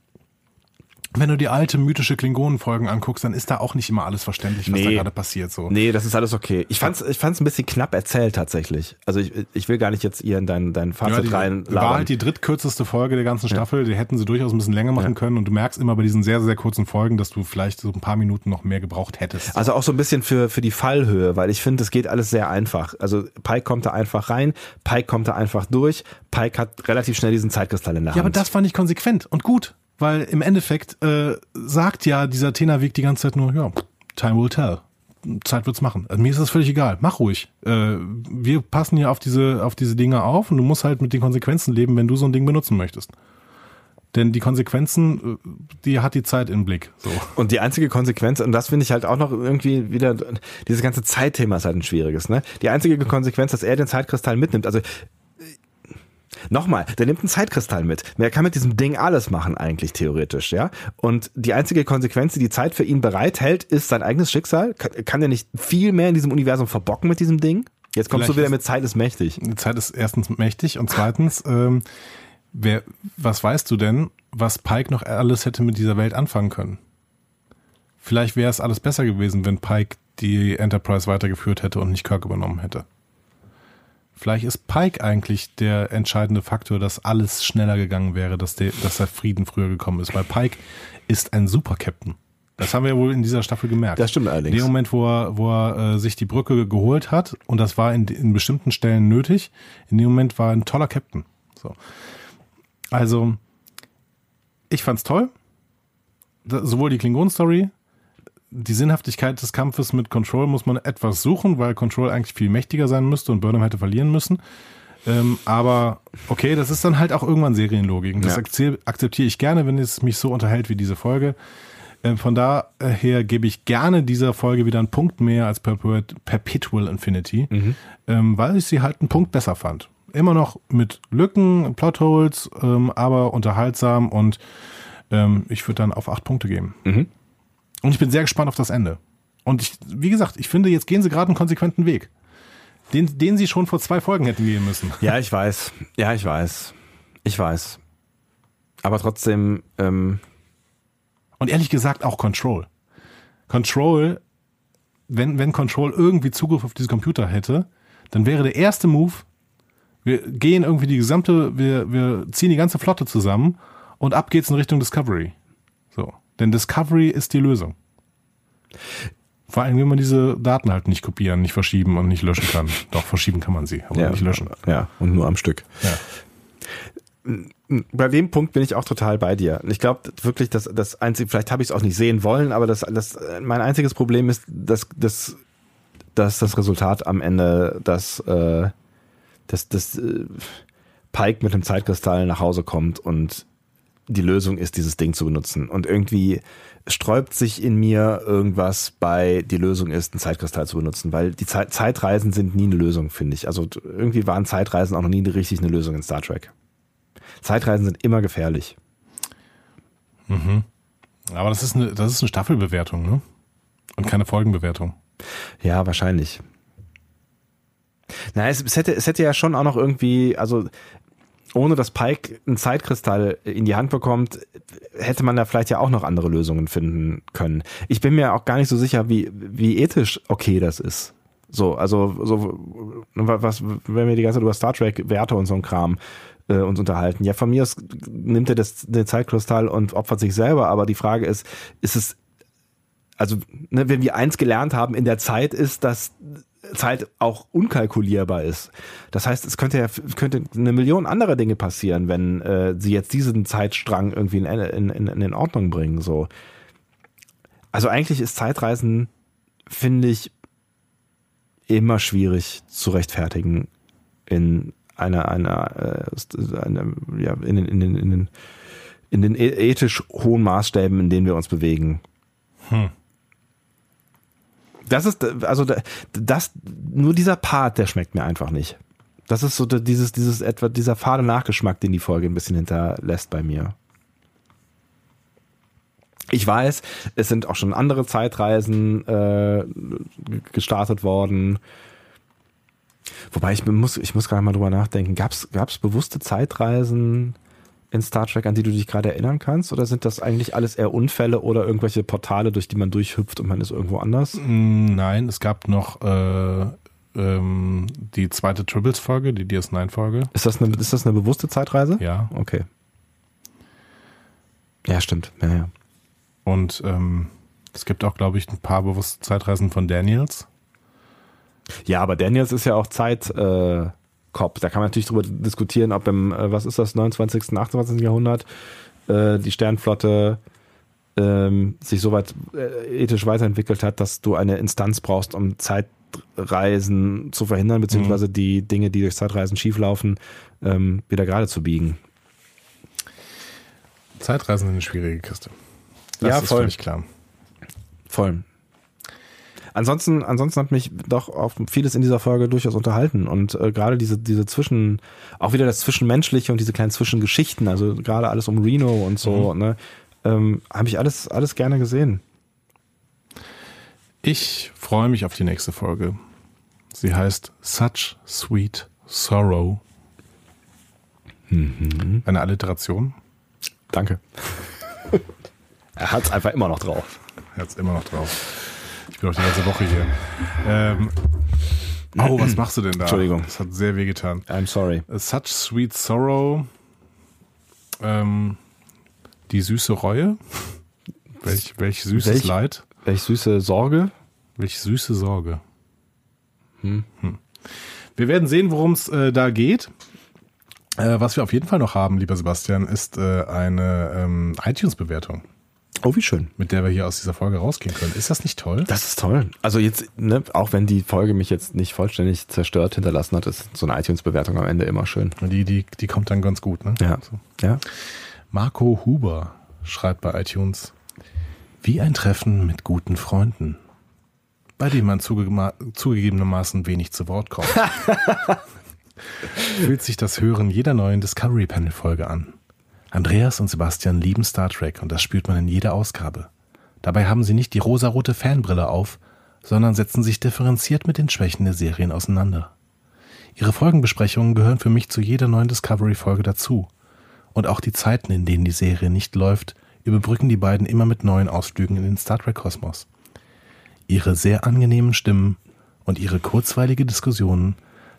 wenn du die alte mythische Klingonenfolgen anguckst, dann ist da auch nicht immer alles verständlich, was nee. da gerade passiert. So. Nee, das ist alles okay. Ich fand's, ich fand's ein bisschen knapp erzählt tatsächlich. Also ich, ich will gar nicht jetzt ihr in dein, dein Fazit ja, rein. War halt die drittkürzeste Folge der ganzen Staffel. Ja. Die hätten sie durchaus ein bisschen länger machen ja. können. Und du merkst immer bei diesen sehr, sehr kurzen Folgen, dass du vielleicht so ein paar Minuten noch mehr gebraucht hättest. Also auch so ein bisschen für, für die Fallhöhe, weil ich finde, es geht alles sehr einfach. Also Pike kommt da einfach rein, Pike kommt da einfach durch, Pike hat relativ schnell diesen Zeitkristall in der Hand. Ja, aber das fand ich konsequent und gut. Weil im Endeffekt äh, sagt ja dieser Tennerweg die ganze Zeit nur, ja, time will tell. Zeit wird's machen. Also mir ist das völlig egal. Mach ruhig. Äh, wir passen ja auf diese, auf diese Dinge auf und du musst halt mit den Konsequenzen leben, wenn du so ein Ding benutzen möchtest. Denn die Konsequenzen, äh, die hat die Zeit im Blick. So. Und die einzige Konsequenz, und das finde ich halt auch noch irgendwie wieder, dieses ganze Zeitthema ist halt ein schwieriges, ne? Die einzige Konsequenz, dass er den Zeitkristall mitnimmt. Also Nochmal, der nimmt einen Zeitkristall mit. Er kann mit diesem Ding alles machen, eigentlich theoretisch, ja. Und die einzige Konsequenz, die die Zeit für ihn bereithält, ist sein eigenes Schicksal. Kann, er nicht viel mehr in diesem Universum verbocken mit diesem Ding? Jetzt kommst Vielleicht du wieder mit Zeit ist mächtig. Zeit ist erstens mächtig und zweitens, ähm, wer, was weißt du denn, was Pike noch alles hätte mit dieser Welt anfangen können? Vielleicht wäre es alles besser gewesen, wenn Pike die Enterprise weitergeführt hätte und nicht Kirk übernommen hätte. Vielleicht ist Pike eigentlich der entscheidende Faktor, dass alles schneller gegangen wäre, dass der, dass der Frieden früher gekommen ist. Weil Pike ist ein Super-Captain. Das haben wir wohl in dieser Staffel gemerkt. Das stimmt allerdings. In dem Moment, wo er, wo er äh, sich die Brücke geholt hat, und das war in, in bestimmten Stellen nötig, in dem Moment war er ein toller Captain. So. Also, ich fand's toll. sowohl die Klingon-Story die Sinnhaftigkeit des Kampfes mit Control muss man etwas suchen, weil Control eigentlich viel mächtiger sein müsste und Burnham hätte verlieren müssen. Ähm, aber okay, das ist dann halt auch irgendwann Serienlogik. Das ja. akzeptiere ich gerne, wenn es mich so unterhält wie diese Folge. Ähm, von daher gebe ich gerne dieser Folge wieder einen Punkt mehr als Perpetual Infinity, mhm. ähm, weil ich sie halt einen Punkt besser fand. Immer noch mit Lücken, Plotholes, ähm, aber unterhaltsam und ähm, ich würde dann auf acht Punkte geben. Mhm. Und ich bin sehr gespannt auf das Ende. Und ich, wie gesagt, ich finde, jetzt gehen sie gerade einen konsequenten Weg. Den, den sie schon vor zwei Folgen hätten gehen müssen. Ja, ich weiß. Ja, ich weiß. Ich weiß. Aber trotzdem. Ähm Und ehrlich gesagt auch Control. Control, wenn, wenn Control irgendwie Zugriff auf diese Computer hätte, dann wäre der erste Move, wir gehen irgendwie die gesamte, wir, wir ziehen die ganze Flotte zusammen und ab geht's in Richtung Discovery. So. Denn Discovery ist die Lösung. Vor allem, wenn man diese Daten halt nicht kopieren, nicht verschieben und nicht löschen kann. Doch, verschieben kann man sie, aber ja, nicht löschen. Ja, und nur am Stück. Ja. Bei dem Punkt bin ich auch total bei dir. Ich glaube wirklich, dass das einzige, vielleicht habe ich es auch nicht sehen wollen, aber das, das, mein einziges Problem ist, dass, dass, dass das Resultat am Ende, dass, äh, dass, dass äh, Pike mit dem Zeitkristall nach Hause kommt und die Lösung ist, dieses Ding zu benutzen. Und irgendwie sträubt sich in mir irgendwas bei, die Lösung ist, einen Zeitkristall zu benutzen, weil die Zeit, Zeitreisen sind nie eine Lösung, finde ich. Also irgendwie waren Zeitreisen auch noch nie richtig eine Lösung in Star Trek. Zeitreisen sind immer gefährlich. Mhm. Aber das ist eine, das ist eine Staffelbewertung, ne? Und keine Folgenbewertung. Ja, wahrscheinlich. Na, es, es, hätte, es hätte ja schon auch noch irgendwie, also ohne dass Pike einen Zeitkristall in die Hand bekommt, hätte man da vielleicht ja auch noch andere Lösungen finden können. Ich bin mir auch gar nicht so sicher, wie, wie ethisch okay das ist. So, also, so, was, wenn wir die ganze Zeit über Star Trek Werte und so ein Kram äh, uns unterhalten. Ja, von mir aus nimmt er das, den Zeitkristall und opfert sich selber, aber die Frage ist, ist es also ne, wenn wir eins gelernt haben in der Zeit ist, dass Zeit auch unkalkulierbar ist. Das heißt, es könnte ja könnte eine Million andere Dinge passieren, wenn äh, sie jetzt diesen Zeitstrang irgendwie in, in, in, in Ordnung bringen. So. Also eigentlich ist Zeitreisen, finde ich, immer schwierig zu rechtfertigen in einer, einer, äh, einer ja, in den, in den, in den, in den e-, ethisch hohen Maßstäben, in denen wir uns bewegen. Hm. Das ist, also das, nur dieser Part, der schmeckt mir einfach nicht. Das ist so dieses, dieses etwa, dieser fade Nachgeschmack, den die Folge ein bisschen hinterlässt bei mir. Ich weiß, es sind auch schon andere Zeitreisen äh, gestartet worden. Wobei ich muss, ich muss gerade mal drüber nachdenken. Gab es bewusste Zeitreisen in Star Trek, an die du dich gerade erinnern kannst? Oder sind das eigentlich alles eher Unfälle oder irgendwelche Portale, durch die man durchhüpft und man ist irgendwo anders? Mm, nein, es gab noch äh, ähm, die zweite Tribbles-Folge, die DS9-Folge. Ist, das eine, ist das eine bewusste Zeitreise? Ja. Okay. Ja, stimmt. Ja, ja. Und ähm, es gibt auch, glaube ich, ein paar bewusste Zeitreisen von Daniels. Ja, aber Daniels ist ja auch Zeit. Äh Kopf. Da kann man natürlich darüber diskutieren, ob im, äh, was ist das, 29., 28. Jahrhundert äh, die Sternflotte ähm, sich so weit äh, ethisch weiterentwickelt hat, dass du eine Instanz brauchst, um Zeitreisen zu verhindern, beziehungsweise mhm. die Dinge, die durch Zeitreisen schieflaufen, ähm, wieder gerade zu biegen. Zeitreisen sind eine schwierige Kiste. Das ja, ist voll. völlig klar. Voll. Ansonsten, ansonsten hat mich doch auf vieles in dieser Folge durchaus unterhalten und äh, gerade diese, diese Zwischen, auch wieder das Zwischenmenschliche und diese kleinen Zwischengeschichten, also gerade alles um Reno und so, mhm. ne, ähm, habe ich alles, alles gerne gesehen. Ich freue mich auf die nächste Folge. Sie heißt Such Sweet Sorrow. Mhm. Eine Alliteration. Danke. er hat es einfach immer noch drauf. Er hat es immer noch drauf. Ich bin auch die ganze Woche hier. Ähm, oh, was machst du denn da? Entschuldigung. Das hat sehr weh getan. I'm sorry. Such Sweet Sorrow. Ähm, die süße Reue. Welch, welch süßes welch, Leid. Welch süße Sorge. Welch süße Sorge. Hm. Hm. Wir werden sehen, worum es äh, da geht. Äh, was wir auf jeden Fall noch haben, lieber Sebastian, ist äh, eine ähm, iTunes-Bewertung. Oh, wie schön. Mit der wir hier aus dieser Folge rausgehen können. Ist das nicht toll? Das ist toll. Also jetzt, ne, auch wenn die Folge mich jetzt nicht vollständig zerstört hinterlassen hat, ist so eine iTunes-Bewertung am Ende immer schön. Die, die, die kommt dann ganz gut, ne? Ja. So. ja. Marco Huber schreibt bei iTunes, wie ein Treffen mit guten Freunden, bei dem man zuge zugegebenermaßen wenig zu Wort kommt. Fühlt sich das Hören jeder neuen Discovery Panel Folge an. Andreas und Sebastian lieben Star Trek und das spürt man in jeder Ausgabe. Dabei haben sie nicht die rosarote Fanbrille auf, sondern setzen sich differenziert mit den Schwächen der Serien auseinander. Ihre Folgenbesprechungen gehören für mich zu jeder neuen Discovery-Folge dazu. Und auch die Zeiten, in denen die Serie nicht läuft, überbrücken die beiden immer mit neuen Ausflügen in den Star Trek-Kosmos. Ihre sehr angenehmen Stimmen und ihre kurzweilige Diskussionen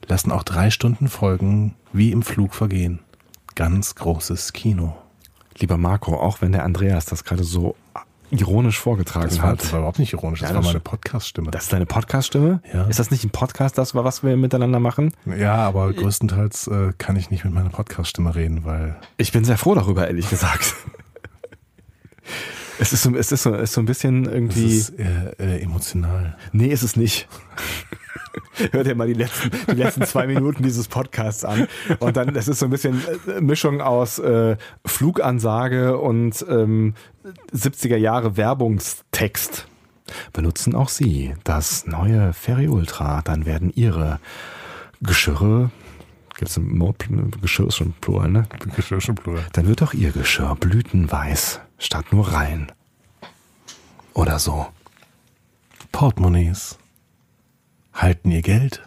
lassen auch drei Stunden Folgen wie im Flug vergehen ganz großes Kino. Lieber Marco, auch wenn der Andreas das gerade so ironisch vorgetragen das war, hat. Das war überhaupt nicht ironisch, das ja, war meine Podcast-Stimme. Das ist deine Podcast-Stimme? Ja. Ist das nicht ein Podcast, das was wir miteinander machen? Ja, aber größtenteils äh, kann ich nicht mit meiner Podcast-Stimme reden, weil. Ich bin sehr froh darüber, ehrlich gesagt. Es ist so, es ist so, es ist so ein bisschen irgendwie. Es ist äh, äh, emotional. Nee, ist es nicht. Hör dir mal die letzten, die letzten zwei Minuten dieses Podcasts an. Und dann, das ist so ein bisschen äh, Mischung aus äh, Flugansage und ähm, 70er Jahre Werbungstext. Benutzen auch Sie das neue Ferry Ultra, dann werden Ihre Geschirre Gibt es ein Mord, Geschirr ist schon plural, ne? Geschirr ist schon plural. Dann wird auch Ihr Geschirr blütenweiß statt nur rein. Oder so. Portemonnaies halten ihr Geld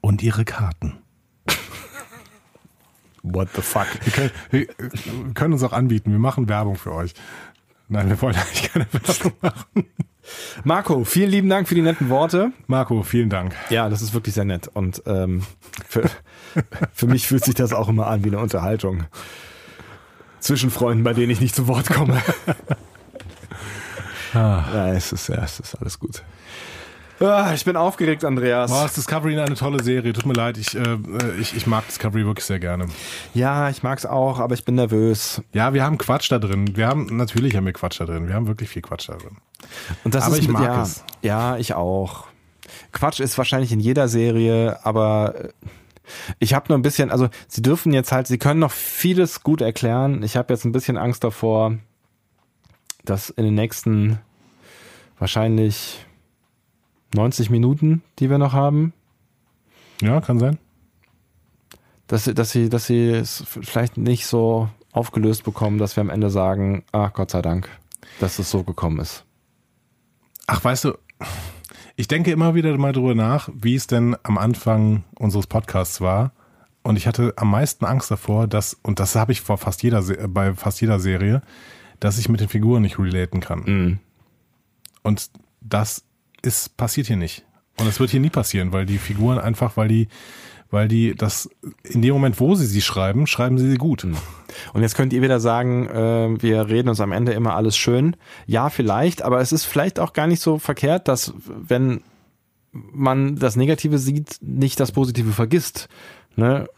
und ihre Karten. What the fuck? Wir können, wir können, uns auch anbieten, wir machen Werbung für euch. Nein, wir wollen eigentlich keine Werbung machen. Marco, vielen lieben Dank für die netten Worte. Marco, vielen Dank. Ja, das ist wirklich sehr nett. Und ähm, für, für mich fühlt sich das auch immer an wie eine Unterhaltung. Zwischen Freunden, bei denen ich nicht zu Wort komme. Ah. Ja, es ist, ja, es ist alles gut. Ah, ich bin aufgeregt, Andreas. Boah, ist Discovery eine tolle Serie. Tut mir leid, ich, äh, ich, ich mag Discovery wirklich sehr gerne. Ja, ich mag's auch, aber ich bin nervös. Ja, wir haben Quatsch da drin. Wir haben, natürlich haben wir Quatsch da drin. Wir haben wirklich viel Quatsch da drin. Und das aber ist, ich mag ja, es. Ja, ich auch. Quatsch ist wahrscheinlich in jeder Serie, aber äh, ich habe nur ein bisschen, also sie dürfen jetzt halt, sie können noch vieles gut erklären. Ich habe jetzt ein bisschen Angst davor, dass in den nächsten wahrscheinlich 90 Minuten, die wir noch haben, Ja, kann sein. dass sie, dass sie, dass sie es vielleicht nicht so aufgelöst bekommen, dass wir am Ende sagen, ah, Gott sei Dank, dass es so gekommen ist. Ach, weißt du, ich denke immer wieder mal drüber nach, wie es denn am Anfang unseres Podcasts war. Und ich hatte am meisten Angst davor, dass, und das habe ich vor fast jeder, Se- bei fast jeder Serie, dass ich mit den Figuren nicht relaten kann. Mhm. Und das ist, passiert hier nicht. Und es wird hier nie passieren, weil die Figuren einfach, weil die, weil die das, in dem Moment, wo sie sie schreiben, schreiben sie sie gut. Und jetzt könnt ihr wieder sagen, äh, wir reden uns am Ende immer alles schön. Ja, vielleicht, aber es ist vielleicht auch gar nicht so verkehrt, dass wenn man das Negative sieht, nicht das Positive vergisst. Ne?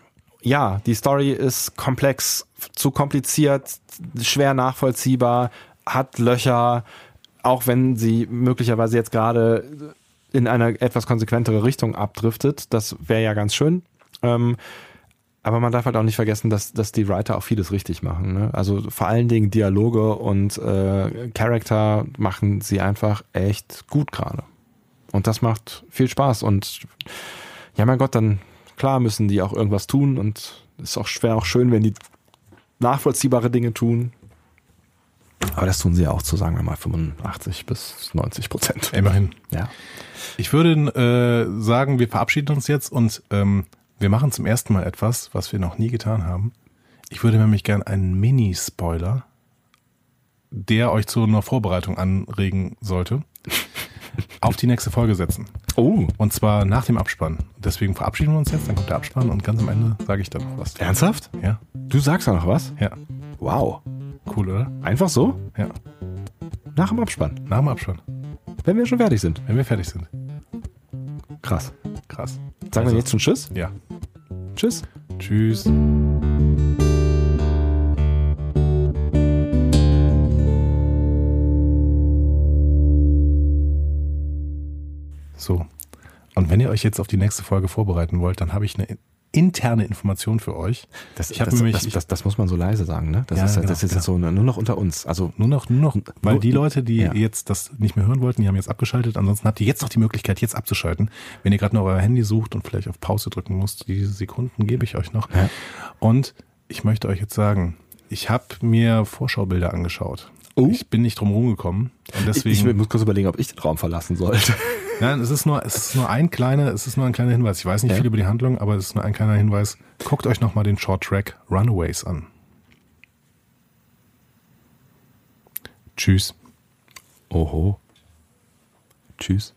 Ja, die Story ist komplex, zu kompliziert, schwer nachvollziehbar, hat Löcher, auch wenn sie möglicherweise jetzt gerade in eine etwas konsequentere Richtung abdriftet. Das wäre ja ganz schön. Ähm, aber man darf halt auch nicht vergessen, dass, dass die Writer auch vieles richtig machen. Ne? Also vor allen Dingen Dialoge und äh, Charakter machen sie einfach echt gut gerade. Und das macht viel Spaß. Und ja, mein Gott, dann klar müssen die auch irgendwas tun. Und es ist auch schwer, auch schön, wenn die nachvollziehbare Dinge tun. Aber das tun sie ja auch zu, sagen wir mal, 85 bis 90 Prozent. Immerhin. Ja. Ich würde äh, sagen, wir verabschieden uns jetzt und ähm, wir machen zum ersten Mal etwas, was wir noch nie getan haben. Ich würde nämlich gern einen Mini-Spoiler, der euch zu einer Vorbereitung anregen sollte, auf die nächste Folge setzen. Oh, Und zwar nach dem Abspann. Deswegen verabschieden wir uns jetzt, dann kommt der Abspann und ganz am Ende sage ich dann noch was. ernsthaft? Ja, Du sagst da noch was? ja. Wow. Cool, oder? Einfach so? Ja. Nach dem Abspann. Nach dem Abspann, Wenn wir schon fertig sind. wenn wir fertig sind. Krass. Krass. Sagen Also- wir jetzt schon Tschüss? Ja. Tschüss. Tschüss. So. Und wenn ihr euch jetzt auf die nächste Folge vorbereiten wollt, dann habe ich eine interne Information für euch. Das, Ich das, nämlich- das, das, das muss man so leise sagen, ne? Das Ja, ist, genau, das ist jetzt so nur noch unter uns. Also Nur noch, nur noch, weil Nur- die Leute, die ja. jetzt das nicht mehr hören wollten, die haben jetzt abgeschaltet. Ansonsten habt ihr jetzt noch die Möglichkeit, jetzt abzuschalten. Wenn ihr gerade noch euer Handy sucht und vielleicht auf Pause drücken müsst, diese Sekunden gebe ich euch noch. Ja. Und ich möchte euch jetzt sagen, ich habe mir Vorschaubilder angeschaut. Oh. Ich bin nicht drum rumgekommen. Und deswegen. ich, ich muss kurz überlegen, ob ich den Raum verlassen sollte. Nein, es ist nur, es ist nur ein kleiner, es ist nur ein kleiner Hinweis. Ich weiß nicht Ja. viel über die Handlung, aber es ist nur ein kleiner Hinweis. Guckt euch nochmal den Short Track Runaways an. Tschüss. Oho. Tschüss.